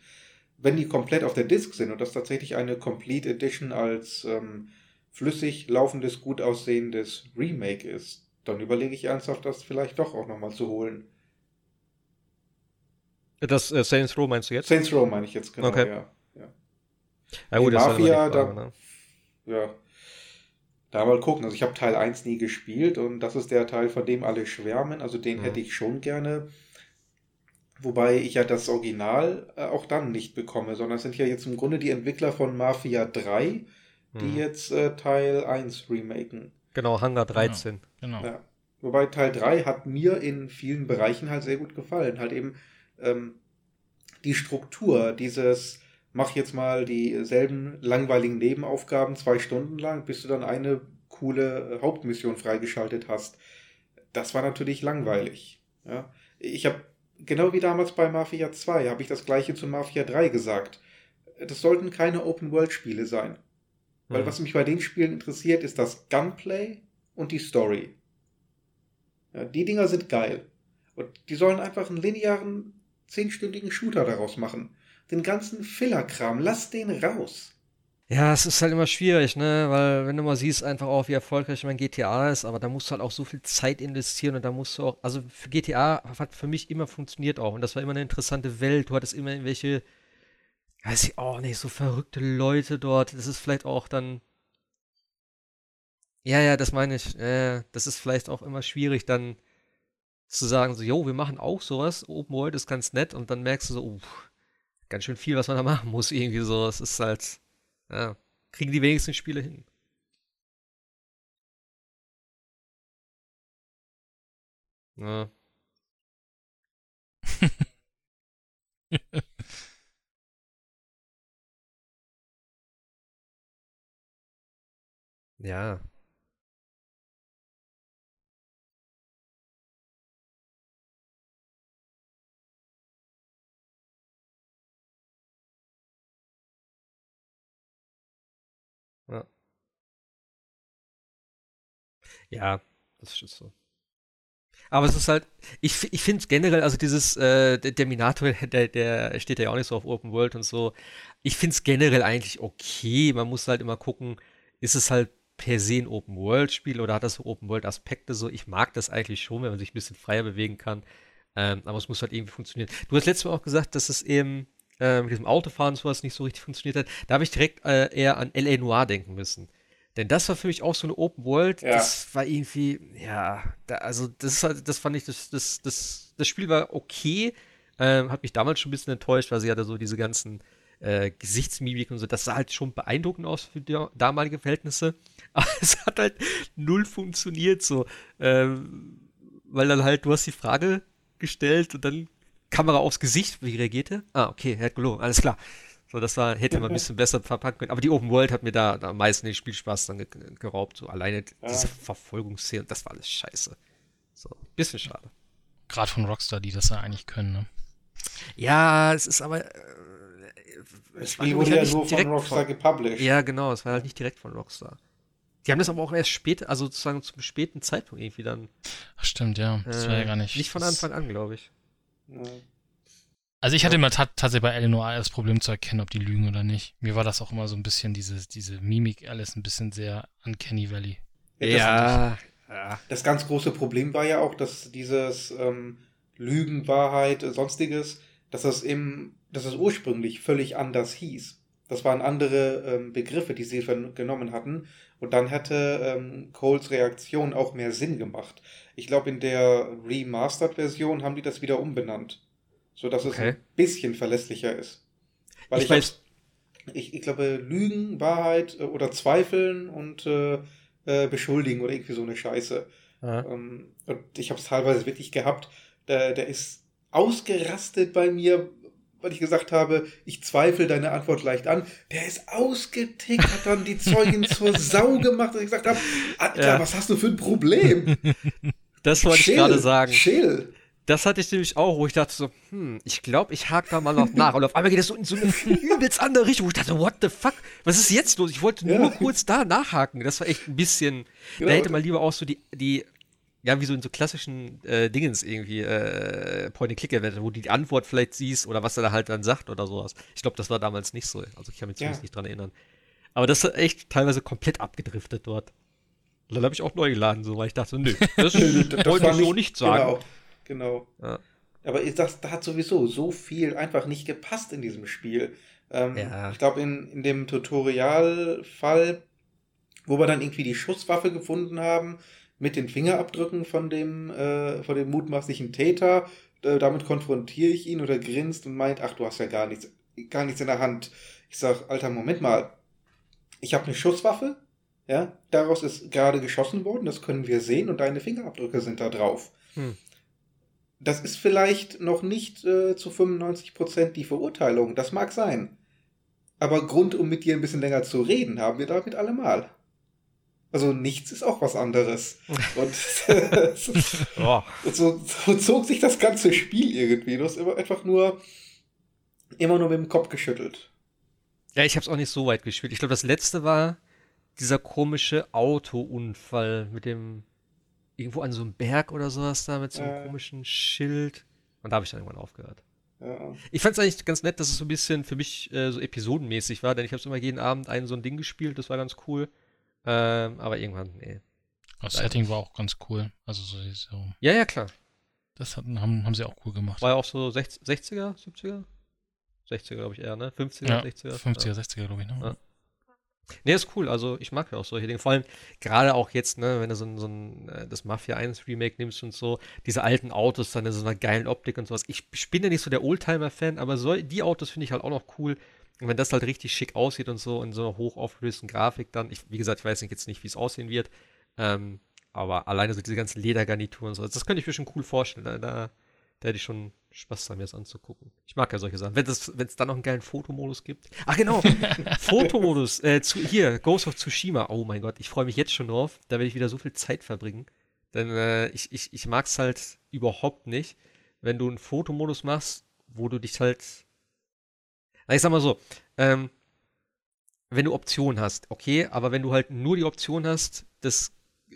Wenn die komplett auf der Disk sind und das tatsächlich eine Complete Edition als ähm, flüssig laufendes, gut aussehendes Remake ist, dann überlege ich ernsthaft, das vielleicht doch auch nochmal zu holen. Das äh, Saints Row meinst du jetzt? Saints Row meine ich jetzt, genau, okay. ja. Ja, ja gut, das Mafia, ist Frage, da, ne? ja, da mal gucken. Also ich habe Teil 1 nie gespielt und das ist der Teil, von dem alle schwärmen. Also den mhm. hätte ich schon gerne. Wobei ich ja das Original äh, auch dann nicht bekomme, sondern es sind ja jetzt im Grunde die Entwickler von Mafia 3, die mhm. jetzt äh, Teil 1 remaken. Genau, Hangar 13. Genau. genau. Ja. Wobei Teil 3 hat mir in vielen Bereichen halt sehr gut gefallen. Halt eben ähm, die Struktur, dieses mach jetzt mal dieselben langweiligen Nebenaufgaben zwei Stunden lang, bis du dann eine coole äh, Hauptmission freigeschaltet hast. Das war natürlich langweilig. Ja. Ich habe, genau wie damals bei Mafia 2, habe ich das gleiche zu Mafia 3 gesagt. Das sollten keine Open-World-Spiele sein. Weil mhm. was mich bei den Spielen interessiert, ist das Gunplay und die Story. Ja, die Dinger sind geil. Und die sollen einfach einen linearen, zehnstündigen Shooter daraus machen den ganzen Fillerkram, lass den raus. Ja, es ist halt immer schwierig, ne? Weil wenn du mal siehst einfach auch, wie erfolgreich mein GTA ist, aber da musst du halt auch so viel Zeit investieren und da musst du auch, also für GTA hat für mich immer funktioniert auch und das war immer eine interessante Welt. Du hattest immer irgendwelche, weiß ich auch nicht, so verrückte Leute dort. Das ist vielleicht auch dann, ja, ja, das meine ich. Äh, das ist vielleicht auch immer schwierig dann zu sagen so, jo, wir machen auch sowas. Open World ist ganz nett und dann merkst du so, uff, ganz schön viel, was man da machen muss, irgendwie so. Es ist halt, ja, kriegen die wenigsten Spiele hin. Ja. Ja. Ja, das ist so. Aber es ist halt, ich, ich finde generell, also dieses, äh, der Terminator, der, der steht ja auch nicht so auf Open World und so. Ich finde es generell eigentlich okay. Man muss halt immer gucken, ist es halt per se ein Open World Spiel oder hat das so Open World Aspekte so? Ich mag das eigentlich schon, wenn man sich ein bisschen freier bewegen kann. Ähm, aber es muss halt irgendwie funktionieren. Du hast letztes Mal auch gesagt, dass es eben äh, mit diesem Autofahren und sowas nicht so richtig funktioniert hat, da habe ich direkt äh, eher an L.A. Noir denken müssen. Denn das war für mich auch so eine Open World. Ja. Das war irgendwie, ja, da, also das, halt, das fand ich, das, das, das, das Spiel war okay. Ähm, hat mich damals schon ein bisschen enttäuscht, weil sie hatte so diese ganzen äh, Gesichtsmimik und so. Das sah halt schon beeindruckend aus für die damalige Verhältnisse. Aber es hat halt null funktioniert so. Ähm, weil dann halt, du hast die Frage gestellt und dann Kamera aufs Gesicht, wie reagierte? Ah, okay, er hat gelogen, alles klar. So, das war, hätte man ein bisschen besser verpacken können. Aber die Open World hat mir da, am meisten den Spielspaß dann geraubt. So alleine ja. diese Verfolgungsszene, das war alles scheiße. So, bisschen schade. Gerade von Rockstar, die das ja eigentlich können, ne? Ja, es ist aber. Äh, das Spiel wurde halt ja nur von Rockstar von, gepublished. Ja, genau, es war halt nicht direkt von Rockstar. Die haben das aber auch erst später, also sozusagen zum späten Zeitpunkt irgendwie dann. Ach, stimmt, ja. Das äh, war ja gar nicht. Nicht von Anfang an, glaube ich. Also ich hatte immer tatsächlich bei Eleanor das Problem zu erkennen, ob die lügen oder nicht. Mir war das auch immer so ein bisschen, diese, diese Mimik alles ein bisschen sehr Uncanny Valley. Ja. ja. Das ganz große Problem war ja auch, dass dieses ähm, Lügen, Wahrheit, sonstiges dass das eben, dass das ursprünglich völlig anders hieß. Das waren andere ähm, Begriffe, die sie genommen hatten. Und dann hätte ähm, Coles Reaktion auch mehr Sinn gemacht. Ich glaube, in der Remastered-Version haben die das wieder umbenannt. Sodass okay. es ein bisschen verlässlicher ist. Weil ich, ich weiß. Ich, ich glaube, Lügen, Wahrheit äh, oder Zweifeln und äh, äh, Beschuldigen oder irgendwie so eine Scheiße. Ähm, und ich habe es teilweise wirklich gehabt. Der, der ist ausgerastet bei mir, weil ich gesagt habe, ich zweifle deine Antwort leicht an. Der ist ausgetickt, hat dann die Zeugin zur Sau gemacht und ich gesagt habe, Alter, ja. was hast du für ein Problem? Das wollte chill, ich gerade sagen. Chill. Das hatte ich nämlich auch, wo ich dachte so, hm, ich glaube, ich hake da mal noch nach. Und auf einmal geht das so in so eine übelst andere Richtung, wo ich dachte, what the fuck? Was ist jetzt los? Ich wollte nur ja. kurz da nachhaken. Das war echt ein bisschen, genau. da hätte man lieber auch so die, die ja, wie so in so klassischen äh, Dingens irgendwie äh, Point-and-Click-Event, wo du die Antwort vielleicht siehst oder was er da halt dann sagt oder sowas. Ich glaube, das war damals nicht so. Also ich kann mich zumindest ja. nicht dran erinnern. Aber das ist echt teilweise komplett abgedriftet dort. Und dann habe ich auch neu geladen, so, weil ich dachte, nö, das, das wollte ich so nicht sagen. Genau, genau. Ja. Aber das, da hat sowieso so viel einfach nicht gepasst in diesem Spiel. Ähm, ja. Ich glaube, in, in dem Tutorialfall, wo wir dann irgendwie die Schusswaffe gefunden haben, mit den Fingerabdrücken von dem, äh, von dem mutmaßlichen Täter. Äh, damit konfrontiere ich ihn oder grinst und meint, ach, du hast ja gar nichts, gar nichts in der Hand. Ich sag, Alter, Moment mal. Ich habe eine Schusswaffe, ja, daraus ist gerade geschossen worden, das können wir sehen und deine Fingerabdrücke sind da drauf. Hm. Das ist vielleicht noch nicht äh, zu 95% die Verurteilung, das mag sein. Aber Grund, um mit dir ein bisschen länger zu reden, haben wir damit allemal. Also nichts ist auch was anderes. Und so, so, zog sich das ganze Spiel irgendwie. Du hast immer einfach nur immer nur mit dem Kopf geschüttelt. Ja, ich habe es auch nicht so weit gespielt. Ich glaube, das letzte war dieser komische Autounfall mit dem irgendwo an so einem Berg oder sowas da mit so einem äh. komischen Schild. Und da habe ich dann irgendwann aufgehört. Ja. Ich fand es eigentlich ganz nett, dass es so ein bisschen für mich äh, so episodenmäßig war, denn ich habe immer jeden Abend ein so ein Ding gespielt, das war ganz cool. Ähm, aber irgendwann, nee. Das Setting war auch ganz cool. Also so, so. Ja, ja, klar. Das hatten, haben, haben sie auch cool gemacht. War ja auch so 60, 60er, 70er? 60er, glaube ich eher, ne? 50er, ja, 60er? 50er, ja. 60er, glaube ich, ne? Ja. Nee, ist cool. Also ich mag ja auch solche Dinge. Vor allem gerade auch jetzt, ne, wenn du so ein, so ein äh, das Mafia 1 Remake nimmst und so, diese alten Autos dann in so einer geilen Optik und sowas. Ich, ich bin ja nicht so der Oldtimer-Fan, aber so, die Autos finde ich halt auch noch cool. Und wenn das halt richtig schick aussieht und so in so einer hochaufgelösten Grafik dann, ich, wie gesagt, ich weiß jetzt nicht, wie es aussehen wird, ähm, aber alleine so diese ganzen Ledergarnituren und so, das könnte ich mir schon cool vorstellen. Da, da, da hätte ich schon Spaß daran, mir das anzugucken. Ich mag ja solche Sachen. Wenn es dann noch einen geilen Fotomodus gibt. Ach genau, Fotomodus. Äh, zu, hier, Ghost of Tsushima. Oh mein Gott, ich freue mich jetzt schon drauf. Da werde ich wieder so viel Zeit verbringen. Denn äh, ich, ich, ich mag es halt überhaupt nicht, wenn du einen Fotomodus machst, wo du dich halt na, ich sag mal so, ähm, wenn du Optionen hast, okay, aber wenn du halt nur die Option hast, das äh,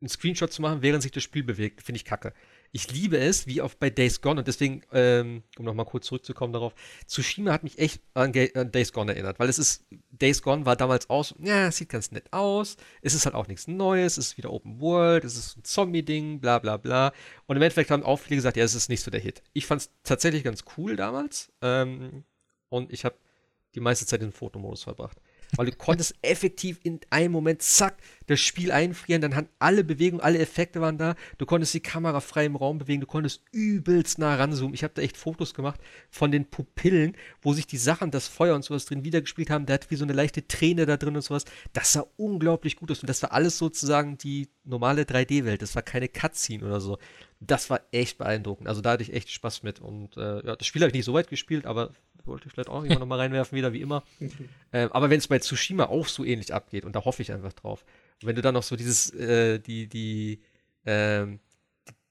einen Screenshot zu machen, während sich das Spiel bewegt, finde ich kacke. Ich liebe es, wie auch bei Days Gone, und deswegen, ähm, um nochmal kurz zurückzukommen darauf, Tsushima hat mich echt an, an, Days Gone erinnert, weil es ist, Days Gone war damals aus, ja, sieht ganz nett aus, es ist halt auch nichts Neues, es ist wieder Open World, es ist ein Zombie-Ding, bla bla bla. Und im Endeffekt haben auch viele gesagt, ja, es ist nicht so der Hit. Ich fand es tatsächlich ganz cool damals, ähm, und ich habe die meiste Zeit in Fotomodus verbracht. Weil du konntest effektiv in einem Moment, zack, das Spiel einfrieren, dann haben alle Bewegungen, alle Effekte waren da, du konntest die Kamera frei im Raum bewegen, du konntest übelst nah ranzoomen. Ich habe da echt Fotos gemacht von den Pupillen, wo sich die Sachen, das Feuer und sowas drin wiedergespielt haben, da hat wie so eine leichte Träne da drin und sowas. Das sah unglaublich gut aus und das war alles sozusagen die normale 3D-Welt, das war keine Cutscene oder so. Das war echt beeindruckend, also da hatte ich echt Spaß mit und äh, ja, das Spiel habe ich nicht so weit gespielt, aber wollte ich vielleicht auch irgendwann nochmal reinwerfen, wieder wie immer. äh, aber wenn es bei Tsushima auch so ähnlich abgeht, und da hoffe ich einfach drauf, und wenn du dann noch so dieses, äh, die, die, ähm,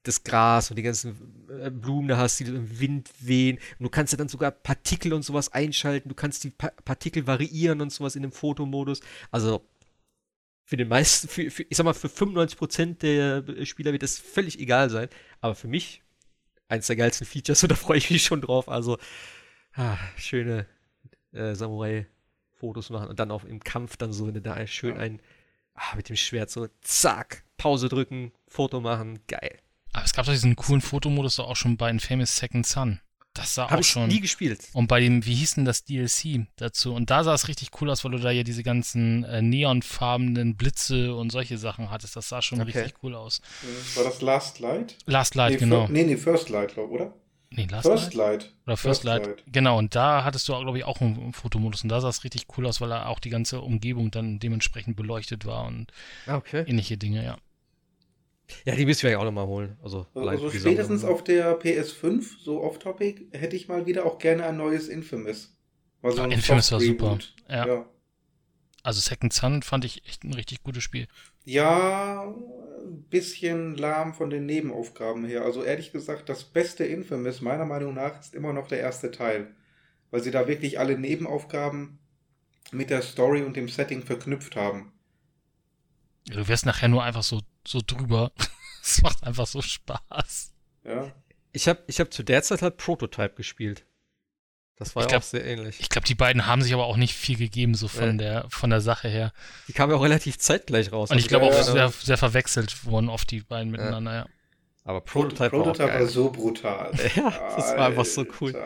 das Gras und die ganzen äh, Blumen da hast, die im Wind wehen. Und du kannst ja dann sogar Partikel und sowas einschalten. Du kannst die pa Partikel variieren und sowas in dem Fotomodus. Also für den meisten, für, für, ich sag mal, für 95% der Spieler wird das völlig egal sein. Aber für mich eins der geilsten Features und da freue ich mich schon drauf. Also ah, schöne äh, Samurai-Fotos machen und dann auch im Kampf dann so, wenn du da schön ein, ah, mit dem Schwert so, zack, Pause drücken, Foto machen, geil. Aber es gab doch diesen coolen Fotomodus auch schon bei Infamous Second Son. Da Das sah Hab auch ich schon. nie gespielt. Und bei dem, wie hieß denn das DLC dazu? Und da sah es richtig cool aus, weil du da ja diese ganzen äh, neonfarbenen Blitze und solche Sachen hattest. Das sah schon Okay. richtig cool aus. War das Last Light? Last Light, nee, genau. Nee, nee, First Light, glaub, oder? Nee, Last First Light? Light. Oder First, First Light. Light. Genau, und da hattest du, glaube ich, auch einen Fotomodus. Und da sah es richtig cool aus, weil da auch die ganze Umgebung dann dementsprechend beleuchtet war und Ah, okay. ähnliche Dinge, ja. Ja, die müssen wir ja auch nochmal holen. Also, Also spätestens Sammlung. auf der PS5, so off-topic, hätte ich mal wieder auch gerne ein neues Infamous. Mal so Ja, ein Infamous war super. Ja. ja. Also Second Sun fand ich echt ein richtig gutes Spiel. Ja, ein bisschen lahm von den Nebenaufgaben her. Also ehrlich gesagt, das beste Infamous meiner Meinung nach ist immer noch der erste Teil. Weil sie da wirklich alle Nebenaufgaben mit der Story und dem Setting verknüpft haben. Ja, Du wärst nachher nur einfach so, so drüber. Es macht einfach so Spaß. Ja. Ich habe ich hab zu der Zeit halt Prototype gespielt. Das war Ich ja glaub- auch sehr ähnlich. Ich glaube, die beiden haben sich aber auch nicht viel gegeben, so von, Nee. der, von der Sache her. Die kamen ja auch relativ zeitgleich raus. Und ich Also glaube ja, auch ja. sehr, sehr verwechselt wurden oft die beiden miteinander, ja. Aber Prototype, Prototype war war auch geil. so brutal. Ja, das war einfach so cool.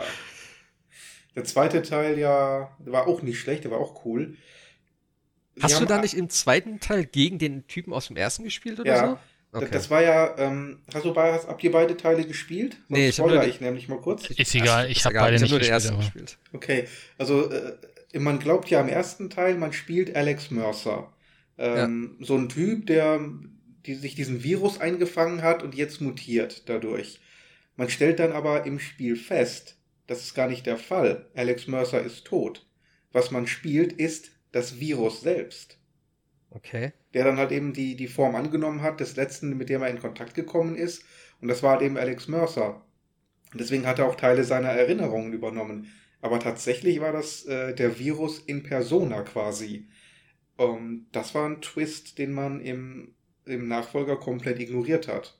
Der zweite Teil ja, war auch nicht schlecht, der war auch cool. Hast du da nicht im zweiten Teil gegen den Typen aus dem ersten gespielt oder Ja. so? Okay. Das war ja, ähm, hast du bei, hast, habt ihr beide Teile gespielt? Sonst Nee, ich spoiler nur- ich nämlich mal kurz. Ist egal, ich habe beide ich nicht gespielt. gespielt. Okay, also äh, man glaubt ja im ersten Teil, man spielt Alex Mercer. Ähm, So ein Typ, der die sich diesen Virus eingefangen hat und jetzt mutiert dadurch. Man stellt dann aber im Spiel fest, das ist gar nicht der Fall. Alex Mercer ist tot. Was man spielt, ist das Virus selbst. Okay. Der dann halt eben die, die Form angenommen hat, des letzten, mit dem er in Kontakt gekommen ist. Und das war halt eben Alex Mercer. Und deswegen hat er auch Teile seiner Erinnerungen übernommen. Aber tatsächlich war das äh, der Virus in persona quasi. Und das war ein Twist, den man im, im Nachfolger komplett ignoriert hat.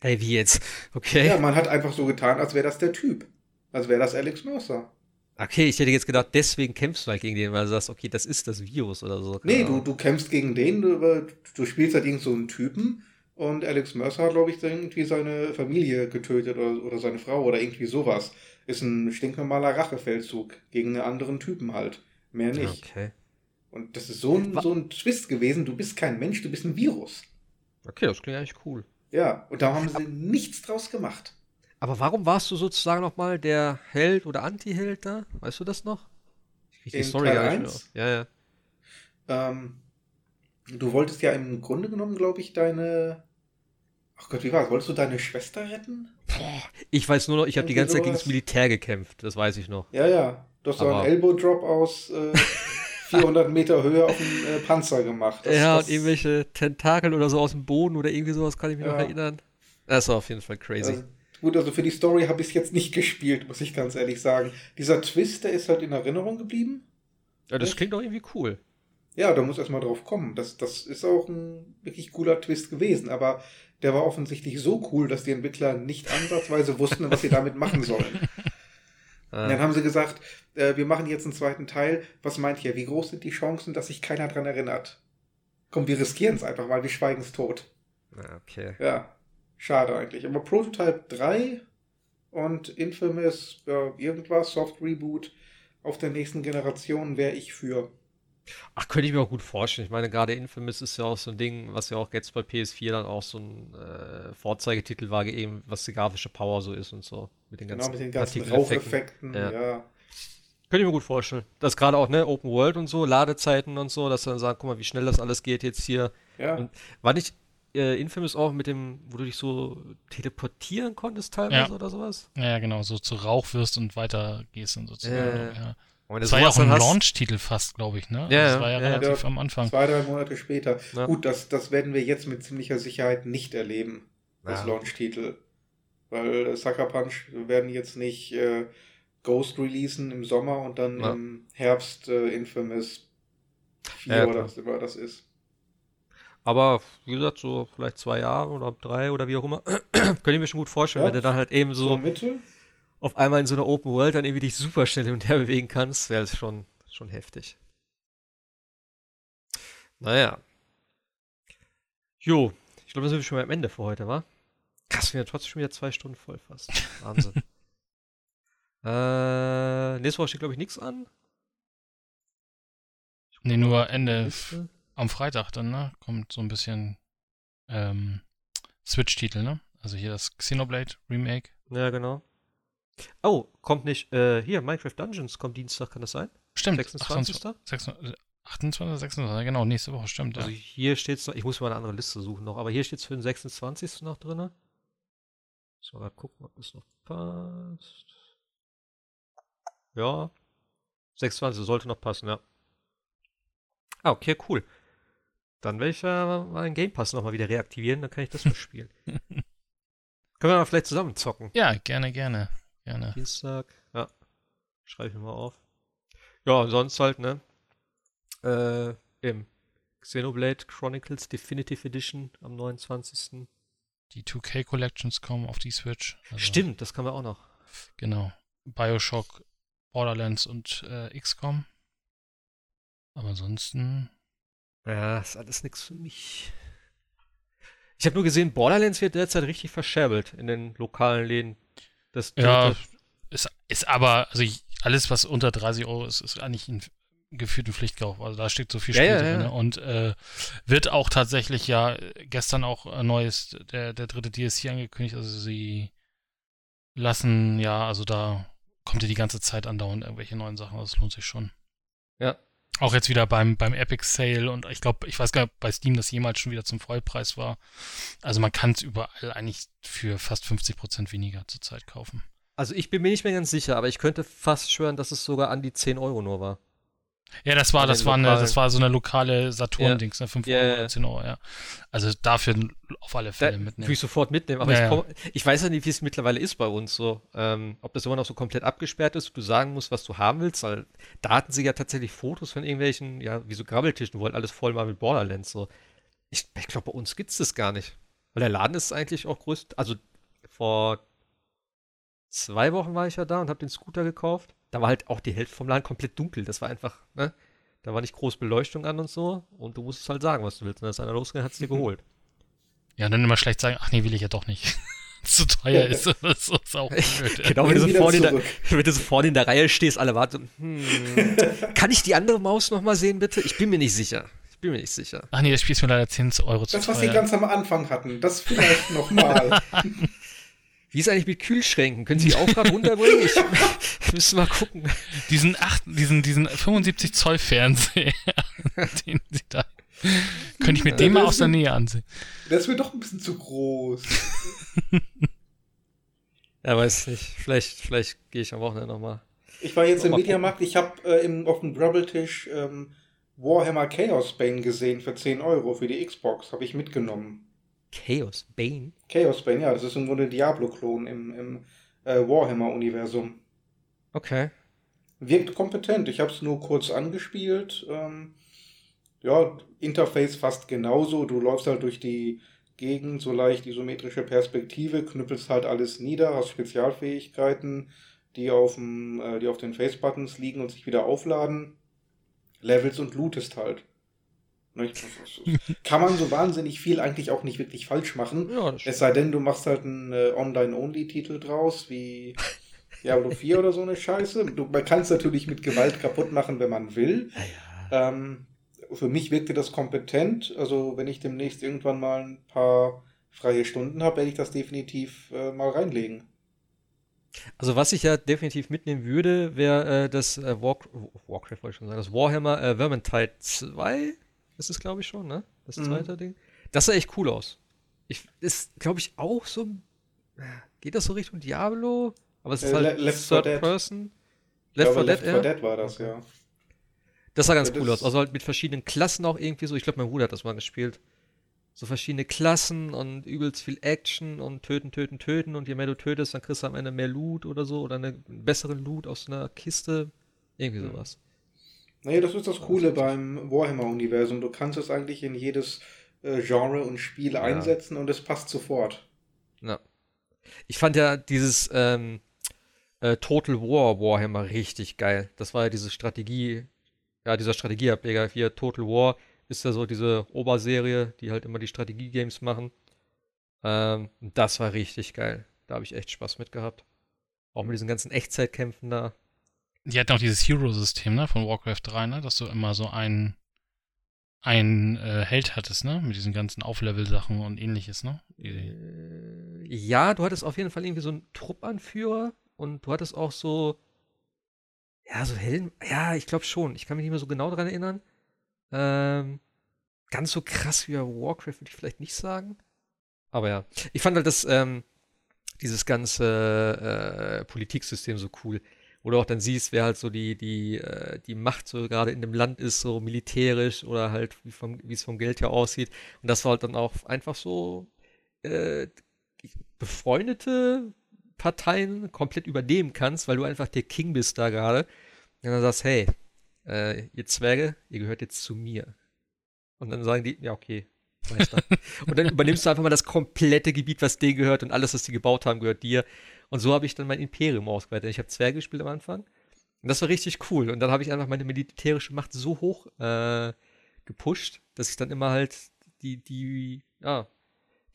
Hey, wie jetzt? Okay. Ja, man hat einfach so getan, als wäre das der Typ. Als wäre das Alex Mercer. Okay, ich hätte jetzt gedacht, deswegen kämpfst du halt gegen den, weil du sagst, okay, das ist das Virus oder so. Nee, du, du kämpfst gegen den, du, du spielst halt irgend so einen Typen und Alex Mercer hat, glaube ich, irgendwie seine Familie getötet oder, oder seine Frau oder irgendwie sowas. Ist ein stinknormaler Rachefeldzug gegen einen anderen Typen halt. Mehr nicht. Okay. Und das ist so ein, so ein Twist gewesen, du bist kein Mensch, du bist ein Virus. Okay, das klingt eigentlich cool. Ja, und da haben sie nichts draus gemacht. Aber warum warst du sozusagen nochmal der Held oder Anti-Held da? Weißt du das noch? Ich krieg die Story Teil gar nicht mehr. Ja, ja. Ähm, du wolltest ja im Grunde genommen, glaube ich, deine. Ach Gott, wie war es? Wolltest du deine Schwester retten? Ich weiß nur noch, ich habe die ganze Zeit gegen das Militär gekämpft. Das weiß ich noch. Ja, ja. Du hast so Aber- einen Elbow-Drop aus äh, 400 Meter Höhe auf den äh, Panzer gemacht. Das- ja, das- und irgendwelche Tentakel oder so aus dem Boden oder irgendwie sowas kann ich mich noch Ja. erinnern. Das war auf jeden Fall crazy. Also, gut, also für die Story habe ich es jetzt nicht gespielt, muss ich ganz ehrlich sagen. Dieser Twist, der ist halt in Erinnerung geblieben. ja, das klingt doch irgendwie cool. Ja, da muss erst mal drauf kommen. Das, das ist auch ein wirklich cooler Twist gewesen, aber der war offensichtlich so cool, dass die Entwickler nicht ansatzweise wussten, was sie damit machen sollen. Ah, dann haben sie gesagt, äh, wir machen jetzt einen zweiten Teil. Was meint ihr? Wie groß sind die Chancen, dass sich keiner dran erinnert? Komm, wir riskieren es einfach mal, wir schweigen es tot. ah, okay. Ja, schade eigentlich. Aber Prototype 3 und Infamous äh, irgendwas, Soft Reboot auf der nächsten Generation wäre ich für. Ach, könnte ich mir auch gut vorstellen. Ich meine, gerade Infamous ist ja auch so ein Ding, was ja auch jetzt bei PS4 dann auch so ein äh, Vorzeigetitel war, eben was die grafische Power so ist und so. Mit den Genau, ganzen mit den ganzen. Raucheffekten. Ja. Ja. Könnte ich mir gut vorstellen. Das gerade auch, ne, Open World und so, Ladezeiten und so, dass dann sagen, guck mal, wie schnell das alles geht jetzt hier. Ja. Und war nicht äh, Infamous auch mit dem, wo du dich so teleportieren konntest teilweise Ja. oder sowas? Ja, ja, genau, so zu Rauch wirst und weiter gehst und sozusagen. Ja, ja. Und du Das war ja auch ein Launch-Titel fast, glaube ich, ne? Ja, das war ja, ja, relativ Ja. am Anfang. Zwei, drei Monate später. Ja. Gut, das, das werden wir jetzt mit ziemlicher Sicherheit nicht erleben, als Ja. Launch-Titel. Weil äh, Sucker Punch werden jetzt nicht äh, Ghost releasen im Sommer und dann Ja. im Herbst äh, Infamous 4 Ja, oder was immer das ist. Aber wie gesagt, so vielleicht zwei Jahre oder drei oder wie auch immer, könnte ich mir schon gut vorstellen, Ja. wenn du dann halt eben So auf einmal in so einer Open World dann irgendwie dich super schnell hin und her bewegen kannst, wäre das schon, schon heftig. Naja. Jo, ich glaube, da sind wir schon mal am Ende für heute, wa? Krass, wir sind ja trotzdem schon wieder zwei Stunden voll fast. Wahnsinn. Äh, nächste Woche steht, glaube ich, nichts an. Nee, nur Ende am Freitag dann, ne? Kommt so ein bisschen ähm, Switch-Titel, ne? Also hier das Xenoblade Remake. Ja, genau. Oh, kommt nicht, äh, hier, Minecraft Dungeons kommt Dienstag, kann das sein? Stimmt. 26. 26 28, 26, genau, nächste Woche, stimmt. Also ja. hier steht es noch, ich muss mal eine andere Liste suchen noch, aber hier steht es für den 26. noch drin. So, mal gucken, ob das noch passt. Ja. 26 sollte noch passen, ja. Ah, okay, cool. Dann werde ich ja mal den Game Pass nochmal wieder reaktivieren, dann kann ich das mal spielen. Können wir mal vielleicht zusammen zocken? Ja, gerne, gerne. Gerne. Dienstag, ja. Schreibe ich mir mal auf. Ja, sonst halt, ne? Äh, im Xenoblade Chronicles Definitive Edition am 29. Die 2K Collections kommen auf die Switch. Also, Stimmt, das kann man auch noch. Genau. Bioshock, Borderlands und äh, XCOM. Aber ansonsten. Ja, ist alles nichts für mich. Ich habe nur gesehen, Borderlands wird derzeit richtig verscherbelt in den lokalen Läden. Das ja, ist, ist aber, also ich, alles, was unter 30 Euro ist, ist eigentlich ein geführten Pflichtkauf. Also da steckt so viel Spiel ja, drin. Ja. Und äh, wird auch tatsächlich ja gestern auch ein neues, der, der dritte DSC angekündigt. Also sie lassen, ja, also da kommt ja die ganze Zeit andauernd irgendwelche neuen Sachen. Das lohnt sich schon. Ja. Auch jetzt wieder beim, beim Epic Sale und ich glaube, ich weiß gar nicht, bei Steam das jemals schon wieder zum Vollpreis war. Also man kann es überall eigentlich für fast 50% weniger zurzeit kaufen. Also ich bin mir nicht mehr ganz sicher, aber ich könnte fast schwören, dass es sogar an die 10 Euro nur war. Ja, das war, das war, eine, das war so eine lokale Saturn-Dings, ne? 5 Euro, yeah. 10 Euro, ja. Also dafür auf alle Fälle da mitnehmen. Würde ich sofort mitnehmen, aber ja, ich, komm, ich, weiß ja nicht, wie es mittlerweile ist bei uns so. Ähm, ob das immer noch so komplett abgesperrt ist, du sagen musst, was du haben willst, weil da hatten sie ja tatsächlich Fotos von irgendwelchen, ja, wie so Grabbeltischen, wo halt alles voll war mit Borderlands, so. Ich, ich glaube, bei uns gibt es das gar nicht. Weil der Laden ist eigentlich auch größt, also vor zwei Wochen war ich ja da und habe den Scooter gekauft da war halt auch die Hälfte vom Laden komplett dunkel. Das war einfach, ne? Da war nicht groß Beleuchtung an und so. Und du musstest halt sagen, was du willst. Und dann ist einer losgegangen, hat es dir geholt. Ja, und dann immer schlecht sagen, ach nee, will ich ja doch nicht. zu teuer ist. Das ist auch blöd. genau, wenn du, so vorne in der, wenn du so vorne in der Reihe stehst, alle warten. Hm, kann ich die andere Maus nochmal sehen, bitte? Ich bin mir nicht sicher. Ich bin mir nicht sicher. Ach nee, das Spiel ist mir leider 10 Euro zu Das, was sie ganz am Anfang hatten, das vielleicht nochmal. Wie ist eigentlich mit Kühlschränken? Können Sie die auch gerade runterbringen? Ich müsste mal gucken. Diesen, 8, diesen, diesen 75 Zoll Fernseher, den Sie da. Könnte ich mir den mal aus der Nähe ansehen. Das wird doch ein bisschen zu groß. ja, weiß nicht. Vielleicht, vielleicht gehe ich am Wochenende nochmal. Ich war jetzt im Mediamarkt, ich habe äh, auf dem Brabbeltisch ähm, Warhammer Chaos Bane gesehen für 10 Euro für die Xbox. Habe ich mitgenommen. Chaos Bane? Chaos Bane, ja, das ist im Grunde Diablo-Klon im, im äh, Warhammer-Universum. Okay. Wirkt kompetent. Ich habe es nur kurz angespielt. Ähm, ja, Interface fast genauso. Du läufst halt durch die Gegend, so leicht isometrische Perspektive, knüppelst halt alles nieder, hast Spezialfähigkeiten, die auf, dem, äh, die auf den Face-Buttons liegen und sich wieder aufladen. Levels und lootest halt. Kann man so wahnsinnig viel eigentlich auch nicht wirklich falsch machen. Ja, es sei denn, du machst halt einen äh, Online-Only-Titel draus, wie Diablo 4 oder so eine Scheiße. Du, man kann es natürlich mit Gewalt kaputt machen, wenn man will. Ja. Ähm, für mich wirkte das kompetent. Also, wenn ich demnächst irgendwann mal ein paar freie Stunden habe, werde ich das definitiv äh, mal reinlegen. Also was ich ja definitiv mitnehmen würde, wäre äh, das äh, War Warcraft, wollte ich schon sagen, das Warhammer äh, Vermintide 2 ist es, glaube ich, schon, ne? Das mhm. zweite Ding. Das sah echt cool aus. Ich, ist, glaube ich, auch so. Geht das so Richtung Diablo? Aber es ist äh, halt Left Third. Person. Left 4 Dead, Left 4 Dead war das, ja. Das sah ganz ja, cool aus. Also halt mit verschiedenen Klassen auch irgendwie so. Ich glaube, mein Bruder hat das mal gespielt. So verschiedene Klassen und übelst viel Action und töten, töten, töten. Und je mehr du tötest, dann kriegst du am Ende mehr Loot oder so. Oder einen besseren Loot aus einer Kiste. Irgendwie mhm. sowas. Nee, das ist das Coole beim Warhammer-Universum. Du kannst es eigentlich in jedes äh, Genre und Spiel ja. einsetzen und es passt sofort. Ja. Ich fand ja dieses ähm, äh, Total War Warhammer richtig geil. Das war ja diese Strategie, ja, dieser Strategieableger hier. Total War ist ja so diese Oberserie, die halt immer die Strategie-Games machen. Ähm, das war richtig geil. Da habe ich echt Spaß mit gehabt. Auch mit diesen ganzen Echtzeitkämpfen da. Die hatten auch dieses Hero-System, ne, von Warcraft 3, ne, dass du immer so einen, einen äh, Held hattest, ne, mit diesen ganzen Auflevel-Sachen und ähnliches, ne? Äh, ja, du hattest auf jeden Fall irgendwie so einen Truppanführer und du hattest auch so, ja, so Helden, ja, ich glaube schon, ich kann mich nicht mehr so genau daran erinnern. Ähm, ganz so krass wie Warcraft würde ich vielleicht nicht sagen. Aber ja, ich fand halt das, ähm, dieses ganze äh, Politiksystem so cool. Wo du auch dann siehst, wer halt so die, die, äh, die Macht so gerade in dem Land ist, so militärisch oder halt wie, vom, wie es vom Geld her aussieht. Und das war halt dann auch einfach so äh, befreundete Parteien komplett übernehmen kannst, weil du einfach der King bist da gerade. Und dann sagst, hey, äh, ihr Zwerge, ihr gehört jetzt zu mir. Und dann sagen die, ja, okay, Meister. und dann übernimmst du einfach mal das komplette Gebiet, was denen gehört und alles, was die gebaut haben, gehört dir. Und so habe ich dann mein Imperium ausgeweitet. Ich habe Zwerge gespielt am Anfang. Und das war richtig cool. Und dann habe ich einfach meine militärische Macht so hoch äh, gepusht, dass ich dann immer halt die, die, ja,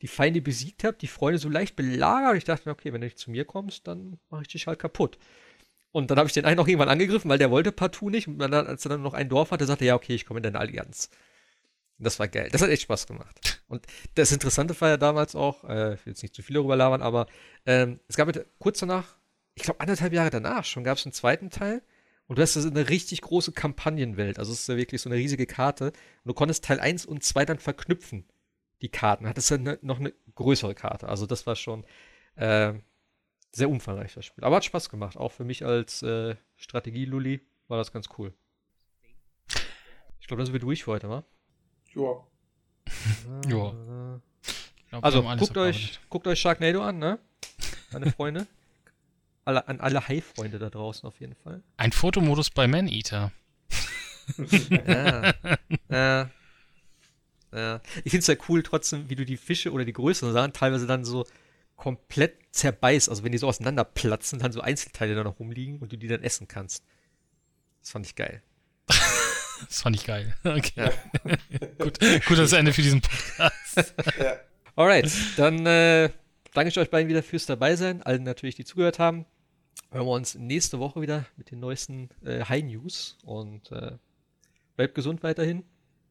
die Feinde besiegt habe, die Freunde so leicht belagert. Und ich dachte mir, okay, wenn du nicht zu mir kommst, dann mache ich dich halt kaputt. Und dann habe ich den einen auch irgendwann angegriffen, weil der wollte partout nicht. Und dann, als er dann noch ein Dorf hatte, sagte er, ja, okay, ich komme in deine Allianz. Das war geil. Das hat echt Spaß gemacht. Und das Interessante war ja damals auch, äh, ich will jetzt nicht zu viel darüber labern, aber ähm, es gab kurz danach, ich glaube anderthalb Jahre danach schon, gab es einen zweiten Teil. Und du hast also eine richtig große Kampagnenwelt. Also es ist ja wirklich so eine riesige Karte. Und du konntest Teil 1 und 2 dann verknüpfen, die Karten. Hattest dann ne, noch eine größere Karte. Also das war schon äh, sehr umfangreich, das Spiel. Aber hat Spaß gemacht. Auch für mich als äh, Strategie-Lulli war das ganz cool. Ich glaube, das wird durch für heute, wa? Ja. Ja. also, guckt euch, guckt euch Sharknado an, ne? Meine Freunde. alle, an alle Hai-Freunde da draußen auf jeden Fall. Ein Fotomodus bei Man-Eater. ja. ja. Ja. Ich finde es ja cool trotzdem, wie du die Fische oder die größeren Sachen teilweise dann so komplett zerbeißt. Also wenn die so auseinanderplatzen, dann so Einzelteile da noch rumliegen und du die dann essen kannst. Das fand ich geil. Das fand ich geil. Okay. Ja. Gut, gutes Ende für diesen Podcast. Ja. Alright, dann äh, danke ich euch beiden wieder fürs Dabeisein. Allen natürlich, die zugehört haben. Hören wir uns nächste Woche wieder mit den neuesten äh, High News. Und äh, bleibt gesund weiterhin.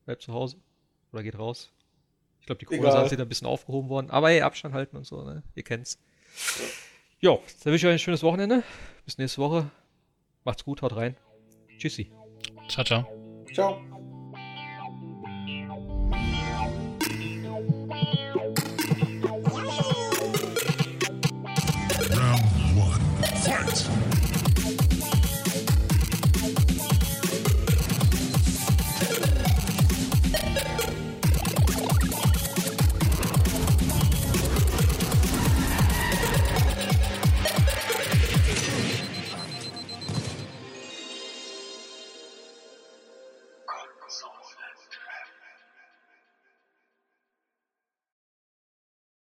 Bleibt zu Hause. Oder geht raus. Ich glaube, die Corona-Sachen sind ein bisschen aufgehoben worden. Aber hey, Abstand halten und so, ne? Ihr kennt's. Jo, dann wünsche ich euch ein schönes Wochenende. Bis nächste Woche. Macht's gut, haut rein. Tschüssi. Ciao, ciao. Ciao.